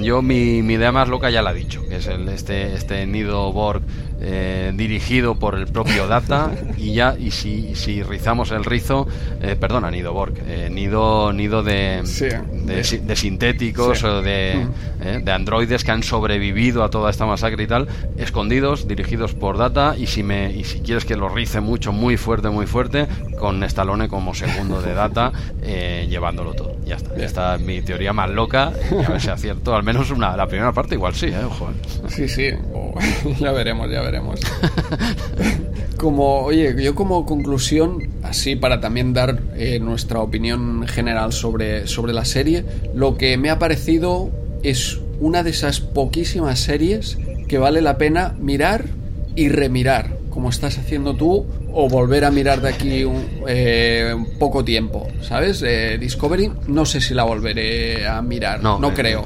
yo mi, mi, idea más loca ya la he dicho, que es el, este, este nido Borg eh, dirigido por el propio Data y ya, y si, si rizamos el rizo, eh, perdona, nido Borg, eh, nido, nido de, de, sintéticos o de, ¿eh? de androides que han sobrevivido a toda esta masacre y tal, escondidos, dirigidos por Data, y si, me, y si quieres que lo rice mucho, muy fuerte, muy fuerte, con Stallone como segundo de Data, eh, llevándolo todo. Ya está. Esta es mi teoría más loca, y a ver si acierto, al menos una, la primera parte igual sí, ¿eh? Ojo. Sí, sí, oh, ya veremos, ya veremos. como, oye, yo como conclusión, así para también dar nuestra opinión general sobre, sobre la serie, lo que me ha parecido es una de esas poquísimas series que vale la pena mirar y remirar, como estás haciendo tú, o volver a mirar de aquí un, eh, poco tiempo, ¿sabes? Eh, Discovery, no sé si la volveré a mirar, no, eh, creo.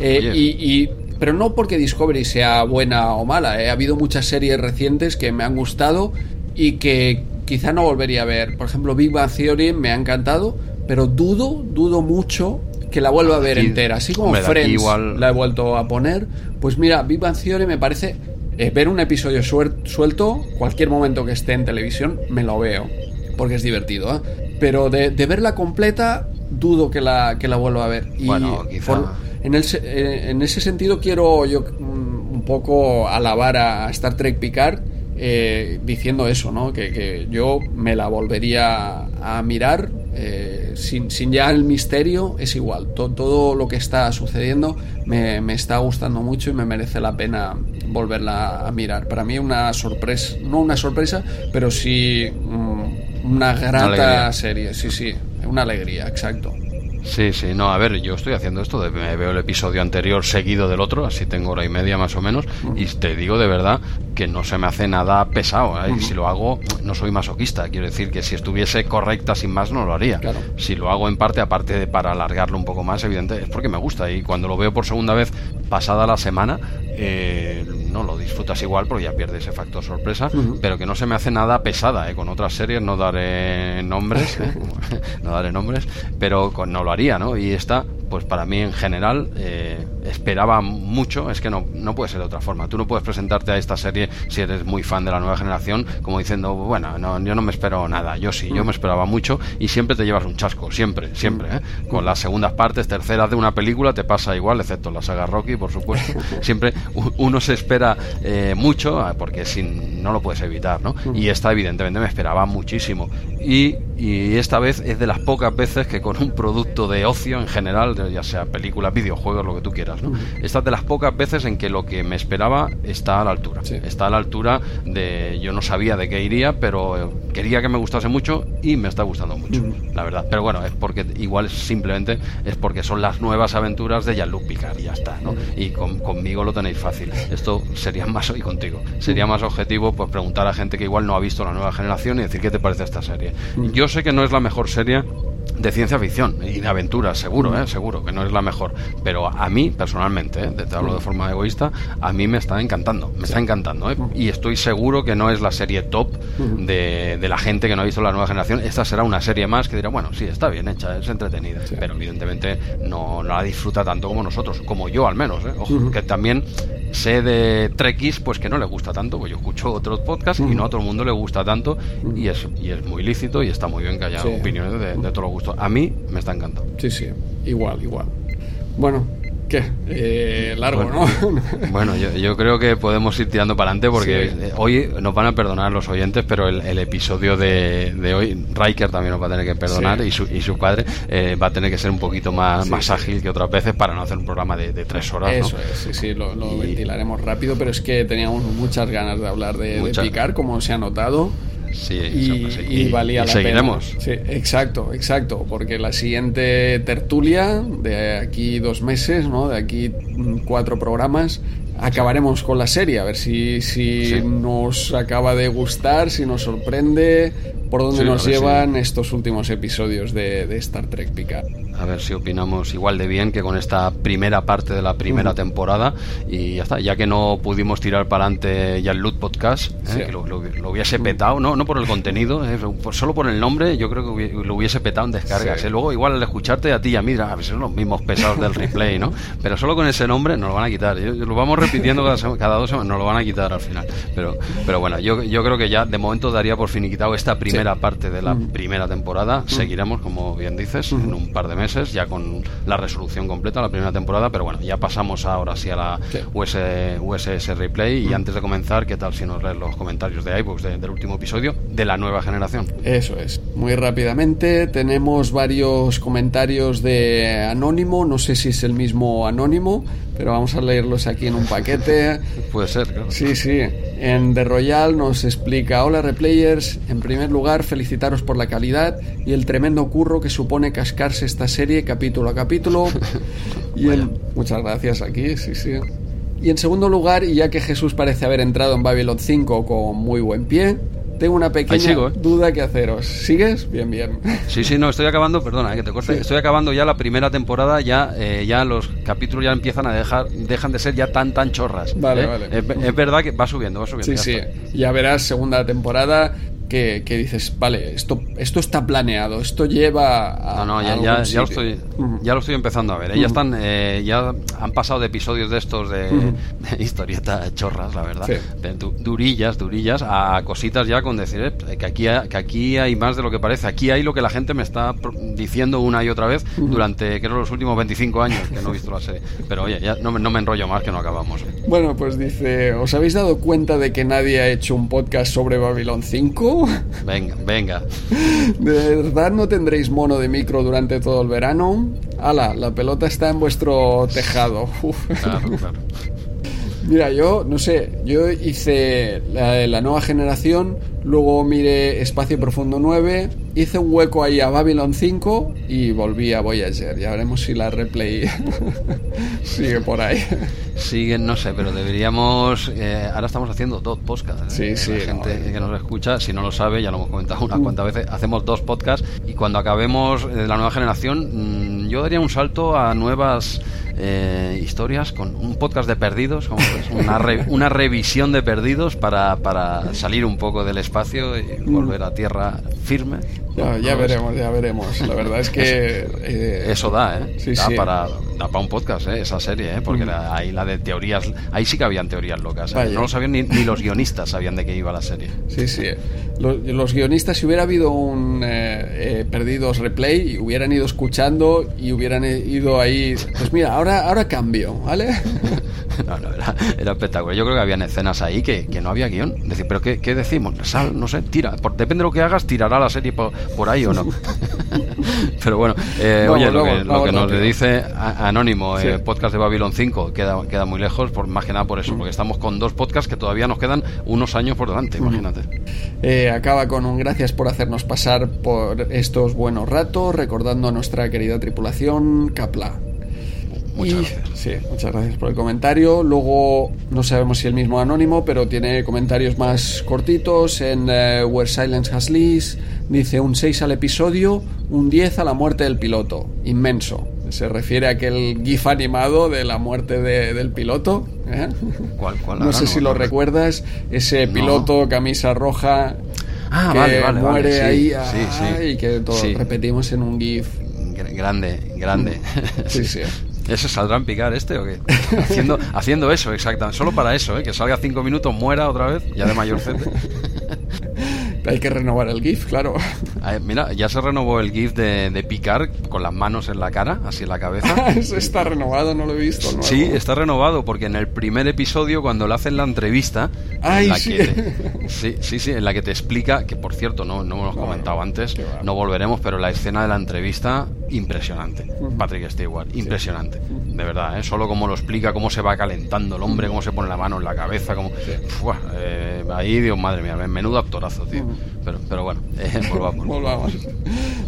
y, pero no porque Discovery sea buena o mala, ha habido muchas series recientes que me han gustado y que quizá no volvería a ver. Por ejemplo, Big Bang Theory me ha encantado, pero dudo, dudo mucho que la vuelva a ver entera. Así como Friends la he vuelto a poner. Pues mira, Big Bang Theory me parece. Eh, ver un episodio suelto, cualquier momento que esté en televisión, me lo veo. Porque es divertido, ¿eh? Pero de, verla completa, dudo que la, que la vuelva a ver. Y bueno, en, el, eh, en ese sentido, quiero yo mm, un poco alabar a Star Trek Picard. diciendo eso, ¿no? Que, que, yo me la volvería a mirar eh, sin, ya el misterio, es igual. todo lo que está sucediendo me, está gustando mucho y me merece la pena volverla a mirar. Para mí una sorpresa, no una sorpresa, pero sí mm, una grata serie. Sí, sí, una alegría, exacto. Sí, sí, no, a ver, yo estoy haciendo esto, de, me veo el episodio anterior seguido del otro, así tengo hora y media más o menos, y te digo de verdad que no se me hace nada pesado, ¿eh? y si lo hago, no soy masoquista, quiero decir que si estuviese correcta sin más no lo haría. Si lo hago en parte, aparte de para alargarlo un poco más, evidente, es porque me gusta, y cuando lo veo por segunda vez pasada la semana, eh, no lo disfrutas igual porque ya pierde ese factor sorpresa, pero que no se me hace nada pesada, ¿eh? con otras series no daré nombres, ¿eh? no daré nombres, pero no lo haría, ¿no? Y esta, pues para mí en general esperaba mucho, es que no, no puede ser de otra forma. Tú no puedes presentarte a esta serie si eres muy fan de la nueva generación como diciendo, bueno, no, yo no me espero nada. Yo sí, yo me esperaba mucho y siempre te llevas un chasco, siempre, siempre. ¿eh? Con las segundas partes, terceras de una película te pasa igual, excepto la saga Rocky, por supuesto. siempre uno se espera eh, mucho ah, porque sin, no lo puedes evitar, ¿no? Y esta evidentemente me esperaba muchísimo. Y, y esta vez es de las pocas veces que con un producto de ocio en general, ya sea películas, videojuegos, lo que tú quieras, ¿no? Esta es de las pocas veces en que lo que me esperaba está a la altura. Está a la altura de. Yo no sabía de qué iría, pero eh, quería que me gustase mucho y me está gustando mucho, la verdad. Pero bueno, es porque igual simplemente es porque son las nuevas aventuras de Jean-Luc Picard y ya está, ¿no? Y conmigo lo tenéis fácil. Esto sería más hoy contigo. Sería más objetivo pues preguntar a gente que igual no ha visto la nueva generación y decir qué te parece esta serie. Yo sé que no es la mejor serie de ciencia ficción y de aventuras, seguro, ¿eh? seguro que no es la mejor. Pero a mí, personalmente, ¿eh? te hablo de forma egoísta, a mí me está encantando, me está encantando. ¿eh? Y estoy seguro que no es la serie top de, de, la gente que no ha visto la nueva generación. Esta será una serie más que dirá, bueno, sí, está bien hecha, es entretenida. Pero evidentemente no, no, la disfruta tanto como nosotros, como yo al menos. ¿eh? Que también sé de Trekkies pues que no le gusta tanto, pues yo escucho otros podcasts y no a todo el mundo le gusta tanto y es, y es muy lícito y está muy bien que haya opiniones de, de todos los A mí me está encantando. Sí, sí, igual, igual. Bueno, ¿Qué? Eh, largo, ¿no? bueno, yo, creo que podemos ir tirando para adelante porque eh, hoy nos van a perdonar los oyentes, pero el, episodio de, de, hoy, Riker también nos va a tener que perdonar y, su, y su padre eh, va a tener que ser un poquito más, más ágil que otras veces para no hacer un programa de, tres horas. Eso es, sí, sí, lo, ventilaremos rápido, pero es que teníamos muchas ganas de hablar de, de Picar, como se ha notado. Sí, y, valía la seguiremos. pena. Sí, exacto, exacto, porque la siguiente tertulia de aquí dos meses, ¿no? De aquí cuatro programas, acabaremos con la serie, a ver si, si nos acaba de gustar, si nos sorprende, por dónde nos llevan estos últimos episodios de, de Star Trek Picard a ver si opinamos igual de bien que con esta primera parte de la primera temporada y ya está, ya que no pudimos tirar para adelante ya el Loot Podcast, ¿eh? que lo, hubiese petado, no, no por el contenido, ¿eh? solo por el nombre, yo creo que lo hubiese petado en descargas. ¿eh? Luego, igual al escucharte a ti y a mí, a ver, son los mismos pesados del replay, ¿no? Pero solo con ese nombre nos lo van a quitar. Lo vamos repitiendo cada, cada dos semanas, nos lo van a quitar al final. Pero, pero bueno, yo, yo creo que ya de momento daría por finiquitado esta primera parte de la primera temporada. Seguiremos, como bien dices, en un par de meses ya con la resolución completa, la primera temporada, pero bueno, ya pasamos ahora sí a la USS Replay. Y antes de comenzar, ¿qué tal si nos lees los comentarios de iBooks del último episodio de la nueva generación? Eso es. Muy rápidamente, tenemos varios comentarios de Anónimo, no sé si es el mismo Anónimo, pero vamos a leerlos aquí en un paquete. Puede ser, claro. Sí, sí. En The Royal nos explica, hola replayers, en primer lugar felicitaros por la calidad y el tremendo curro que supone cascarse esta serie capítulo a capítulo. y Muchas gracias aquí, sí, sí. Y en segundo lugar, ya que Jesús parece haber entrado en Babylon 5 con muy buen pie, tengo una pequeña ¿eh? duda que haceros. ¿Sigues? Bien, bien. Sí, sí, no, estoy acabando, perdona, eh, que te corte. Estoy acabando ya la primera temporada, ya, eh, ya los capítulos ya empiezan a dejar, dejan de ser ya tan, tan chorras. Vale, vale. Es, verdad que va subiendo, va subiendo. Sí, sí. Ya verás, segunda temporada, que, dices, vale, esto, esto está planeado, esto lleva a. No, no, ya, ya, ya, lo, estoy, ya lo estoy empezando a ver. ¿eh? Ya, están, eh, ya han pasado de episodios de estos de, historieta chorras, la verdad, de durillas, durillas, a cositas ya con decir eh, que, aquí, que aquí hay más de lo que parece. Aquí hay lo que la gente me está diciendo una y otra vez durante, creo, los últimos 25 años que no he visto la serie. Pero oye, ya no, no me enrollo más que no acabamos. Bueno, pues dice, ¿os habéis dado cuenta de que nadie ha hecho un podcast sobre Babylon 5? Venga, venga. ¿De verdad no tendréis mono de micro durante todo el verano? Ala, la pelota está en vuestro tejado. Claro, claro. Mira, yo no sé, yo hice la, la nueva generación, luego miré Espacio Profundo 9, hice un hueco ahí a Babylon 5 y volví a Voyager. Ya veremos si la replay sigue por ahí. Sigue, no sé, pero deberíamos. Eh, ahora estamos haciendo dos podcasts. ¿eh? Sí, sí. La gente que nos escucha, si no lo sabe, ya lo hemos comentado unas cuantas veces, hacemos dos podcasts y cuando acabemos de la nueva generación, mm, yo daría un salto a nuevas eh, historias con un podcast de perdidos, como una, una revisión de perdidos para, para salir un poco del espacio espacio y mm. volver a tierra firme. ya veremos, ya veremos. La verdad es que... Eh, eso da, ¿eh? da, Para, da para un podcast, ¿eh? Esa serie, ¿eh? Porque mm. ahí la de teorías... Ahí sí que habían teorías locas. ¿eh? No lo sabían ni, los guionistas sabían de qué iba la serie. Sí, sí. Los, guionistas, si hubiera habido un Perdidos Replay, hubieran ido escuchando y hubieran ido ahí... Pues mira, ahora, ahora cambio, ¿vale? No, no, era, era, espectacular. Yo creo que habían escenas ahí que, que no había guion. Decir, ¿pero qué, qué decimos? Sal, no sé, tira. Por, depende de lo que hagas, tirará la serie por, por ahí o no. Pero bueno, eh, oye, lo que, lo que nos le dice Anónimo, el eh, podcast de Babylon 5, queda, queda muy lejos, por, más que nada por eso, porque estamos con dos podcasts que todavía nos quedan unos años por delante, imagínate. Eh, acaba con un gracias por hacernos pasar por estos buenos ratos, recordando a nuestra querida tripulación Capla. Muchas gracias. Sí, muchas gracias por el comentario. Luego, no sabemos si el mismo anónimo, pero tiene comentarios más cortitos en eh, Where Silence Has Lease. Dice un 6 al episodio, un 10 a la muerte del piloto. Inmenso. Se refiere a aquel GIF animado de la muerte del piloto. ¿eh? ¿Cuál, cuál no sé si lo recuerdas. Ese piloto, camisa roja, ah, que muere ahí y que todo repetimos en un GIF. Grande, grande. sí. sí. ¿Ese saldrá en picar este o qué? Haciendo, haciendo eso, exactamente. Solo para eso, ¿eh? que salga cinco minutos, muera otra vez, ya de mayor Hay que renovar el GIF, claro. mira, ya se renovó el GIF de, de, picar con las manos en la cara, así en la cabeza. está renovado, no lo he visto. Sí, está renovado porque en el primer episodio, cuando le hacen la entrevista. Ay, sí. sí, sí, sí, en la que te explica, que por cierto, no, no hemos comentado antes, no volveremos, pero la escena de la entrevista, impresionante. Patrick Stewart, impresionante. De verdad, ¿eh? solo como lo explica, cómo se va calentando el hombre, cómo se pone la mano en la cabeza, como. Eh, ahí, Dios, madre mía, menudo actorazo, tío. Pero, pero bueno, eh, volvamos. volvamos.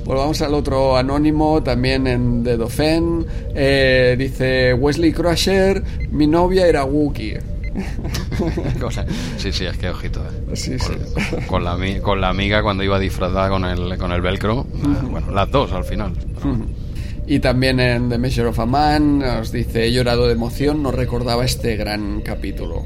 Volvamos al otro anónimo, también en The Dauphin. Eh, dice Wesley Crusher, mi novia era Wookiee. sí, sí, es que ojito. Eh. con, la, con la amiga cuando iba disfrazada con el, con el velcro. Bueno, las dos al final. Y también en The Measure of a Man nos dice, he llorado de emoción, no recordaba este gran capítulo.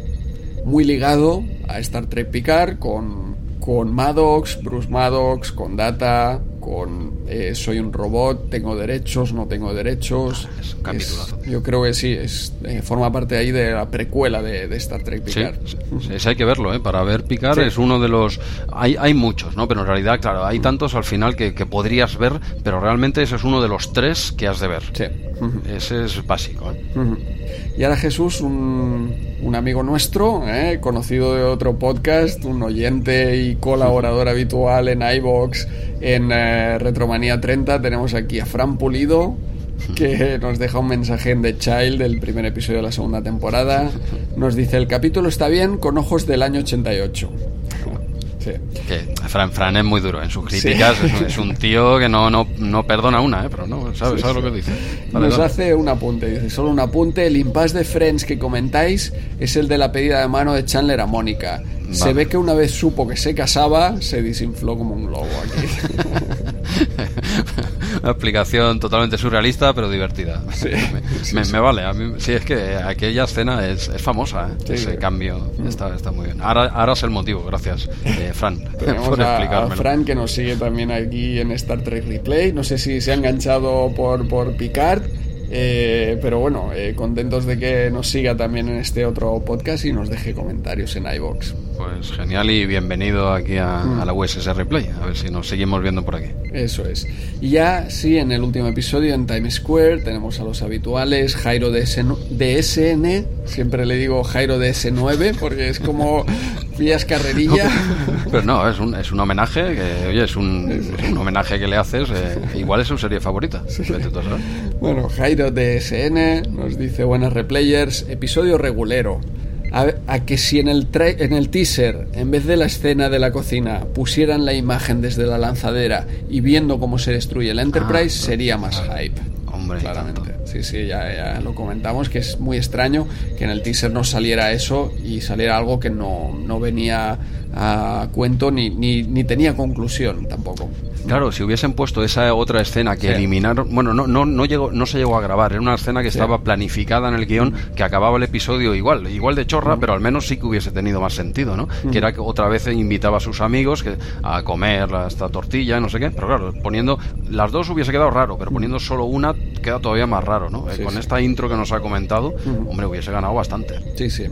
Muy ligado a Star Trek Picard con con Maddox, Bruce Maddox, con Data, con eh, soy un robot, tengo derechos, no tengo derechos. Es capitulazo. yo creo que sí, es, eh, forma parte ahí de la precuela de, Star Trek Picard. Sí, hay que verlo, ¿eh? para ver Picard es uno de los... Hay, hay muchos, ¿no? pero en realidad, claro, hay tantos al final que, que, podrías ver, pero realmente ese es uno de los tres que has de ver. Sí. Ese es básico. ¿eh? Y ahora Jesús, un, un amigo nuestro, ¿eh? conocido de otro podcast, un oyente y colaborador habitual en iBox, en eh, Retromanía 30, tenemos aquí a Fran Pulido, que nos deja un mensaje en The Child del primer episodio de la segunda temporada. Nos dice, el capítulo está bien con ojos del año 88. Que Fran, Fran es muy duro en sus críticas, es, un, tío que no, no, no perdona una, ¿eh? pero no, ¿sabes, lo que dice? Nos hace un apunte, dice, solo un apunte, el impasse de Friends que comentáis es el de la pedida de mano de Chandler a Mónica. Se ve que una vez supo que se casaba, se desinfló como un globo aquí. Una explicación totalmente surrealista, pero divertida. me, vale. A mí, sí, es que aquella escena es, famosa, ¿eh? ese cambio. Está, está muy bien. Ahora, ahora es el motivo, gracias, eh, Fran, por a, Fran, que nos sigue también aquí en Star Trek Replay. No sé si se ha enganchado por, por Picard eh, pero bueno, eh, contentos de que nos siga también en este otro podcast y nos deje comentarios en iBox. Pues genial y bienvenido aquí a, mm. la USS Replay. A ver si nos seguimos viendo por aquí. Eso es. Y ya, sí, en el último episodio en Times Square tenemos a los habituales Jairo DSN. Siempre le digo Jairo DS9 porque es como pillas carrerilla. Pero no, es un, es un homenaje que, oye, es un, homenaje que le haces. Eh, igual es su serie favorita. Bueno, Jairo DSN nos dice buenas replayers, episodio regulero. A, que si en el, en el teaser, en vez de la escena de la cocina, pusieran la imagen desde la lanzadera y viendo cómo se destruye el Enterprise, ah, sería más hype. Hombre, claramente. Sí, sí, ya, lo comentamos, que es muy extraño que en el teaser no saliera eso y saliera algo que no, no venía a cuento ni, ni, ni tenía conclusión tampoco. Claro, si hubiesen puesto esa otra escena que eliminaron, bueno, no, no, no, llegó, no se llegó a grabar, era una escena que estaba planificada en el guion, que acababa el episodio igual, igual de chorra, pero al menos sí que hubiese tenido más sentido, ¿no? Que era que otra vez invitaba a sus amigos que, a comer esta tortilla, no sé qué, pero claro, poniendo las dos hubiese quedado raro, pero poniendo solo una queda todavía más raro, ¿no? Eh, con esta intro que nos ha comentado, hombre, hubiese ganado bastante. Sí, sí.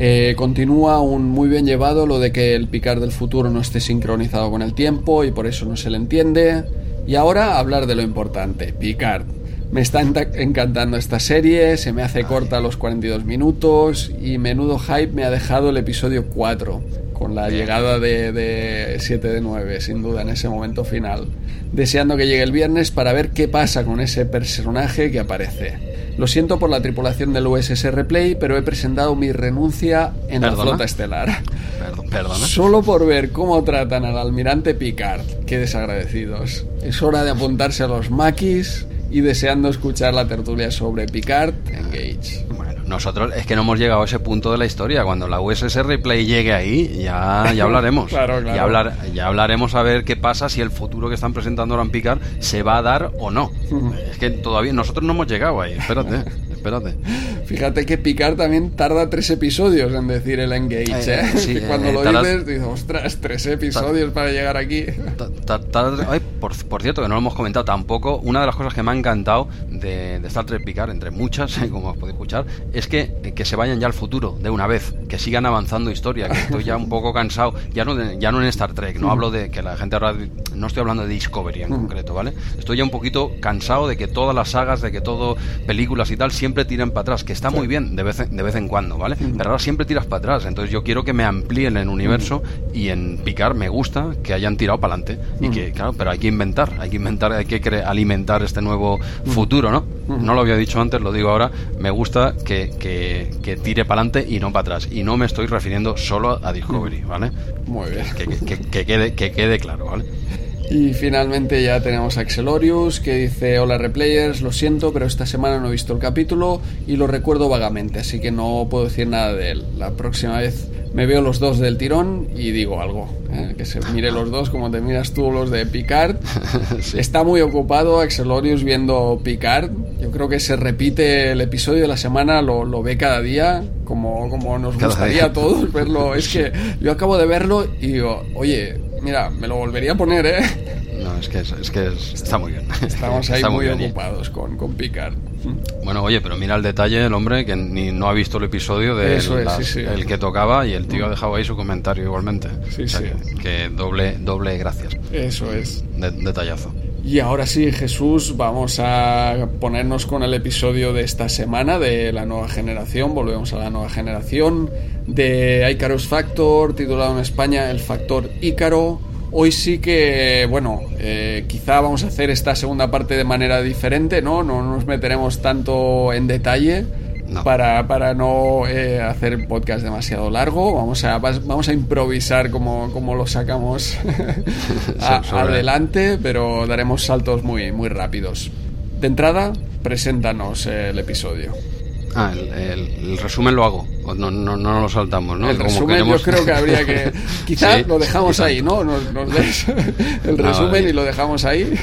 Eh, continúa un muy bien llevado lo de que el picar del futuro no esté sincronizado con el tiempo y por eso no se le entiende. Y ahora hablar de lo importante, Picard. Me está encantando esta serie, se me hace corta los 42 minutos y menudo hype me ha dejado el episodio 4, con la llegada de, de 7 de 9, sin duda, en ese momento final. Deseando que llegue el viernes para ver qué pasa con ese personaje que aparece. Lo siento por la tripulación del USS Replay, pero he presentado mi renuncia en la flota estelar. Perdona. Solo por ver cómo tratan al almirante Picard. Qué desagradecidos. Es hora de apuntarse a los maquis y deseando escuchar la tertulia sobre Picard Engage. Nosotros es que no hemos llegado a ese punto de la historia. Cuando la USS Replay llegue ahí, ya, ya hablaremos. claro, claro. Ya, hablar, ya hablaremos a ver qué pasa si el futuro que están presentando ahora en Picard se va a dar o no. es que todavía nosotros no hemos llegado ahí. Espérate. espérate. Fíjate que Picard también tarda tres episodios en decir el engage, ¿eh? ¿eh? Cuando eh, lo dices, dices, ostras, tres episodios para llegar aquí. por, cierto, que no lo hemos comentado tampoco, una de las cosas que me ha encantado de, Star Trek Picard, entre muchas, como os podéis escuchar, es que, que se vayan ya al futuro de una vez, que sigan avanzando historia, que estoy ya un poco cansado, ya no, ya no en Star Trek, no hablo de que la gente ahora, no estoy hablando de Discovery en concreto, ¿vale? Estoy ya un poquito cansado de que todas las sagas, de que todo, películas y tal, siempre siempre tiran para atrás, que está muy bien de vez, en, de vez en cuando, ¿vale? Pero ahora siempre tiras para atrás, entonces yo quiero que me amplíen el universo y en Picar me gusta que hayan tirado para adelante. Y que, claro, pero hay que inventar, hay que inventar, hay que alimentar este nuevo futuro, ¿no? No lo había dicho antes, lo digo ahora, me gusta que, que, tire para adelante y no para atrás. Y no me estoy refiriendo solo a Discovery, ¿vale? Muy bien. Que, quede, que quede claro, ¿vale? Y finalmente ya tenemos a Axelorius que dice hola replayers, lo siento, pero esta semana no he visto el capítulo y lo recuerdo vagamente, así que no puedo decir nada de él. La próxima vez me veo los dos del tirón y digo algo. ¿eh? Que se mire los dos como te miras tú los de Picard. Está muy ocupado Axelorius viendo Picard. Yo creo que se repite el episodio de la semana, lo, lo ve cada día, como, como nos gustaría a todos verlo. Es que yo acabo de verlo y digo, oye, Mira, me lo volvería a poner, ¿eh? No, es que, es, que está muy bien. Estamos ahí muy, ocupados con, con Picard. Bueno, oye, pero mira el detalle el hombre que ni no ha visto el episodio de el que tocaba y el tío ha dejado ahí su comentario igualmente. Sí, sí. Que, doble, doble gracias. Eso es. detallazo. Y ahora sí, Jesús, vamos a ponernos con el episodio de esta semana de la nueva generación. Volvemos a la nueva generación de Icarus Factor, titulado en España El Factor Ícaro. Hoy sí que, bueno, eh, quizá vamos a hacer esta segunda parte de manera diferente, ¿no? No nos meteremos tanto en detalle para, para no eh, hacer podcast demasiado largo. Vamos a, vamos a improvisar como, como lo sacamos adelante, pero daremos saltos muy, muy rápidos. De entrada, preséntanos el episodio. Ah, el, resumen lo hago. No, no, no lo saltamos, ¿no? El resumen yo creo que habría que... Quizás lo dejamos ahí, ¿no? Nos, el resumen y lo dejamos ahí.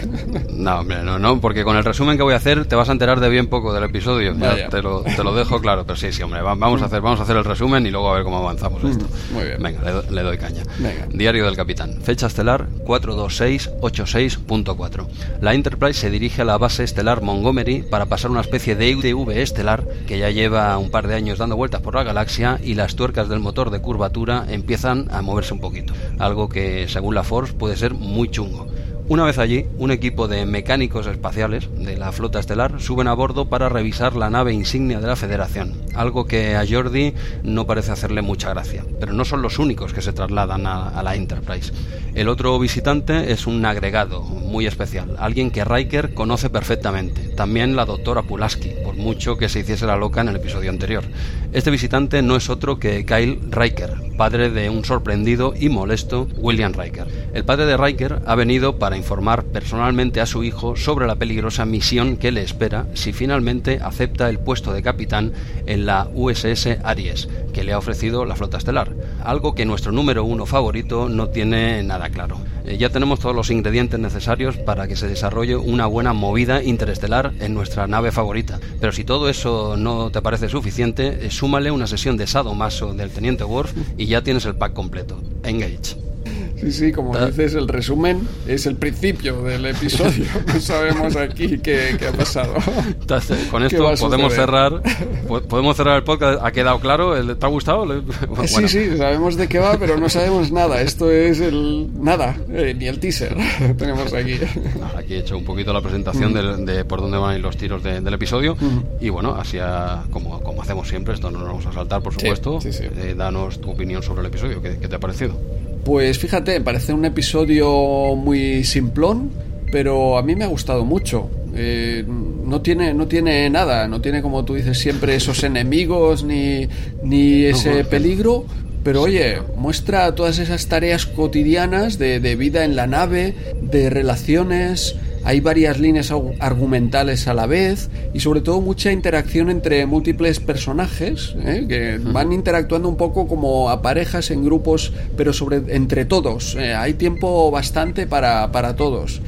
No, hombre, no, no, porque con el resumen que voy a hacer te vas a enterar de bien poco del episodio. te, lo, te, lo, dejo claro, pero sí, sí, hombre, vamos a hacer, vamos a hacer el resumen y luego a ver cómo avanzamos mm, esto. Muy bien. Venga, le, doy caña. Diario del Capitán. Fecha estelar 42686.4. La Enterprise se dirige a la base estelar Montgomery para pasar una especie de UTV estelar que ya lleva un par de años dando vueltas por la galaxia y las tuercas del motor de curvatura empiezan a moverse un poquito. Algo que, según la Force, puede ser muy chungo. Una vez allí, un equipo de mecánicos espaciales de la flota estelar suben a bordo para revisar la nave insignia de la Federación, algo que a Jordi no parece hacerle mucha gracia. Pero no son los únicos que se trasladan a, la Enterprise. El otro visitante es un agregado muy especial, alguien que Riker conoce perfectamente, también la doctora Pulaski, por mucho que se hiciese la loca en el episodio anterior. Este visitante no es otro que Kyle Riker, padre de un sorprendido y molesto William Riker. El padre de Riker ha venido para para informar personalmente a su hijo sobre la peligrosa misión que le espera si finalmente acepta el puesto de capitán en la USS Aries, que le ha ofrecido la flota estelar, algo que nuestro número uno favorito no tiene nada claro. Eh, ya tenemos todos los ingredientes necesarios para que se desarrolle una buena movida interestelar en nuestra nave favorita. Pero si todo eso no te parece suficiente, eh, súmale una sesión de sadomaso del Teniente Worf y ya tienes el pack completo. Engage. Sí, sí, como dices, el resumen es el principio del episodio. No sabemos aquí qué, ha pasado. con esto podemos cerrar podemos cerrar el podcast. ¿Ha quedado claro? ¿Te ha gustado? Sí, sí, sabemos de qué va, pero no sabemos nada. Esto es el nada, eh, ni el teaser tenemos aquí. Aquí he hecho un poquito la presentación de, por dónde van a ir los tiros del episodio. Y bueno, así como, como hacemos siempre, esto no nos vamos a saltar, por supuesto. Eh, danos tu opinión sobre el episodio. ¿Qué, qué te ha parecido? Pues fíjate, parece un episodio muy simplón, pero a mí me ha gustado mucho. Eh, no tiene no tiene nada, no tiene como tú dices siempre esos enemigos ni, ni ese peligro, pero oye, muestra todas esas tareas cotidianas de, de vida en la nave, de relaciones, hay varias líneas argumentales a la vez y sobre todo mucha interacción entre múltiples personajes ¿eh? que van interactuando un poco como a parejas en grupos, pero sobre entre todos. ¿eh? hay tiempo bastante para, para todos.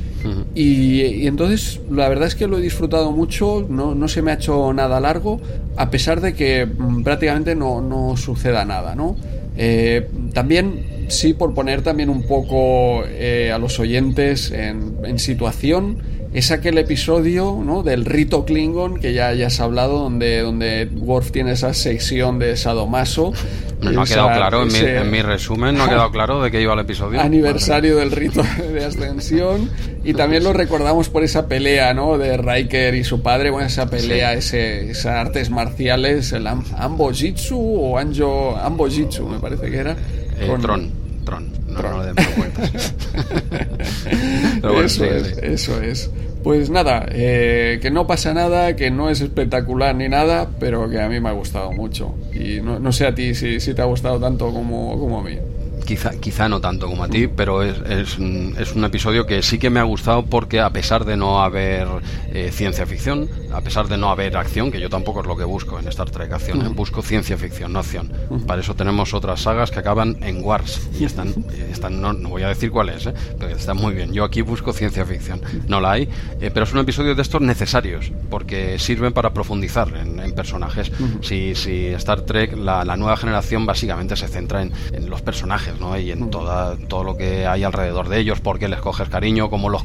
y, entonces la verdad es que lo he disfrutado mucho, no, no, se me ha hecho nada largo, a pesar de que mm, prácticamente no, no suceda nada, ¿no? Eh, también, sí, por poner también un poco eh, a los oyentes en, en, situación, es aquel episodio ¿no? del rito Klingon que ya, ya has hablado, donde, donde Worf tiene esa sección de Sadomaso no, ha quedado claro, en, mi, resumen no ha quedado claro de qué iba el episodio. Aniversario del rito de ascensión y también lo recordamos por esa pelea, ¿no? De Riker y su padre, bueno, esa pelea, ese, esas artes marciales, el Ambo Jitsu o Anjo, Ambo Jitsu me parece que era. Eh, Tron, Tron, no, no eso es, eso es. Pues nada, eh, que no pasa nada, que no es espectacular ni nada, pero que a mí me ha gustado mucho. Y no, no sé a ti si, si te ha gustado tanto como, como a mí quizá, quizá no tanto como a ti, pero es, es, es, un episodio que sí que me ha gustado porque a pesar de no haber eh, ciencia ficción, a pesar de no haber acción, que yo tampoco es lo que busco en Star Trek acción, ¿eh? busco ciencia ficción, no acción. Para eso tenemos otras sagas que acaban en Wars y están, eh, están no, voy a decir cuál es, pero están muy bien. Yo aquí busco ciencia ficción, no la hay, pero es un episodio de estos necesarios porque sirven para profundizar en, personajes. si, si Star Trek, la, la, nueva generación básicamente se centra en, en los personajes y en toda, todo lo que hay alrededor de ellos, por qué les coges cariño, cómo los,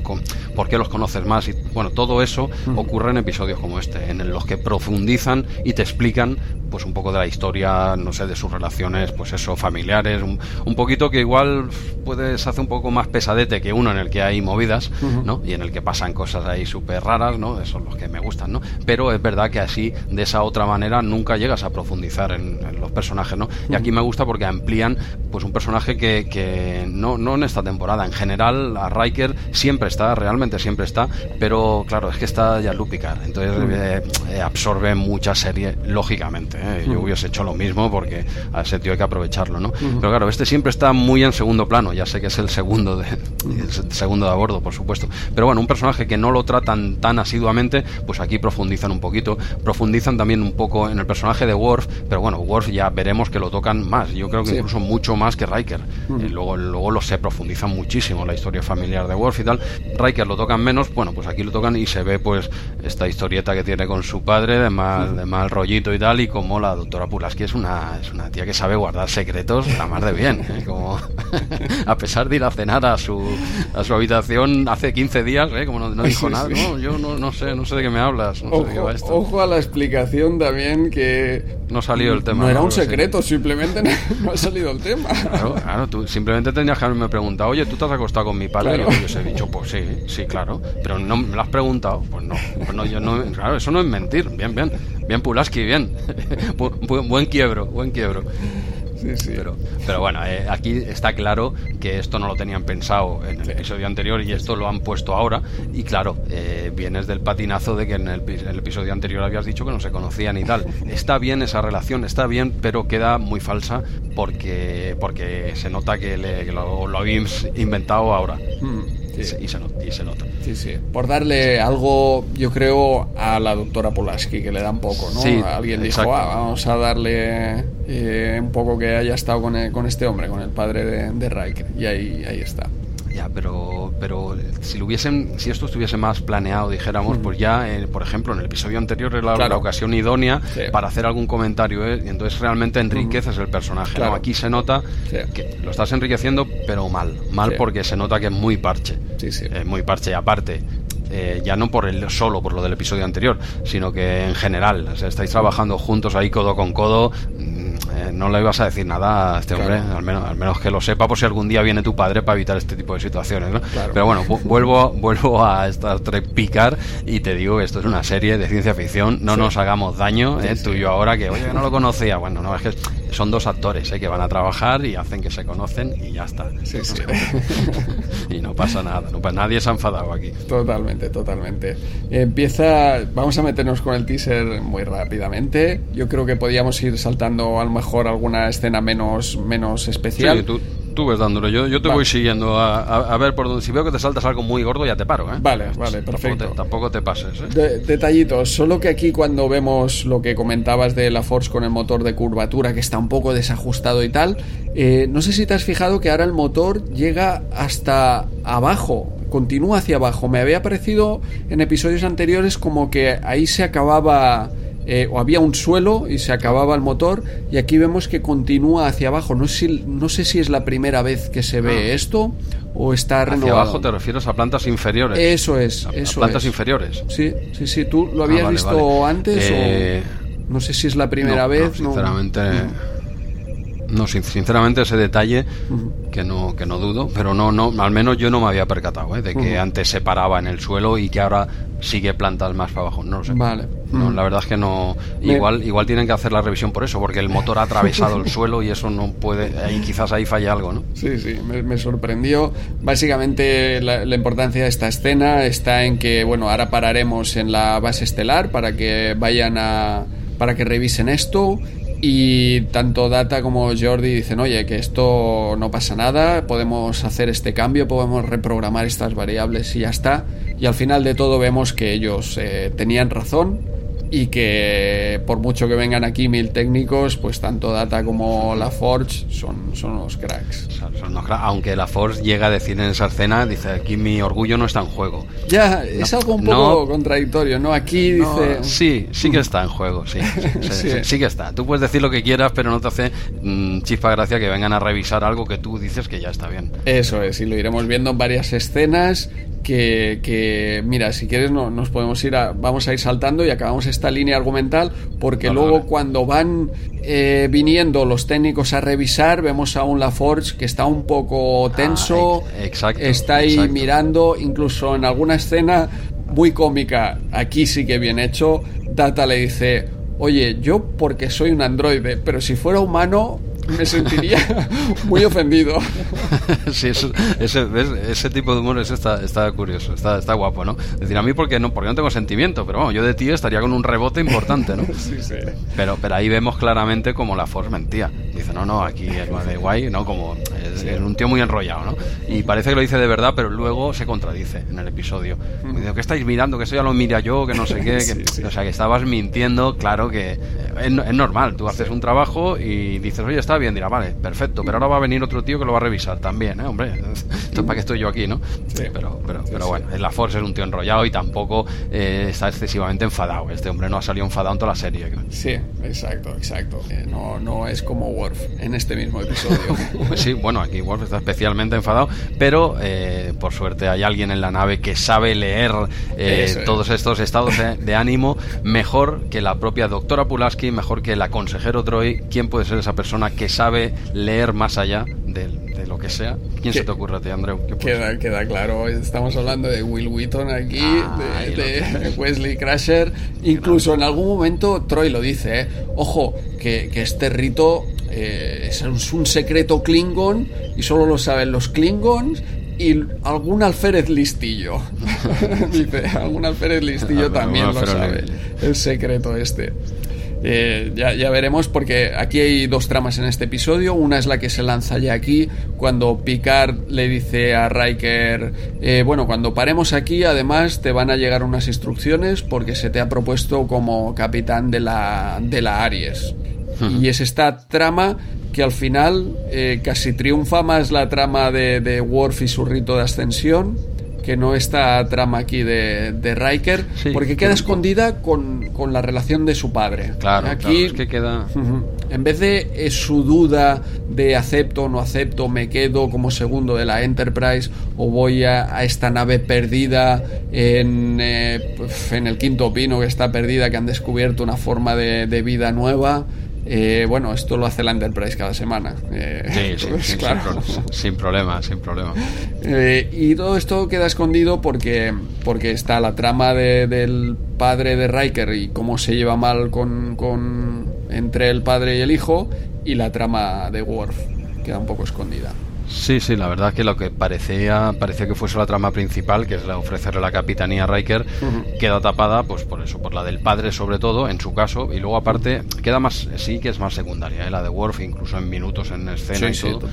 por qué los conoces más. Y, bueno, todo eso ocurre en episodios como este, en los que profundizan y te explican pues un poco de la historia, no sé, de sus relaciones, pues eso, familiares, un, poquito que igual puede se hace un poco más pesadete que uno en el que hay movidas, ¿no? Y en el que pasan cosas ahí súper raras, ¿no? Esos son los que me gustan, ¿no? Pero es verdad que así, de esa otra manera, nunca llegas a profundizar en, los personajes, ¿no? Y aquí me gusta porque amplían, pues un personaje que, que no, no en esta temporada, en general, a Riker siempre está, realmente siempre está, pero claro, es que está ya Lupicar, entonces eh, eh, absorbe mucha serie, lógicamente. ¿eh? Yo hubiese hecho lo mismo porque a ese tío hay que aprovecharlo, ¿no? Pero claro, este siempre está muy en segundo plano, ya sé que es el segundo de, el segundo de a bordo, por supuesto. Pero bueno, un personaje que no lo tratan tan asiduamente, pues aquí profundizan un poquito, profundizan también un poco en el personaje de Worf, pero bueno, Worf ya veremos que lo tocan más, yo creo que incluso mucho más que Riker. Eh, luego, luego lo se profundizan muchísimo la historia familiar de Worf y tal. Riker lo tocan menos, bueno, pues aquí lo tocan y se ve pues esta historieta que tiene con su padre de mal, de mal rollito y tal, y como la doctora Pulaski es una, es una tía que sabe guardar secretos la más de bien. ¿eh? Como, a pesar de ir a cenar a su, a su habitación hace 15 días, ¿eh? como no, dijo nada, no, yo no, no, sé, no sé de qué me hablas. ojo, a la explicación también que... No salió el tema. No era un secreto, simplemente no, ha salido el tema. Claro, claro, tú simplemente tenías que haberme preguntado, oye, ¿tú te has acostado con mi padre? Y yo os he dicho, pues sí, sí, claro. Pero no me lo has preguntado, pues no. Pues no, yo no, claro, eso no es mentir, bien, bien. Bien Pulaski, bien. buen, quiebro, buen quiebro. Sí, sí. Pero, pero bueno, eh, aquí está claro que esto no lo tenían pensado en el episodio anterior y esto lo han puesto ahora. Y claro, eh, vienes del patinazo de que en el, episodio anterior habías dicho que no se conocían y tal. Está bien esa relación, está bien, pero queda muy falsa porque, porque se nota que, lo, lo habéis inventado ahora. Hmm. Y, se, nota. Sí, sí. Por darle algo, yo creo, a la doctora Pulaski, que le da un poco, ¿no? Sí, Alguien dijo, ah, vamos a darle eh, un poco que haya estado con, con este hombre, con el padre de, de Riker. Y ahí, ahí está. Ya, pero, pero si lo hubiesen, si esto estuviese más planeado, dijéramos, pues ya, eh, por ejemplo, en el episodio anterior era la, ocasión idónea para hacer algún comentario, ¿eh? y entonces realmente enriqueces el personaje. Aquí se nota que lo estás enriqueciendo, pero mal, mal porque se nota que es muy parche, es muy parche. Y aparte, eh, ya no por el solo por lo del episodio anterior, sino que en general, estáis trabajando juntos ahí codo con codo, no le ibas a decir nada a este hombre, al, menos, al menos que lo sepa por si algún día viene tu padre para evitar este tipo de situaciones. ¿no? Pero bueno, vuelvo, vuelvo a Star Trek Picard y te digo que esto es una serie de ciencia ficción, no nos hagamos daño, ¿eh? tú y yo ahora que, oye, que no lo conocía. Bueno, no, es que son dos actores ¿eh? que van a trabajar y hacen que se conocen y ya está. y no pasa nada, no, nadie se ha enfadado aquí. Totalmente, totalmente. Empieza, vamos a meternos con el teaser muy rápidamente. Yo creo que podíamos ir saltando a lo mejor alguna escena menos, menos especial. Sí, tú, tú ves dándolo. Yo, yo te voy siguiendo a, ver por dónde. Si veo que te saltas algo muy gordo, ya te paro. ¿eh? Vale, vale, perfecto. Tampoco te, pases. ¿eh? detallitos. Solo que aquí, cuando vemos lo que comentabas de la Force con el motor de curvatura, que está un poco desajustado y tal, eh, no sé si te has fijado que ahora el motor llega hasta abajo. Continúa hacia abajo. Me había parecido en episodios anteriores como que ahí se acababa eh, o había un suelo y se acababa el motor y aquí vemos que continúa hacia abajo. No sé si, no sé si es la primera vez que se ve ah. esto o está renovado. Hacia abajo te refieres a plantas inferiores. Eso es, eso plantas inferiores. Sí, sí, sí. ¿Tú lo habías ah, visto antes o eh, no sé si es la primera vez? sinceramente... No, sinceramente ese detalle que no que no dudo, pero no no al menos yo no me había percatado ¿eh? de que antes se paraba en el suelo y que ahora sigue plantas más para abajo. No lo sé. Vale. No, la verdad es que no. Igual, igual tienen que hacer la revisión por eso, porque el motor ha atravesado el suelo y eso no puede. Ahí quizás ahí falla algo, ¿no? Sí, sí, me, sorprendió. Básicamente la, la, importancia de esta escena está en que, bueno, ahora pararemos en la base estelar para que vayan a. para que revisen esto y tanto Data como Jordi dicen, oye, que esto no pasa nada, podemos hacer este cambio, podemos reprogramar estas variables y ya está. Y al final de todo vemos que ellos eh, tenían razón y que por mucho que vengan aquí mil técnicos, pues tanto Data como la Forge son, son unos cracks. Aunque la Forge llega a decir en esa escena, dice, aquí mi orgullo no está en juego. Ya, es algo un poco contradictorio, ¿no? Aquí dice... Sí, sí que está en juego, sí sí, que está. Tú puedes decir lo que quieras, pero no te hace mm, chispa gracia que vengan a revisar algo que tú dices que ya está bien. Eso es, y lo iremos viendo en varias escenas que, mira, si quieres no, nos podemos ir a, vamos a ir saltando y acabamos esta línea argumental porque luego cuando van eh, viniendo los técnicos a revisar vemos a un LaForge que está un poco ah, tenso, está ahí mirando, incluso en alguna escena muy cómica, aquí sí que bien hecho, Data le dice, oye, yo porque soy un androide, pero si fuera humano me sentiría muy ofendido. sí, ese, ese, tipo de humor está, está curioso, está, está guapo, ¿no? Es decir, a mí porque no, porque no tengo sentimiento, pero bueno, yo de ti estaría con un rebote importante, ¿no? sí, sí. Pero, pero ahí vemos claramente como la Force mentía. Dice, no, no, aquí es más de guay, ¿no? Como es, un tío muy enrollado, ¿no? Y parece que lo dice de verdad, pero luego se contradice en el episodio. Me dice, ¿qué estáis mirando? Que eso ya lo mira yo, que no sé qué. Que, o sea, que estabas mintiendo, claro que es, es normal. Tú haces un trabajo y dices, oye, está bien, dirá, vale, perfecto, pero ahora va a venir otro tío que lo va a revisar también, ¿eh? Hombre, esto para qué estoy yo aquí, ¿no? Sí. Pero, pero, pero bueno, la Force es un tío enrollado y tampoco eh, está excesivamente enfadado. Este hombre no ha salido enfadado en toda la serie. Sí, exacto, exacto. Eh, no, no es como Worf en este mismo episodio. sí, bueno, aquí Worf está especialmente enfadado, pero eh, por suerte hay alguien en la nave que sabe leer todos estos estados de, de, ánimo mejor que la propia doctora Pulaski, mejor que la consejero Troy. ¿Quién puede ser esa persona que sabe leer más allá de, lo que sea. ¿Quién se te ocurre a ti, Andreu? Queda, queda claro, estamos hablando de Will Wheaton aquí, ah, de, Wesley Crusher. Incluso en algún momento Troy lo dice, ¿eh? ojo, que, este rito eh, es un secreto Klingon y solo lo saben los Klingons y algún alférez listillo. Dice, algún alférez listillo también lo sabe. El secreto este. Eh, ya, ya, veremos porque aquí hay dos tramas en este episodio. Una es la que se lanza ya aquí, cuando Picard le dice a Riker, eh, bueno, cuando paremos aquí, además te van a llegar unas instrucciones porque se te ha propuesto como capitán de la, de la Aries. Y es esta trama que al final eh, casi triunfa más la trama de, de Worf y su rito de ascensión que no esta trama aquí de, de Riker, porque queda escondida con, con, la relación de su padre. Claro, aquí es que queda. En vez de eh, su duda de acepto o no acepto, me quedo como segundo de la Enterprise o voy a, esta nave perdida en, eh, en el quinto pino que está perdida, que han descubierto una forma de, de vida nueva. Eh, bueno, esto lo hace la Enterprise cada semana. Eh, sí, sí, claro. sin, problema, sin problema. Eh, y todo esto queda escondido porque, porque está la trama del padre de Riker y cómo se lleva mal con, con, entre el padre y el hijo, y la trama de Worf queda un poco escondida. Sí, sí, la verdad que lo que parecía, parecía que fuese la trama principal, que es la ofrecerle la capitanía a Riker, queda tapada, pues por eso, por la del padre sobre todo, en su caso, y luego aparte queda más, sí que es más secundaria, ¿eh? la de Worf, incluso en minutos en escena y todo,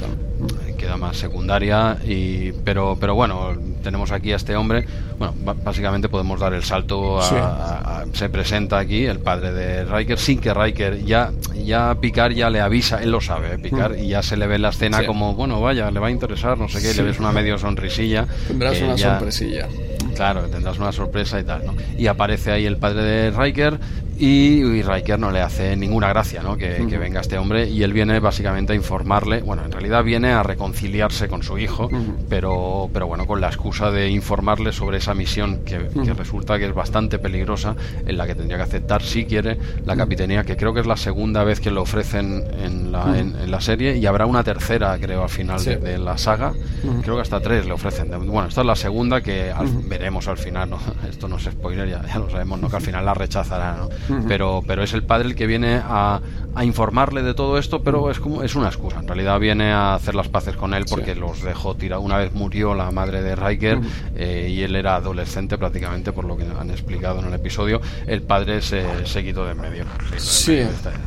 queda más secundaria, y, pero, pero bueno, tenemos aquí a este hombre, bueno, básicamente podemos dar el salto a, se presenta aquí el padre de Riker, sin que Riker ya, ya Picard ya le avisa, él lo sabe, ¿eh? Picard, y ya se le ve en la escena como, bueno, vaya, le va a interesar, no sé qué, le ves una medio sonrisilla. Tendrás una sorpresilla. Claro, tendrás una sorpresa y tal, ¿no? Y aparece ahí el padre de Riker y, Riker no le hace ninguna gracia, ¿no? Que, venga este hombre y él viene básicamente a informarle, bueno, en realidad viene a reconciliarse con su hijo, pero, pero bueno, con la excusa de informarle sobre esa misión que, resulta que es bastante peligrosa, en la que tendría que aceptar si quiere la capitanía, que creo que es la segunda vez que lo ofrecen en la, en, la serie y habrá una tercera, creo, al final de, la saga, creo que hasta tres le ofrecen. Bueno, esta es la segunda que veremos al final, ¿no? Esto no es spoiler, ya, ya lo sabemos, ¿no? Que al final la rechazará, ¿no? Pero, pero es el padre el que viene a, a, informarle de todo esto, pero es como es una excusa. En realidad viene a hacer las paces con él porque los dejó tirados. Una vez murió la madre de Riker eh, y él era adolescente prácticamente, por lo que han explicado en el episodio. El padre se, se quitó de en medio. Sí,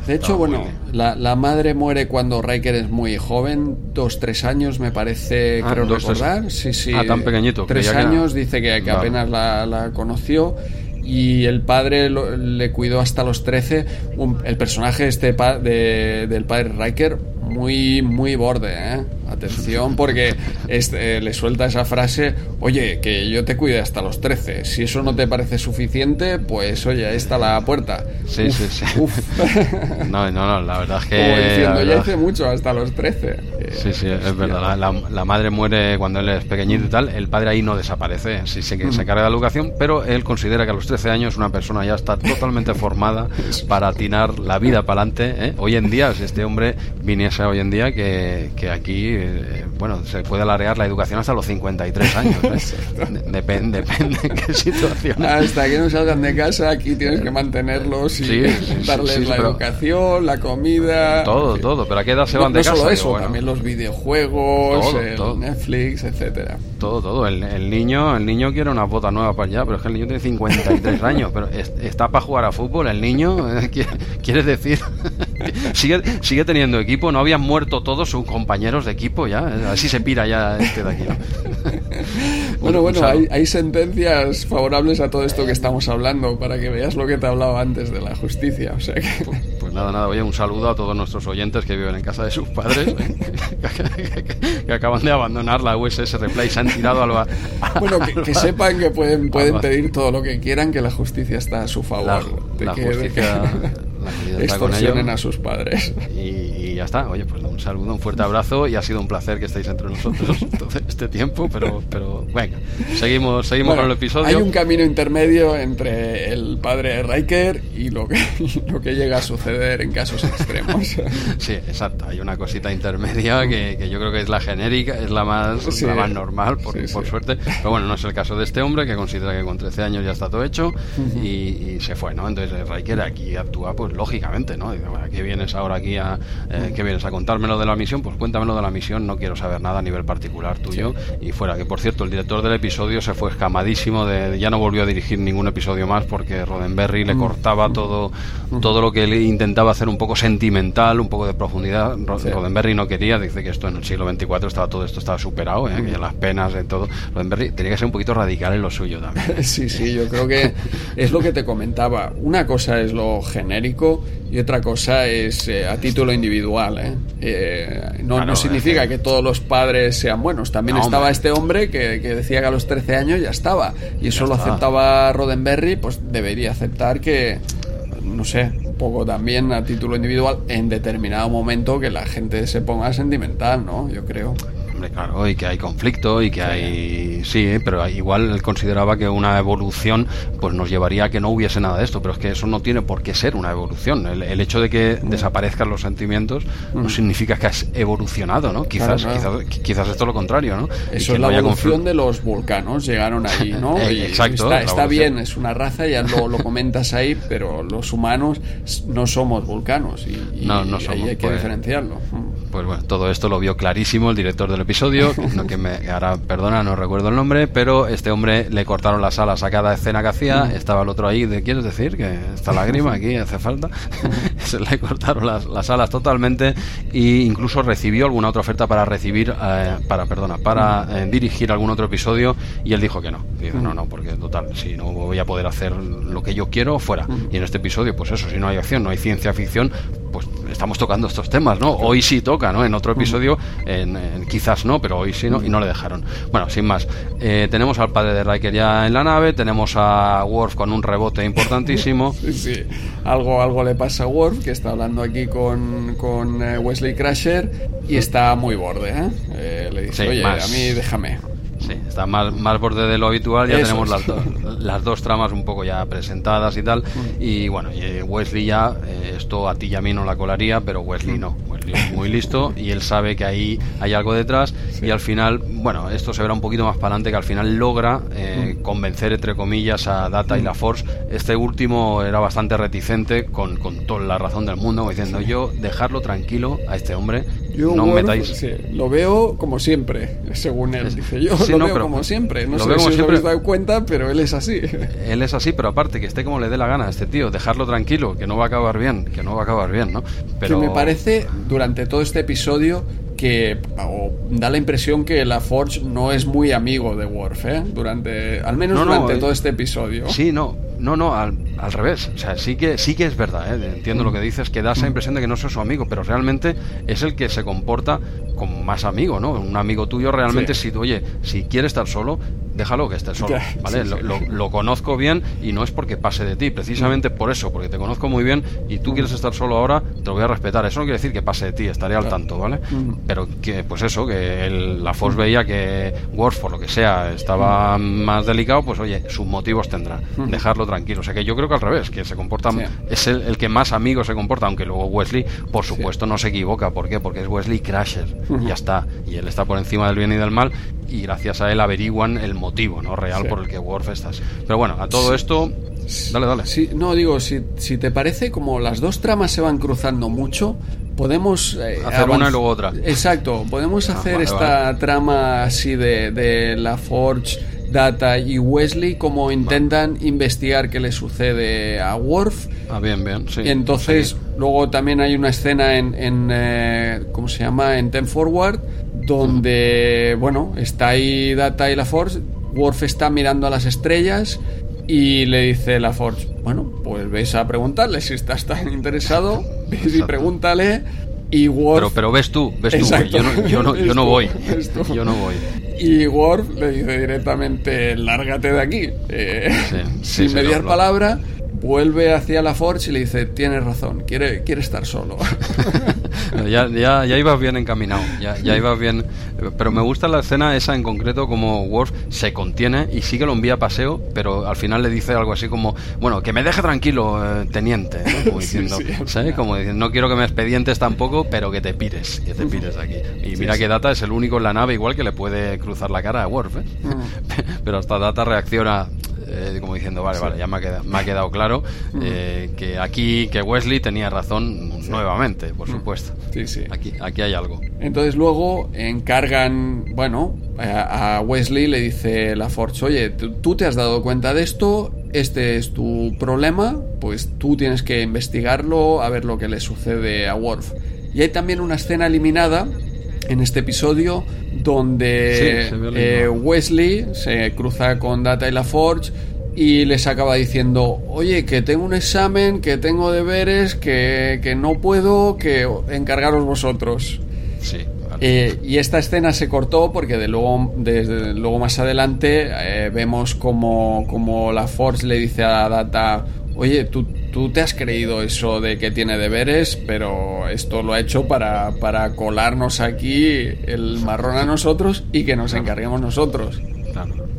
de hecho, bueno, la, la, madre muere cuando Riker es muy joven, dos, tres años me parece, ah, creo recordar. Sí, sí. Ah, tan pequeñito. Tres años, dice que, que apenas la, la conoció y el padre le cuidó hasta los 13. el personaje este de, del padre Riker, muy, muy borde, ¿eh? Atención, porque este, le suelta esa frase, oye, que yo te cuide hasta los 13. Si eso no te parece suficiente, pues oye, ahí está la puerta. Sí, sí, sí. no, no, no, la verdad es que... Como diciendo, ya hice mucho hasta los 13. Sí, sí, es verdad. La, madre muere cuando él es pequeñito y tal. El padre ahí no desaparece. Sí, se, se encarga de la educación, pero él considera que a los 13 años una persona ya está totalmente formada para atinar la vida para adelante. ¿eh? Hoy en día, si este hombre viniese hoy en día, que, que aquí eh, bueno, se puede alargar la educación hasta los 53 años. ¿eh? depende, depende en qué situación. Hasta que no salgan de casa, aquí tienes que mantenerlos y darles la educación, la comida. Todo, todo. Pero a qué edad se van de casa? No solo eso, también los videojuegos, el Netflix, etcétera. Todo, todo. El, niño, el niño quiere una bota nueva para allá, pero es que el niño tiene 53 años, pero está para jugar a fútbol. El niño, quiere decir, sigue, sigue teniendo equipo. No habían muerto todos sus compañeros de equipo ya. Así se pira ya este de aquí. bueno, bueno, hay, hay, sentencias favorables a todo esto que estamos hablando para que veas lo que te hablaba antes de la justicia. O sea que... Pues nada, nada. Oye, un saludo a todos nuestros oyentes que viven en casa de sus padres, que, acaban de abandonar la USS Replay, se han tirado a Bueno, que, sepan que pueden, pueden pedir todo lo que quieran, que la justicia está a su favor. La, justicia... extorsionen a sus padres. Y, ya está. Oye, pues un saludo, un fuerte abrazo y ha sido un placer que estéis entre nosotros todo este tiempo, pero, pero venga, seguimos, seguimos con el episodio. Hay un camino intermedio entre el padre Riker y lo que, lo que llega a suceder en casos extremos. sí, exacto. Hay una cosita intermedia que, que yo creo que es la genérica, es la más, la más normal, por, por suerte. Pero bueno, no es el caso de este hombre que considera que con 13 años ya está todo hecho y, y se fue, ¿no? Entonces Riker aquí actúa pues lógicamente, ¿no? Bueno, ¿qué vienes ahora aquí a, eh, ¿qué vienes a contármelo de la misión? Pues cuéntamelo de la misión, no quiero saber nada a nivel particular tuyo. Y fuera, que por cierto, el director del episodio se fue escamadísimo, de, ya no volvió a dirigir ningún episodio más porque Roddenberry le mm. cortaba todo, mm. todo lo que él intentaba hacer un poco sentimental, un poco de profundidad. Roddenberry no quería, dice que esto en el siglo XXIV estaba todo esto estaba superado, ¿eh? que las penas de todo. Roddenberry tenía que ser un poquito radical en lo suyo también. sí, sí, yo creo que es lo que te comentaba. Una cosa es lo genérico y otra cosa es eh, a título individual. ¿eh? eh no, no, significa que todos los padres sean buenos. También estaba este hombre que, que, decía que a los 13 años ya estaba. Y eso lo aceptaba Roddenberry, pues debería aceptar que, no sé, un poco también a título individual, en determinado momento que la gente se ponga sentimental, ¿no? Yo creo claro, y que hay conflicto y que hay... Sí, pero igual él consideraba que una evolución pues nos llevaría a que no hubiese nada de esto, pero es que eso no tiene por qué ser una evolución. El, hecho de que mm. desaparezcan los sentimientos no mm. significa que has evolucionado, ¿no? Quizás, quizás, quizás esto lo contrario, ¿no? Eso es la evolución de los vulcanos, llegaron ahí, ¿no? Eh, exacto. Está, bien, es una raza, ya lo, lo, comentas ahí, pero los humanos no somos vulcanos y, no, no somos, ahí hay que pues, diferenciarlo. Pues bueno, todo esto lo vio clarísimo el director del episodio, no que me ahora perdona, no recuerdo el nombre, pero este hombre le cortaron las alas a cada escena que hacía, estaba el otro ahí, de ¿quieres decir que esta lágrima aquí hace falta? Se le cortaron las, alas totalmente e incluso recibió alguna otra oferta para recibir eh, para perdona, para eh, dirigir algún otro episodio y él dijo que no. Dice, no, no, porque total, si no voy a poder hacer lo que yo quiero fuera. Y en este episodio, pues eso, si no hay acción, no hay ciencia ficción, pues estamos tocando estos temas, ¿no? Hoy sí toca, ¿no? En otro episodio en, quizás no, pero hoy sí no, y no le dejaron. Bueno, sin más, eh, tenemos al padre de Riker ya en la nave, tenemos a Worf con un rebote importantísimo. sí, sí, algo, algo le pasa a Worf, que está hablando aquí con, con eh, Wesley Crusher y está muy borde, ¿eh? eh le dice, oye, a mí déjame. Sí, está más, más borde de lo habitual, ya tenemos las, las, dos tramas un poco ya presentadas y tal. Mm. Y bueno, eh, Wesley ya, eh, esto a ti y a mí no la colaría, pero Wesley no. Wesley es muy listo y él sabe que ahí hay algo detrás y al final, bueno, esto se verá un poquito más para adelante, que al final logra eh, mm. convencer, entre comillas, a Data y la Force. Este último era bastante reticente con, con toda la razón del mundo, diciendo yo, dejarlo tranquilo a este hombre, no metáis... lo veo como siempre, según él. Dice, yo lo veo como siempre. No sé si os habéis dado cuenta, pero él es así. Él es así, pero aparte, que esté como le dé la gana a este tío, dejarlo tranquilo, que no va a acabar bien, que no va a acabar bien, ¿no? Pero... me parece, durante todo este episodio, que da la impresión que la Forge no es muy amigo de Worf, ¿eh? Durante, al menos durante eh, todo este episodio. Sí, no, no, no, al, al, revés. O sea, sí que, sí que es verdad, ¿eh? entiendo lo que dices, que da esa impresión de que no es su amigo, pero realmente es el que se comporta como más amigo, ¿no? Un amigo tuyo realmente, si, oye, si quiere estar solo, déjalo que esté solo, ¿vale? lo, conozco bien y no es porque pase de ti, precisamente por eso, porque te conozco muy bien y tú quieres estar solo ahora, te lo voy a respetar. Eso no quiere decir que pase de ti, estaré al tanto, ¿vale? Pero que, pues eso, que el, la Force veía que Worf, por lo que sea, estaba más delicado, pues oye, sus motivos tendrá. Dejarlo tranquilo. O sea que yo creo que al revés, que se comporta, es el, que más amigo se comporta, aunque luego Wesley, por supuesto, no se equivoca. ¿Por qué? Porque es Wesley Crasher. Y ya está. Y él está por encima del bien y del mal y gracias a él averiguan el motivo no real por el que Worf estás. Pero bueno, a todo esto Dale, dale. Sí, no, digo, si, si, te parece, como las dos tramas se van cruzando mucho, podemos... Eh, hacer una y luego otra. Exacto, podemos ah, hacer esta trama así de, de la Forge, Data y Wesley, como intentan investigar qué le sucede a Worf. Ah, bien, bien, sí. Y entonces, luego también hay una escena en, en eh, ¿cómo se llama? En Ten Forward, donde, bueno, está ahí Data y la Forge, Worf está mirando a las estrellas y le dice la Forge, bueno, pues ves a preguntarle si estás tan interesado, ves y pregúntale. Y Worf... Pero, pero ves tú, ves tú, yo no, yo no, yo no voy. Yo no voy. Y Worf le dice directamente, lárgate de aquí. Eh, sin mediar palabra vuelve hacia la Forge y le dice, tienes razón, quiere, quiere estar solo. ya, ya, ya ibas bien encaminado, ya, ya ibas bien... Pero me gusta la escena esa en concreto, como Worf se contiene y sí que lo envía a paseo, pero al final le dice algo así como, bueno, que me deje tranquilo, eh, teniente, como diciendo, ¿sabes? Como diciendo, no quiero que me expedientes tampoco, pero que te pires, que te pires aquí. Y mira que Data es el único en la nave igual que le puede cruzar la cara a Worf, ¿eh? pero hasta Data reacciona eh, como diciendo, vale, vale, ya me ha quedado, me ha quedado claro eh, que aquí, que Wesley tenía razón nuevamente, por supuesto. Sí, sí. Aquí, aquí hay algo. Entonces luego encargan, bueno, a Wesley le dice la Forge, oye, tú te has dado cuenta de esto, este es tu problema, pues tú tienes que investigarlo, a ver lo que le sucede a Worf. Y hay también una escena eliminada en este episodio donde eh, Wesley se cruza con Data y la Forge y les acaba diciendo, oye, que tengo un examen, que tengo deberes, que, que no puedo, que encargaros vosotros. Sí. Eh, y esta escena se cortó porque de luego, desde luego más adelante eh, vemos como, como la Force le dice a Data, oye, tú, tú te has creído eso de que tiene deberes, pero esto lo ha hecho para, para colarnos aquí el marrón a nosotros y que nos encarguemos nosotros. Claro.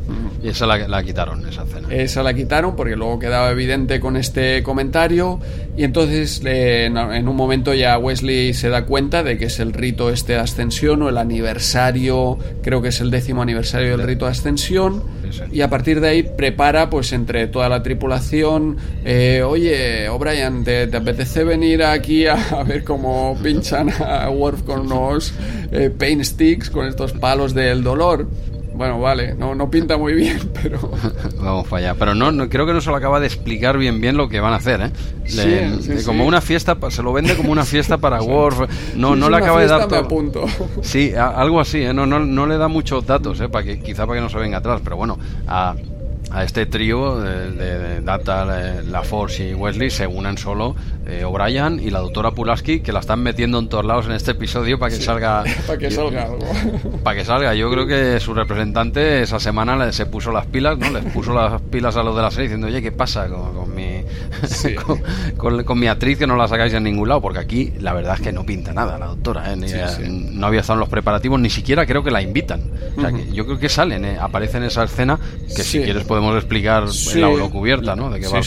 Y esa la, quitaron, esa cena. Esa la quitaron porque luego quedaba evidente con este comentario y entonces en, un momento ya Wesley se da cuenta de que es el rito este de ascensión o el aniversario, creo que es el décimo aniversario del rito de ascensión y a partir de ahí prepara pues entre toda la tripulación, eh, oye, O'Brien, ¿te, apetece venir aquí a, ver cómo pinchan a Worf con unos eh, pain sticks, con estos palos del dolor? Bueno, vale, no, no pinta muy bien, pero... Vamos para allá. Pero no, no, creo que no se lo acaba de explicar bien bien lo que van a hacer, ¿eh? sí, como una fiesta, se lo vende como una fiesta para Worf. No, no le acaba de dar todo. Punto. Sí, algo así, ¿eh? No, no, no le da muchos datos, ¿eh? Para que, quizá para que no se venga atrás, pero bueno, a a este trío de, Data, La Force y Wesley se unen solo eh, O'Brien y la doctora Pulaski que la están metiendo en todos lados en este episodio para que salga para que salga algo. para que salga. Yo creo que su representante esa semana se puso las pilas no les puso las pilas a los de la serie diciendo oye qué pasa con, mi con, mi actriz que no la sacáis en ningún lado porque aquí la verdad es que no pinta nada la doctora ¿eh? no había estado en los preparativos ni siquiera creo que la invitan. O sea, que yo creo que salen ¿eh? aparece en esa escena que si quieres podemos explicar la holocubierta, ¿no? De qué va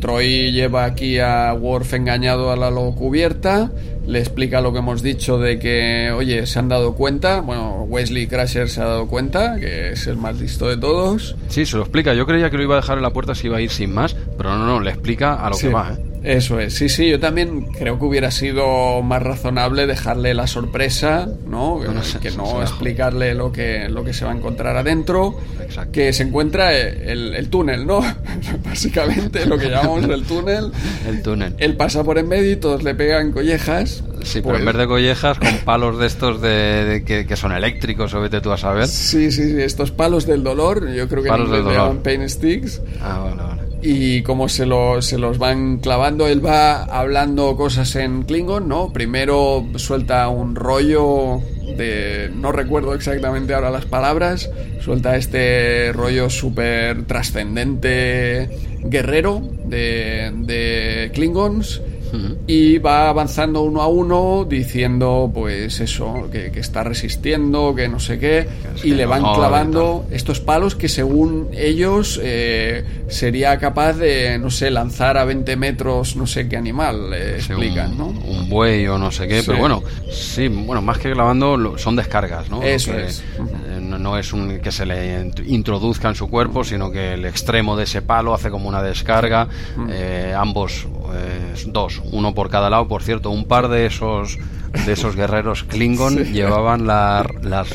Troy lleva aquí a Worf engañado a la holocubierta, le explica lo que hemos dicho de que, oye, se han dado cuenta, bueno, Wesley Crusher se ha dado cuenta, que es el más listo de todos. Sí, se lo explica. Yo creía que lo iba a dejar en la puerta si iba a ir sin más, pero no, no, le explica a lo que va, ¿eh? Eso es, sí, sí, yo también creo que hubiera sido más razonable dejarle la sorpresa, ¿no? que no explicarle lo que, lo que se va a encontrar adentro, que se encuentra el, túnel, ¿no? Básicamente lo que llamamos el túnel. El túnel. Él pasa por en medio y todos le pegan collejas. Sí, pero en pues vez de collejas, con palos de estos de, que, son eléctricos, o vete tú a saber. Sí, sí, sí, estos palos del dolor, yo creo que palos del dolor. pain sticks. Ah, bueno, vale y como se, se los van clavando, él va hablando cosas en Klingon, ¿no? Primero suelta un rollo de... no recuerdo exactamente ahora las palabras, suelta este rollo súper trascendente guerrero de, de Klingons y va avanzando uno a uno diciendo pues eso, que, está resistiendo, que no sé qué, y le van clavando estos palos que según ellos eh, sería capaz de, no sé, lanzar a 20 metros no sé qué animal, explican, un, ¿no? Un buey o no sé qué, pero bueno, sí, bueno, más que clavando son descargas, ¿no? Eso es. Eh, no, es un que se le introduzca en su cuerpo, sino que el extremo de ese palo hace como una descarga, eh, ambos, dos, uno por cada lado. Por cierto, un par de esos de esos guerreros Klingon llevaban las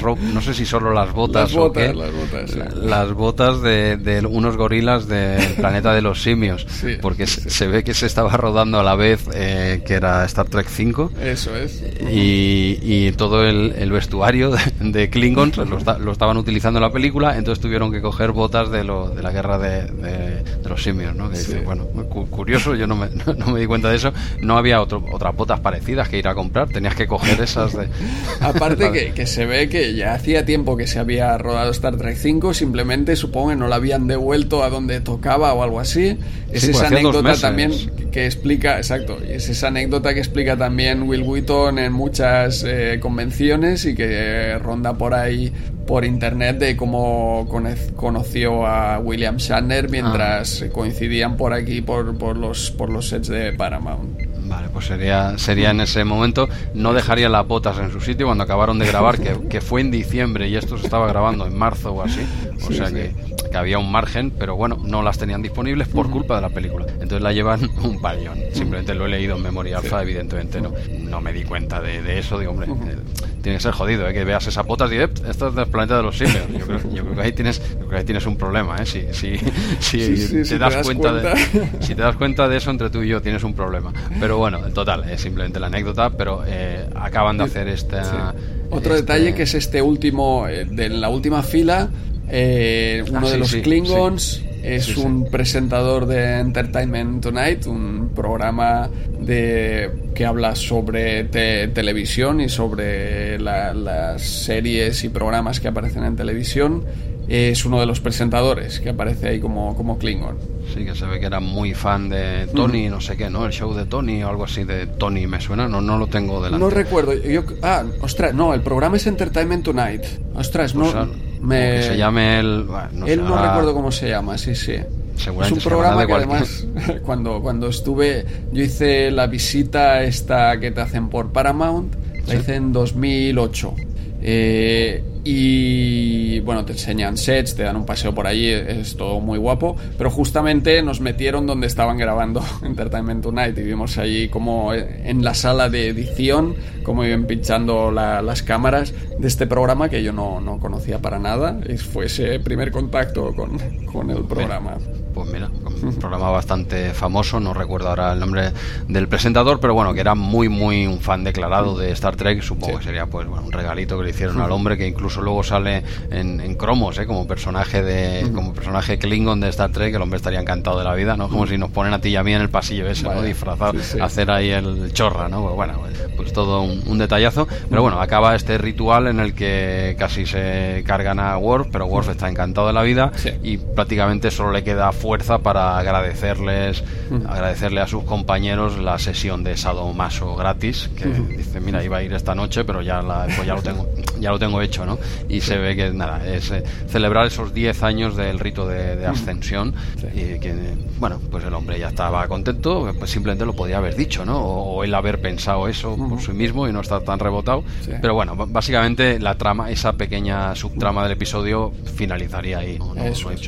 no sé si solo las botas, las botas o las botas, las botas de, unos gorilas del planeta de los simios, porque se ve que se estaba rodando a la vez eh, que era Star Trek 5. Eso es. Y, todo el, vestuario de, Klingon lo, estaban utilizando en la película, entonces tuvieron que coger botas de, lo, de la guerra de, los simios, ¿no? Que bueno, curioso, yo no me, no, me di cuenta de eso. No había otro, otras botas parecidas que ir a comprar, tenía que coger esas de... Aparte que, que, se ve que ya hacía tiempo que se había rodado Star Trek 5, simplemente supongo que no la habían devuelto a donde tocaba o algo así. Es esa pues anécdota también que explica, exacto, es esa anécdota que explica también Will Wheaton en muchas eh, convenciones y que ronda por ahí por internet de cómo conoció a William Shatner mientras ah. coincidían por aquí por, por, los, por los sets de Paramount. Vale, pues sería, sería en ese momento, no dejaría las botas en su sitio cuando acabaron de grabar, que, que fue en diciembre y esto se estaba grabando en marzo o así, o sea que, que, había un margen, pero bueno, no las tenían disponibles por culpa de la película. Entonces la llevan un palión. Simplemente lo he leído en memoria alfa, evidentemente no, no me di cuenta de, eso. Digo, hombre, eh, tiene que ser jodido, ¿eh? que veas esas botas y esto es del planeta de los simios. Yo creo, que ahí tienes, ahí tienes un problema, ¿eh? Si, si, si, te, das cuenta, De, si te das cuenta de eso entre tú y yo tienes un problema. Pero bueno, en total, es simplemente la anécdota, pero eh, acaban de hacer esta... Otro este detalle que es este último, eh, de la última fila, eh, uno ah, de los Klingons es un presentador de Entertainment Tonight, un programa de que habla sobre televisión y sobre las series y programas que aparecen en televisión. Es uno de los presentadores que aparece ahí como, como Klingon. Sí, que se ve que era muy fan de Tony, no sé qué, ¿no? El show de Tony o algo así de Tony, ¿me suena? No, no lo tengo delante. No recuerdo. Yo, ah, ostras, no, el programa es Entertainment Tonight. Ostras, no... Pues me... se llame el... Él no recuerdo cómo se llama, sí, sí. es un programa que además, cuando, cuando estuve, yo hice la visita esta que te hacen por Paramount, la hice en 2008. Eh, y bueno, te enseñan sets, te dan un paseo por allí, es todo muy guapo. Pero justamente nos metieron donde estaban grabando Entertainment Tonight y vimos allí como en la sala de edición, como iban pinchando las cámaras de este programa que yo no, no conocía para nada. Y fue ese primer contacto con, con el programa pues mira, un programa bastante famoso, no recuerdo ahora el nombre del presentador, pero bueno, que era muy, muy un fan declarado de Star Trek, supongo que sería pues bueno, un regalito que le hicieron al hombre, que incluso luego sale en, cromos, ¿eh? como personaje de como personaje Klingon de Star Trek, el hombre estaría encantado de la vida, ¿no? Como si nos ponen a ti y a mí en el pasillo ese, ¿no? Disfrazado, hacer ahí el chorra, ¿no? Pues bueno, pues todo un, detallazo, pero bueno, acaba este ritual en el que casi se cargan a Worf, pero Worf está encantado de la vida y prácticamente solo le queda fuerza para agradecerles, agradecerle a sus compañeros la sesión de sadomaso gratis, que dice, mira, iba a ir esta noche, pero ya, pues ya lo tengo ya lo tengo hecho, ¿no? Y se ve que nada, es eh, celebrar esos 10 años del rito de, ascensión y que, bueno, pues el hombre ya estaba contento, pues simplemente lo podía haber dicho, ¿no? O, él haber pensado eso por sí mismo y no estar tan rebotado. Pero bueno, básicamente la trama, esa pequeña subtrama del episodio finalizaría ahí. No,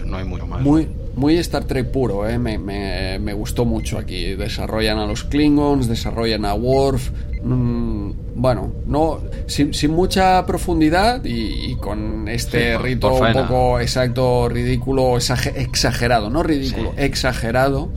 no hay mucho más. Muy, muy Star Trek puro, ¿eh? me, me, gustó mucho aquí. Desarrollan a los Klingons, desarrollan a Worf. Mm, bueno, no sin, mucha profundidad y, con este rito un poco exacto, ridículo, exagerado, no ridículo, exagerado,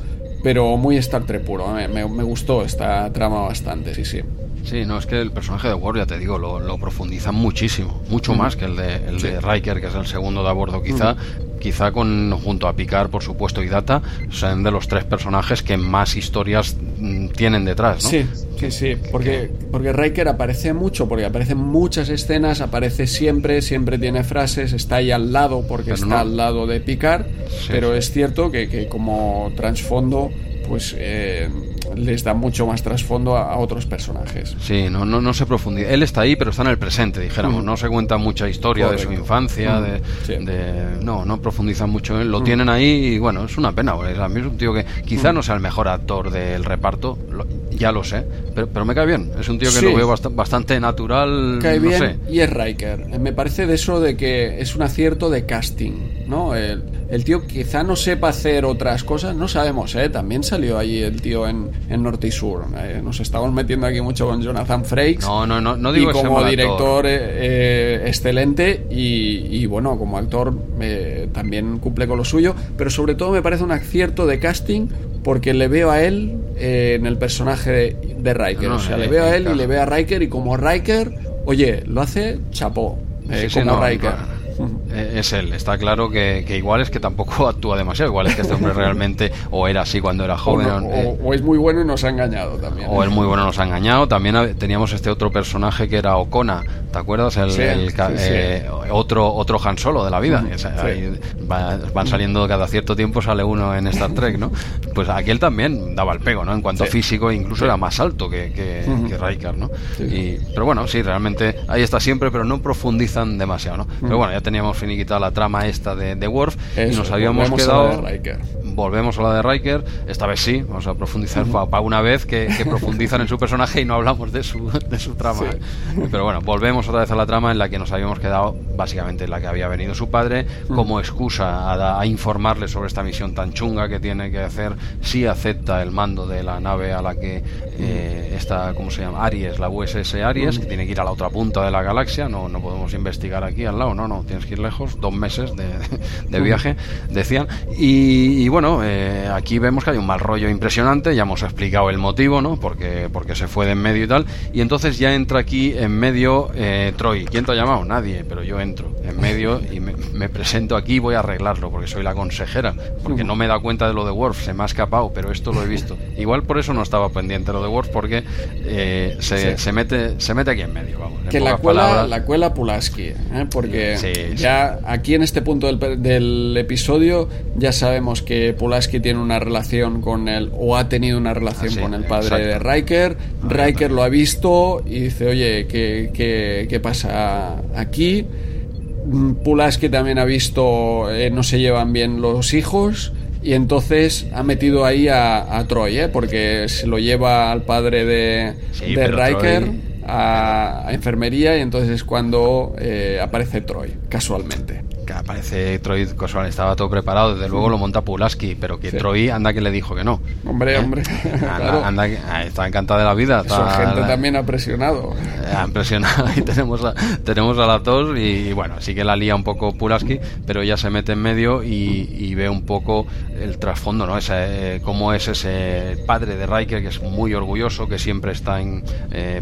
pero muy Star Trek puro. Me, me, gustó esta trama bastante, sí, sí. Sí, no, es que el personaje de Worf, ya te digo, lo, lo profundizan muchísimo, mucho más que el de, el de Riker, que es el segundo de a bordo quizá, quizá con junto a Picard, por supuesto, y Data, son de los tres personajes que más historias mm, tienen detrás, ¿no? Sí, sí, sí, porque, porque Riker aparece mucho, porque aparecen muchas escenas, aparece siempre, siempre tiene frases, está ahí al lado porque está al lado de Picard, pero es cierto que, que como trasfondo, pues... Eh, les da mucho más trasfondo a, otros personajes. Sí, no, no, no se profundiza. Él está ahí, pero está en el presente, dijéramos. Mm. No se cuenta mucha historia de su infancia, mm. de, No, no profundizan mucho. Lo mm. tienen ahí y bueno, es una pena. a mí es un tío que quizá no sea el mejor actor del reparto, ya lo sé, pero, pero, me cae bien. Es un tío que lo veo bastante natural. Cae no bien sé. y es Riker. Me parece de eso de que es un acierto de casting, ¿no? El, el tío quizá no sepa hacer otras cosas, no sabemos, ¿eh? También salió allí el tío en, en Norte y Sur. Eh, nos estamos metiendo aquí mucho con Jonathan Frakes. No, no, no, no digo Y como director eh, eh, excelente y, bueno, como actor también cumple con lo suyo, pero sobre todo me parece un acierto de casting porque le veo a él en el personaje de, Riker. o sea, le veo a él y le veo a Riker y como Riker, oye, lo hace chapó. como Riker. Eh, es él. Está claro que, igual es que tampoco actúa demasiado. Igual es que este hombre realmente o era así cuando era joven. O, es muy bueno y nos ha engañado también. O es muy bueno y nos ha engañado. También teníamos este otro personaje que era Ocona. ¿Te acuerdas? El, eh, otro, otro Han Solo de la vida. van saliendo cada cierto tiempo, sale uno en Star Trek, ¿no? Pues aquel también daba el pego, ¿no? En cuanto a físico, incluso era más alto que, que, Riker, ¿no? Y, pero bueno, sí, realmente ahí está siempre, pero no profundizan demasiado, ¿no? Pero bueno, ya teníamos finiquitado la trama esta de, de Worf y nos habíamos quedado volvemos a la de Riker. Esta vez sí, vamos a profundizar para una vez que, profundizan en su personaje y no hablamos de su, de su trama. Pero bueno, volvemos otra vez a la trama en la que nos habíamos quedado, básicamente en la que había venido su padre, como excusa a, informarle sobre esta misión tan chunga que tiene que hacer, si acepta el mando de la nave a la que eh, está, ¿cómo se llama? Aries, la USS Aries, que tiene que ir a la otra punta de la galaxia, no, no podemos investigar aquí al lado, no, no, tienes que ir lejos, dos meses de, viaje, decían. Y, bueno, eh, aquí vemos que hay un mal rollo impresionante, ya hemos explicado el motivo, ¿no? Porque, porque se fue de en medio y tal, y entonces ya entra aquí en medio eh, Troy. ¿Quién te ha llamado? Nadie, pero yo entro en medio y me, presento aquí y voy a arreglarlo, porque soy la consejera, porque no me he dado cuenta de lo de Worf, se me ha escapado, pero esto lo he visto. Igual por eso no estaba pendiente lo de Worf, porque eh, se, mete, se mete aquí en medio, vamos. Que la cuela, la cuela Pulaski, ¿eh? porque ya aquí en este punto del, del, episodio ya sabemos que Pulaski tiene una relación con el, o ha tenido una relación con el padre de Riker. Riker lo ha visto y dice, oye, ¿qué, qué, qué pasa aquí? Mm, Pulaski también ha visto, eh, no se llevan bien los hijos y entonces ha metido ahí a, Troy, ¿eh? porque se lo lleva al padre de, de Riker a, enfermería y entonces es cuando eh, aparece Troy, casualmente que aparece Troy estaba todo preparado, desde luego lo monta Pulaski, pero que Troy anda que le dijo que no. Hombre, ¿Eh? hombre. Anda, ah, está encantada de la vida. Su gente también ha presionado. Eh, ha presionado y tenemos a, tenemos a las dos y, bueno, sí que la lía un poco Pulaski, pero ella se mete en medio y, ve un poco el trasfondo, ¿no? Ese, eh, cómo es ese padre de Riker que es muy orgulloso, que siempre está en,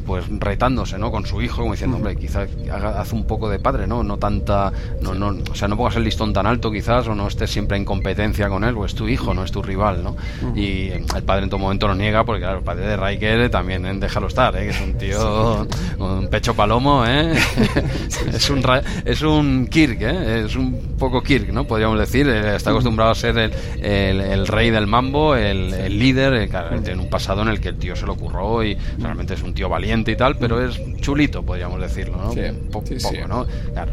pues retándose, ¿no? Con su hijo, como diciendo, hombre, quizás hace un poco de padre, ¿no? No tanta, no, no, sea, no pongas el listón tan alto quizás o no estés siempre en competencia con él, o es tu hijo, no es tu rival, ¿no? Y el padre en todo momento lo niega porque, claro, el padre de Riker también ¿eh? déjalo estar, ¿eh? que es un tío un pecho palomo, ¿eh? es un es un Kirk, ¿eh? Es un poco Kirk, ¿no? Podríamos decir, eh, está acostumbrado a ser el, el, rey del mambo, el, líder, claro, tiene un pasado en el que el tío se lo curró y realmente es un tío valiente y tal, pero es chulito, podríamos decirlo, ¿no? Sí, poco, ¿no? Claro,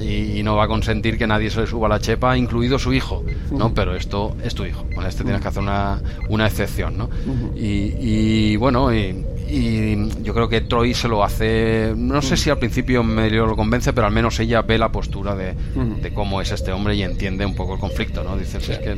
y, y no va a conseguir sentir que nadie se le suba la chepa, incluido su hijo, ¿no? Pero esto es tu hijo, con este tienes que hacer una, una excepción, ¿no? y, bueno, y, yo creo que Troy se lo hace, no sé si al principio medio lo convence, pero al menos ella ve la postura de, cómo es este hombre y entiende un poco el conflicto, ¿no? Dices, es que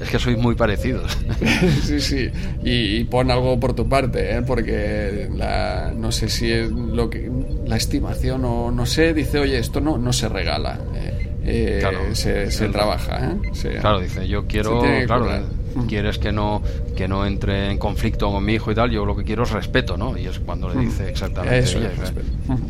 es que sois muy parecidos. sí, sí, y, pon algo por tu parte, ¿eh? porque la, no sé si es lo que la estimación o no sé, dice, oye, esto no, no se regala. Eh, eh, se, trabaja. ¿eh? claro, dice, yo quiero, claro, quieres que no que no entre en conflicto con mi hijo y tal, yo lo que quiero es respeto, ¿no? Y es cuando le dice exactamente Eso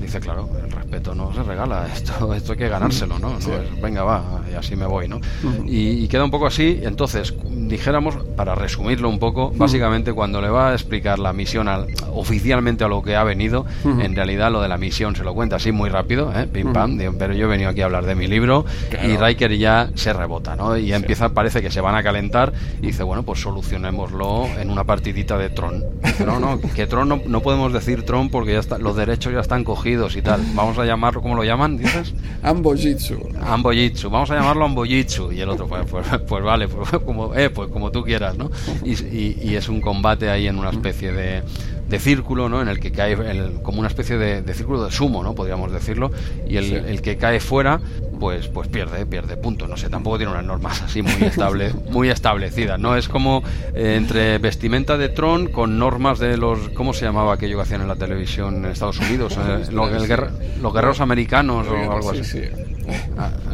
dice, claro, el respeto no se regala, esto esto hay que ganárselo, ¿no? venga, va, y así me voy, ¿no? y, queda un poco así, entonces, dijéramos, para resumirlo un poco, básicamente cuando le va a explicar la misión al, oficialmente a lo que ha venido, en realidad lo de la misión se lo cuenta así muy rápido, ¿eh? Pim pam, pero yo he venido aquí a hablar de mi libro y Riker ya se rebota, ¿no? Y empieza, parece que se van a calentar y dice, bueno, pues solucionémoslo en una partidita de Tron. no, no, que Tron no, podemos decir Tron porque ya está, los derechos ya están cogidos y tal. Vamos a llamarlo, ¿cómo lo llaman? ¿Dices? Ambojitsu. Ambojitsu, vamos a llamarlo Ambojitsu. Y el otro, pues, pues, pues vale, pues, como, eh, pues como tú quieras, ¿no? Y, es un combate ahí en una especie de, de círculo, ¿no? En el que cae como una especie de, círculo de sumo, ¿no? Podríamos decirlo. Y el, el que cae fuera, pues, pues pierde, pierde punto. No sé, tampoco tiene unas normas así muy, estable, muy establecidas, ¿no? Es como eh, entre vestimenta de Tron con normas de los, ¿cómo se llamaba aquello que hacían en la televisión en Estados Unidos? Eh, los, los, guerreros americanos o algo así. Ah,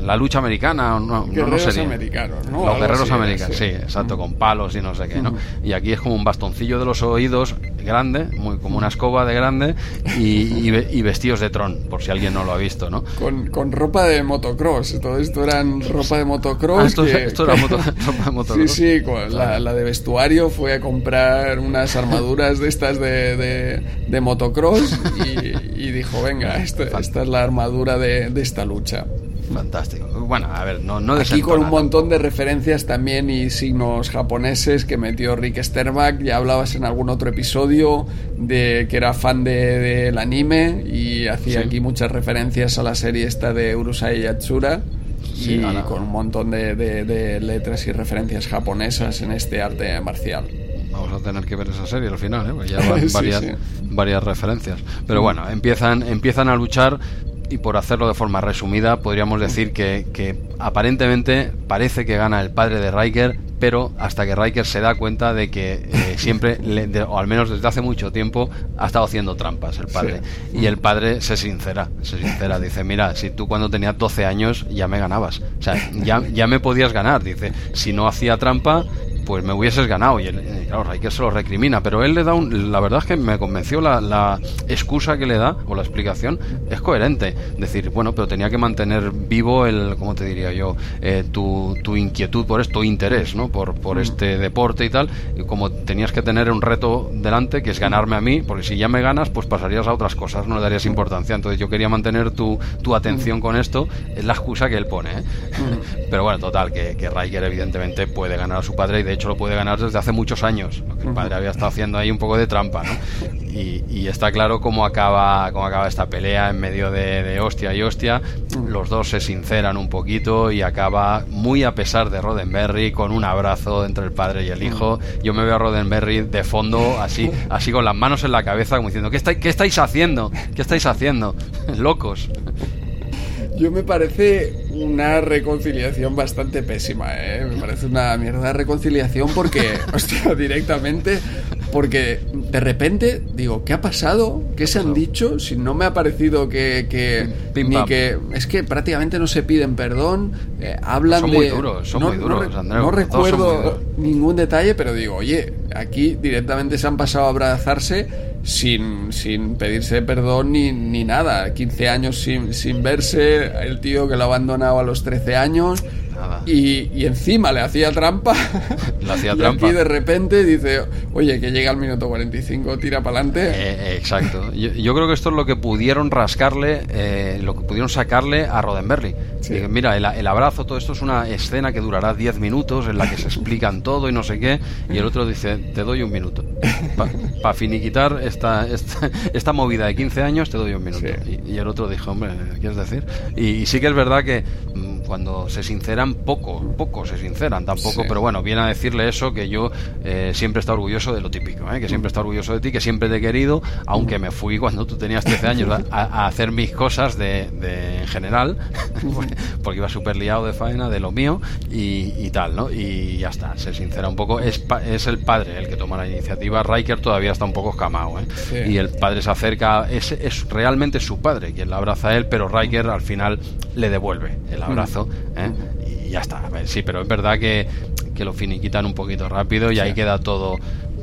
la lucha americana, no, no, sería. americanos, Los guerreros americanos, sí. exacto, con palos y no sé qué, ¿no? Y aquí es como un bastoncillo de los oídos grande, muy como una escoba de grande, y, vestidos de tron, por si alguien no lo ha visto, ¿no? Con, ropa de motocross, todo esto eran ropa de motocross. Ah, esto, era ropa de motocross. Sí, sí, la, de vestuario fue a comprar unas armaduras de estas de, de, motocross y, dijo, venga, esta, esta es la armadura de, de esta lucha. Fantástico. Bueno, a ver, no, no Aquí con un montón de referencias también y signos japoneses que metió Rick Sterback. Ya hablabas en algún otro episodio de que era fan del anime y hacía aquí muchas referencias a la serie esta de Urusai Yatsura. y con un montón de, de letras y referencias japonesas en este arte marcial vamos a tener que ver esa serie al final, ¿eh? ya van varias, varias referencias. Pero bueno, empiezan, empiezan a luchar y por hacerlo de forma resumida, podríamos decir que, que, aparentemente parece que gana el padre de Riker, pero hasta que Riker se da cuenta de que eh, siempre, o al menos desde hace mucho tiempo, ha estado haciendo trampas el padre. Y el padre se sincera, se sincera, dice, mira, si tú cuando tenías 12 años ya me ganabas, o sea, ya, ya me podías ganar, dice, si no hacía trampa, pues me hubieses ganado. Y eh, claro, Riker se lo recrimina, pero él le da un. La verdad es que me convenció la, la, excusa que le da, o la explicación, es coherente. Decir, bueno, pero tenía que mantener vivo el, ¿cómo te diría yo? Eh, tu, tu, inquietud por esto, tu interés, ¿no? Por, por mm. este deporte y tal. Y como tenías que tener un reto delante, que es ganarme a mí, porque si ya me ganas, pues pasarías a otras cosas, no le darías importancia. Entonces yo quería mantener tu, tu atención mm. con esto, es la excusa que él pone. ¿eh? Mm. Pero bueno, total, que, que Riker evidentemente puede ganar a su padre y de hecho lo puede ganar desde hace muchos años. Lo que el padre había estado haciendo ahí un poco de trampa, ¿no? Y, está claro cómo acaba, cómo acaba esta pelea en medio de, hostia y hostia. Los dos se sinceran un poquito y acaba muy a pesar de Roddenberry con un abrazo entre el padre y el hijo. Yo me veo a Roddenberry de fondo, así, así con las manos en la cabeza, como diciendo, ¿qué, está, qué estáis haciendo? ¿Qué estáis haciendo? Locos. Yo me parece una reconciliación bastante pésima, ¿eh? Me parece una mierda de reconciliación porque, hostia, directamente, porque de repente digo, ¿qué ha pasado? ¿Qué se han dicho? Si no me ha parecido que... que ni que es que prácticamente no se piden perdón, eh, hablan son de... Muy duros, son muy duros, Andreu, no recuerdo ningún detalle, pero digo, oye, aquí directamente se han pasado a abrazarse sin, sin pedirse perdón ni, ni nada. 15 años sin, sin verse, el tío que lo ha abandonado a los 13 años. Y, y, encima le hacía trampa. Le hacía y trampa. aquí de repente dice, oye, que llega al minuto 45, tira para adelante. Eh, eh, exacto. Yo, creo que esto es lo que pudieron rascarle, eh, lo que pudieron sacarle a Roddenberry. mira, el, el, abrazo, todo esto es una escena que durará 10 minutos en la que se explican todo y no sé qué. Y el otro dice, te doy un minuto. Para finiquitar esta, esta, esta, movida de 15 años, te doy un minuto. Y, el otro dijo, hombre, ¿qué quieres decir? Y, y sí que es verdad que mm, cuando se sinceran, poco, poco se sinceran tampoco, pero bueno, viene a decirle eso que yo eh, siempre está orgulloso de lo típico, ¿eh? que siempre está orgulloso de ti, que siempre te he querido, aunque me fui cuando tú tenías 13 años a, hacer mis cosas de, en general, porque iba súper liado de faena, de lo mío y, tal, ¿no? Y ya está, se sincera un poco, es, es el padre el que toma la iniciativa, Riker todavía está un poco escamado, ¿eh? y el padre se acerca, es, es realmente su padre quien la abraza a él, pero Riker al final le devuelve el abrazo ¿eh? y ya está. sí, pero es verdad que, que lo finiquitan un poquito rápido y ahí queda todo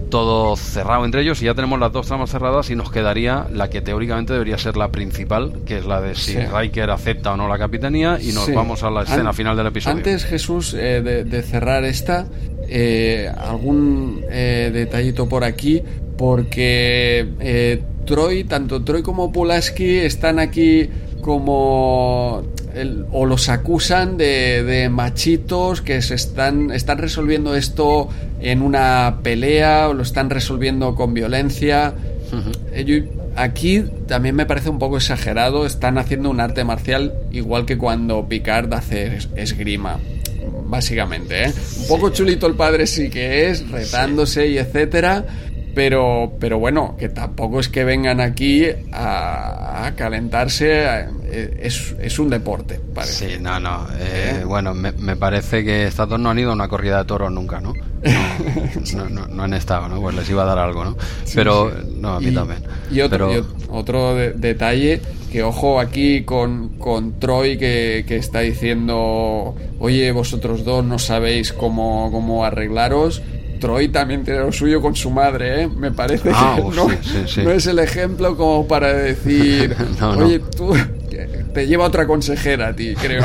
todo cerrado entre ellos y ya tenemos las dos tramas cerradas y nos quedaría la que teóricamente debería ser la principal, que es la de si Riker acepta o no la capitanía y nos vamos a la escena final del episodio. Antes, Jesús, eh, de, cerrar esta, eh, algún detallito por aquí, porque Troy, tanto Troy como Pulaski están aquí como o los acusan de, machitos que se están, están resolviendo esto en una pelea o lo están resolviendo con violencia. aquí también me parece un poco exagerado, están haciendo un arte marcial igual que cuando Picard hace esgrima. Básicamente, ¿eh? Un poco chulito el padre sí que es, retándose y etcétera, pero, pero bueno, que tampoco es que vengan aquí a, calentarse, eh, es, es, un deporte, parece. Sí, no, no. Eh, ¿Eh? Bueno, me, me, parece que estas dos no han ido a una corrida de toros nunca, ¿no? No, no, han estado, ¿no? Pues les iba a dar algo, ¿no? Pero, no, a mí también. Y otro, otro detalle, que ojo aquí con, con Troy que, que, está diciendo, oye, vosotros dos no sabéis cómo, cómo arreglaros Troy también tiene lo suyo con su madre, ¿eh? Me parece ah, que no, no, es el ejemplo como para decir, oye, tú te lleva otra consejera a ti, creo,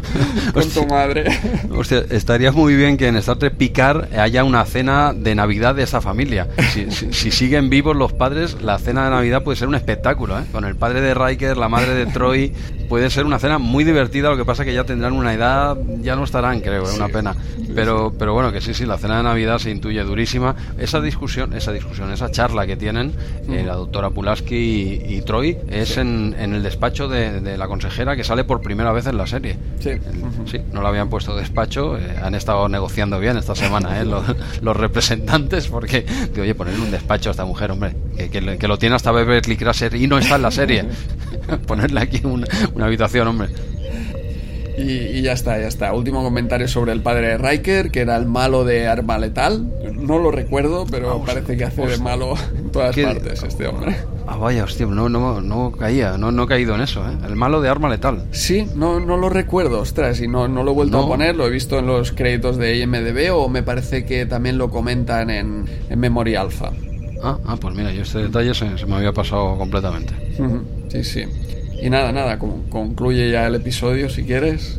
con tu madre. Hostia, estaría muy bien que en Star Trek Picard haya una cena de Navidad de esa familia. Si, siguen vivos los padres, la cena de Navidad puede ser un espectáculo, ¿eh? Con el padre de Riker, la madre de Troy, puede ser una cena muy divertida, lo que pasa que ya tendrán una edad, ya no estarán, creo, es una pena pero, pero bueno, que sí, sí, la cena de Navidad se intuye durísima. Esa discusión, esa discusión, esa charla que tienen eh, la doctora Pulaski y, Troy es en, en, el despacho de, la consejera que sale por primera vez en la serie. Sí. sí no lo habían puesto despacho, eh, han estado negociando bien esta semana los, los, representantes porque, que, oye, ponerle un despacho a esta mujer, hombre, que, que, lo tiene hasta Beverly Crusher y no está en la serie. ponerle aquí una, una habitación, hombre. Y, ya está, ya está. Último comentario sobre el padre de Riker, que era el malo de Arma Letal. No lo recuerdo, pero parece que hace de malo en todas partes este hombre. Ah, vaya, hostia, no, no, no caía, no, no he caído en eso, ¿eh? El malo de Arma Letal. Sí, no, no lo recuerdo, ostras, y no, no lo he vuelto a poner, lo he visto en los créditos de IMDB o me parece que también lo comentan en, en Memoria Alpha. Ah, ah, pues mira, yo este detalle se, me había pasado completamente. Sí, sí. Y nada, nada, concluye ya el episodio si quieres.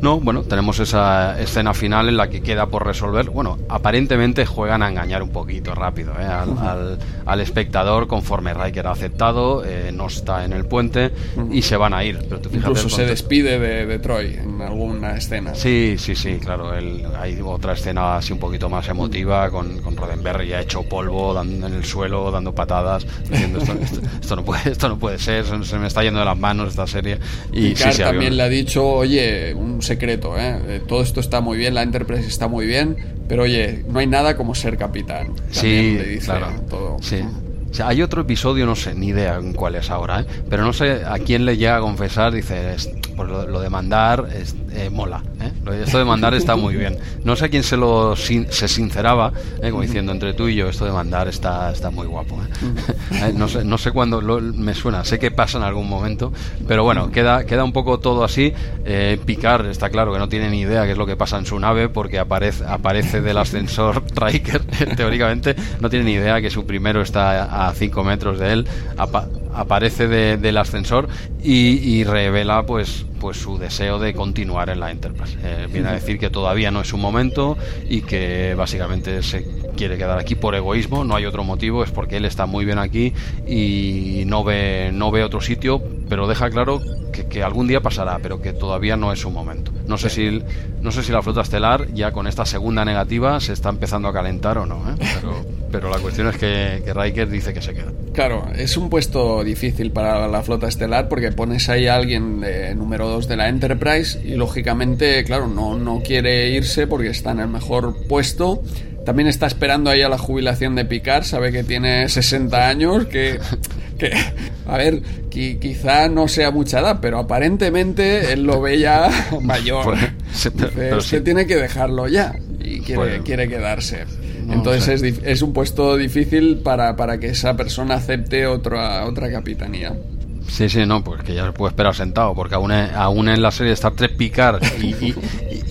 No, bueno, tenemos esa escena final en la que queda por resolver. Bueno, aparentemente juegan a engañar un poquito rápido ¿eh? al, espectador conforme Riker ha aceptado, eh, no está en el puente y se van a ir. Pero Incluso se despide de, Troy en alguna escena. Sí, sí, sí, claro. hay otra escena así un poquito más emotiva con, con Roddenberry ya hecho polvo dando en el suelo, dando patadas, diciendo esto, no, puede, esto no puede ser, se me está yendo de las manos esta serie. Y, también le ha dicho, oye, un secreto, ¿eh? ¿eh? Todo esto está muy bien, la Enterprise está muy bien, pero oye, no hay nada como ser capitán. sí, claro. Todo. Sí. Hay otro episodio, no sé, ni idea en cuál es ahora, ¿eh? pero no sé a quién le llega a confesar, dice, por lo, de mandar eh, mola. ¿eh? Esto de mandar está muy bien. No sé a quién se lo se sinceraba, ¿eh? como diciendo entre tú y yo, esto de mandar está, está muy guapo. ¿eh? no sé, no sé cuándo me suena, sé que pasa en algún momento, pero bueno, queda, queda un poco todo así. Picar está claro que no tiene ni idea qué es lo que pasa en su nave porque aparece, aparece del ascensor Riker, teóricamente, no tiene ni idea que su primero está a 5 metros de él aparece del ascensor y, revela pues pues su deseo de continuar en la Enterprise. Eh, viene a decir que todavía no es su momento y que básicamente se quiere quedar aquí por egoísmo, no hay otro motivo, es porque él está muy bien aquí y no ve, no ve otro sitio, pero deja claro que, algún día pasará, pero que todavía no es su momento. No sé, si, no sé si la flota estelar ya con esta segunda negativa se está empezando a calentar o no, ¿eh? pero, pero, la cuestión es que, que Riker dice que se queda. Claro, es un puesto difícil para la flota estelar porque pones ahí a alguien de número 2 de la Enterprise y lógicamente, claro, no, no quiere irse porque está en el mejor puesto también está esperando ahí a la jubilación de Picard, sabe que tiene 60 años, que, que a ver, quizá no sea mucha edad, pero aparentemente él lo ve ya mayor. Pues, se, tiene que dejarlo ya y quiere, quiere quedarse. Entonces es, es, un puesto difícil para, para que esa persona acepte otra, otra capitanía. Sí, sí, no, pues que ya se puede esperar sentado, porque aún, aún en la serie Star Trek Picard y,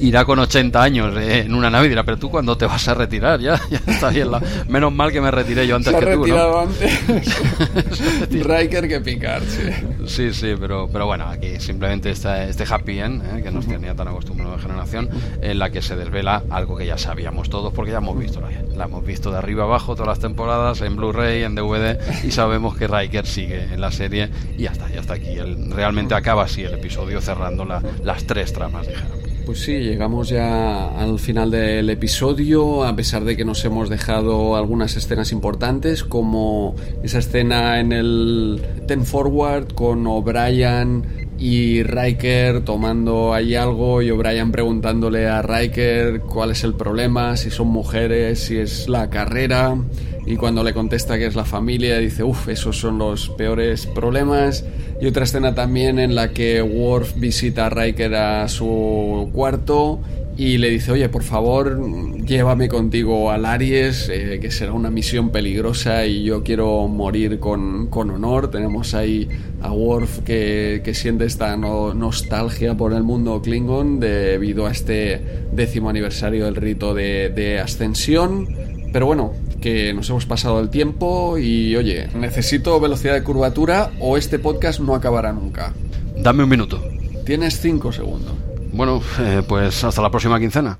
irá con 80 años en una nave y dirá, pero tú cuando te vas a retirar, ya, ya está bien. La... Menos mal que me retiré yo antes se que tú. retirado antes Riker que Picard, sí. Sí, sí, pero, pero bueno, aquí simplemente está este happy end, ¿eh? que nos tenía tan acostumbrado de generación, en la que se desvela algo que ya sabíamos todos, porque ya hemos visto la, la hemos visto de arriba abajo todas las temporadas, en Blu-ray, en DVD, y sabemos que Riker sigue en la serie y hasta, ya está aquí. El, realmente acaba así el episodio cerrando las tres tramas, dijeron. Pues sí, llegamos ya al final del episodio, a pesar de que nos hemos dejado algunas escenas importantes, como esa escena en el Ten Forward con O'Brien y Riker tomando ahí algo y O'Brien preguntándole a Riker cuál es el problema, si son mujeres, si es la carrera y cuando le contesta que es la familia dice, uff, esos son los peores problemas. Y otra escena también en la que Worf visita a Riker a su cuarto y le dice, oye, por favor, llévame contigo al Aries, eh, que será una misión peligrosa y yo quiero morir con, con honor. Tenemos ahí a Worf que, que siente esta nostalgia por el mundo Klingon debido a este décimo aniversario del rito de, de ascensión. Pero bueno, que nos hemos pasado el tiempo y oye, necesito velocidad de curvatura o este podcast no acabará nunca. Dame un minuto. Tienes cinco segundos. Bueno, eh, pues hasta la próxima quincena.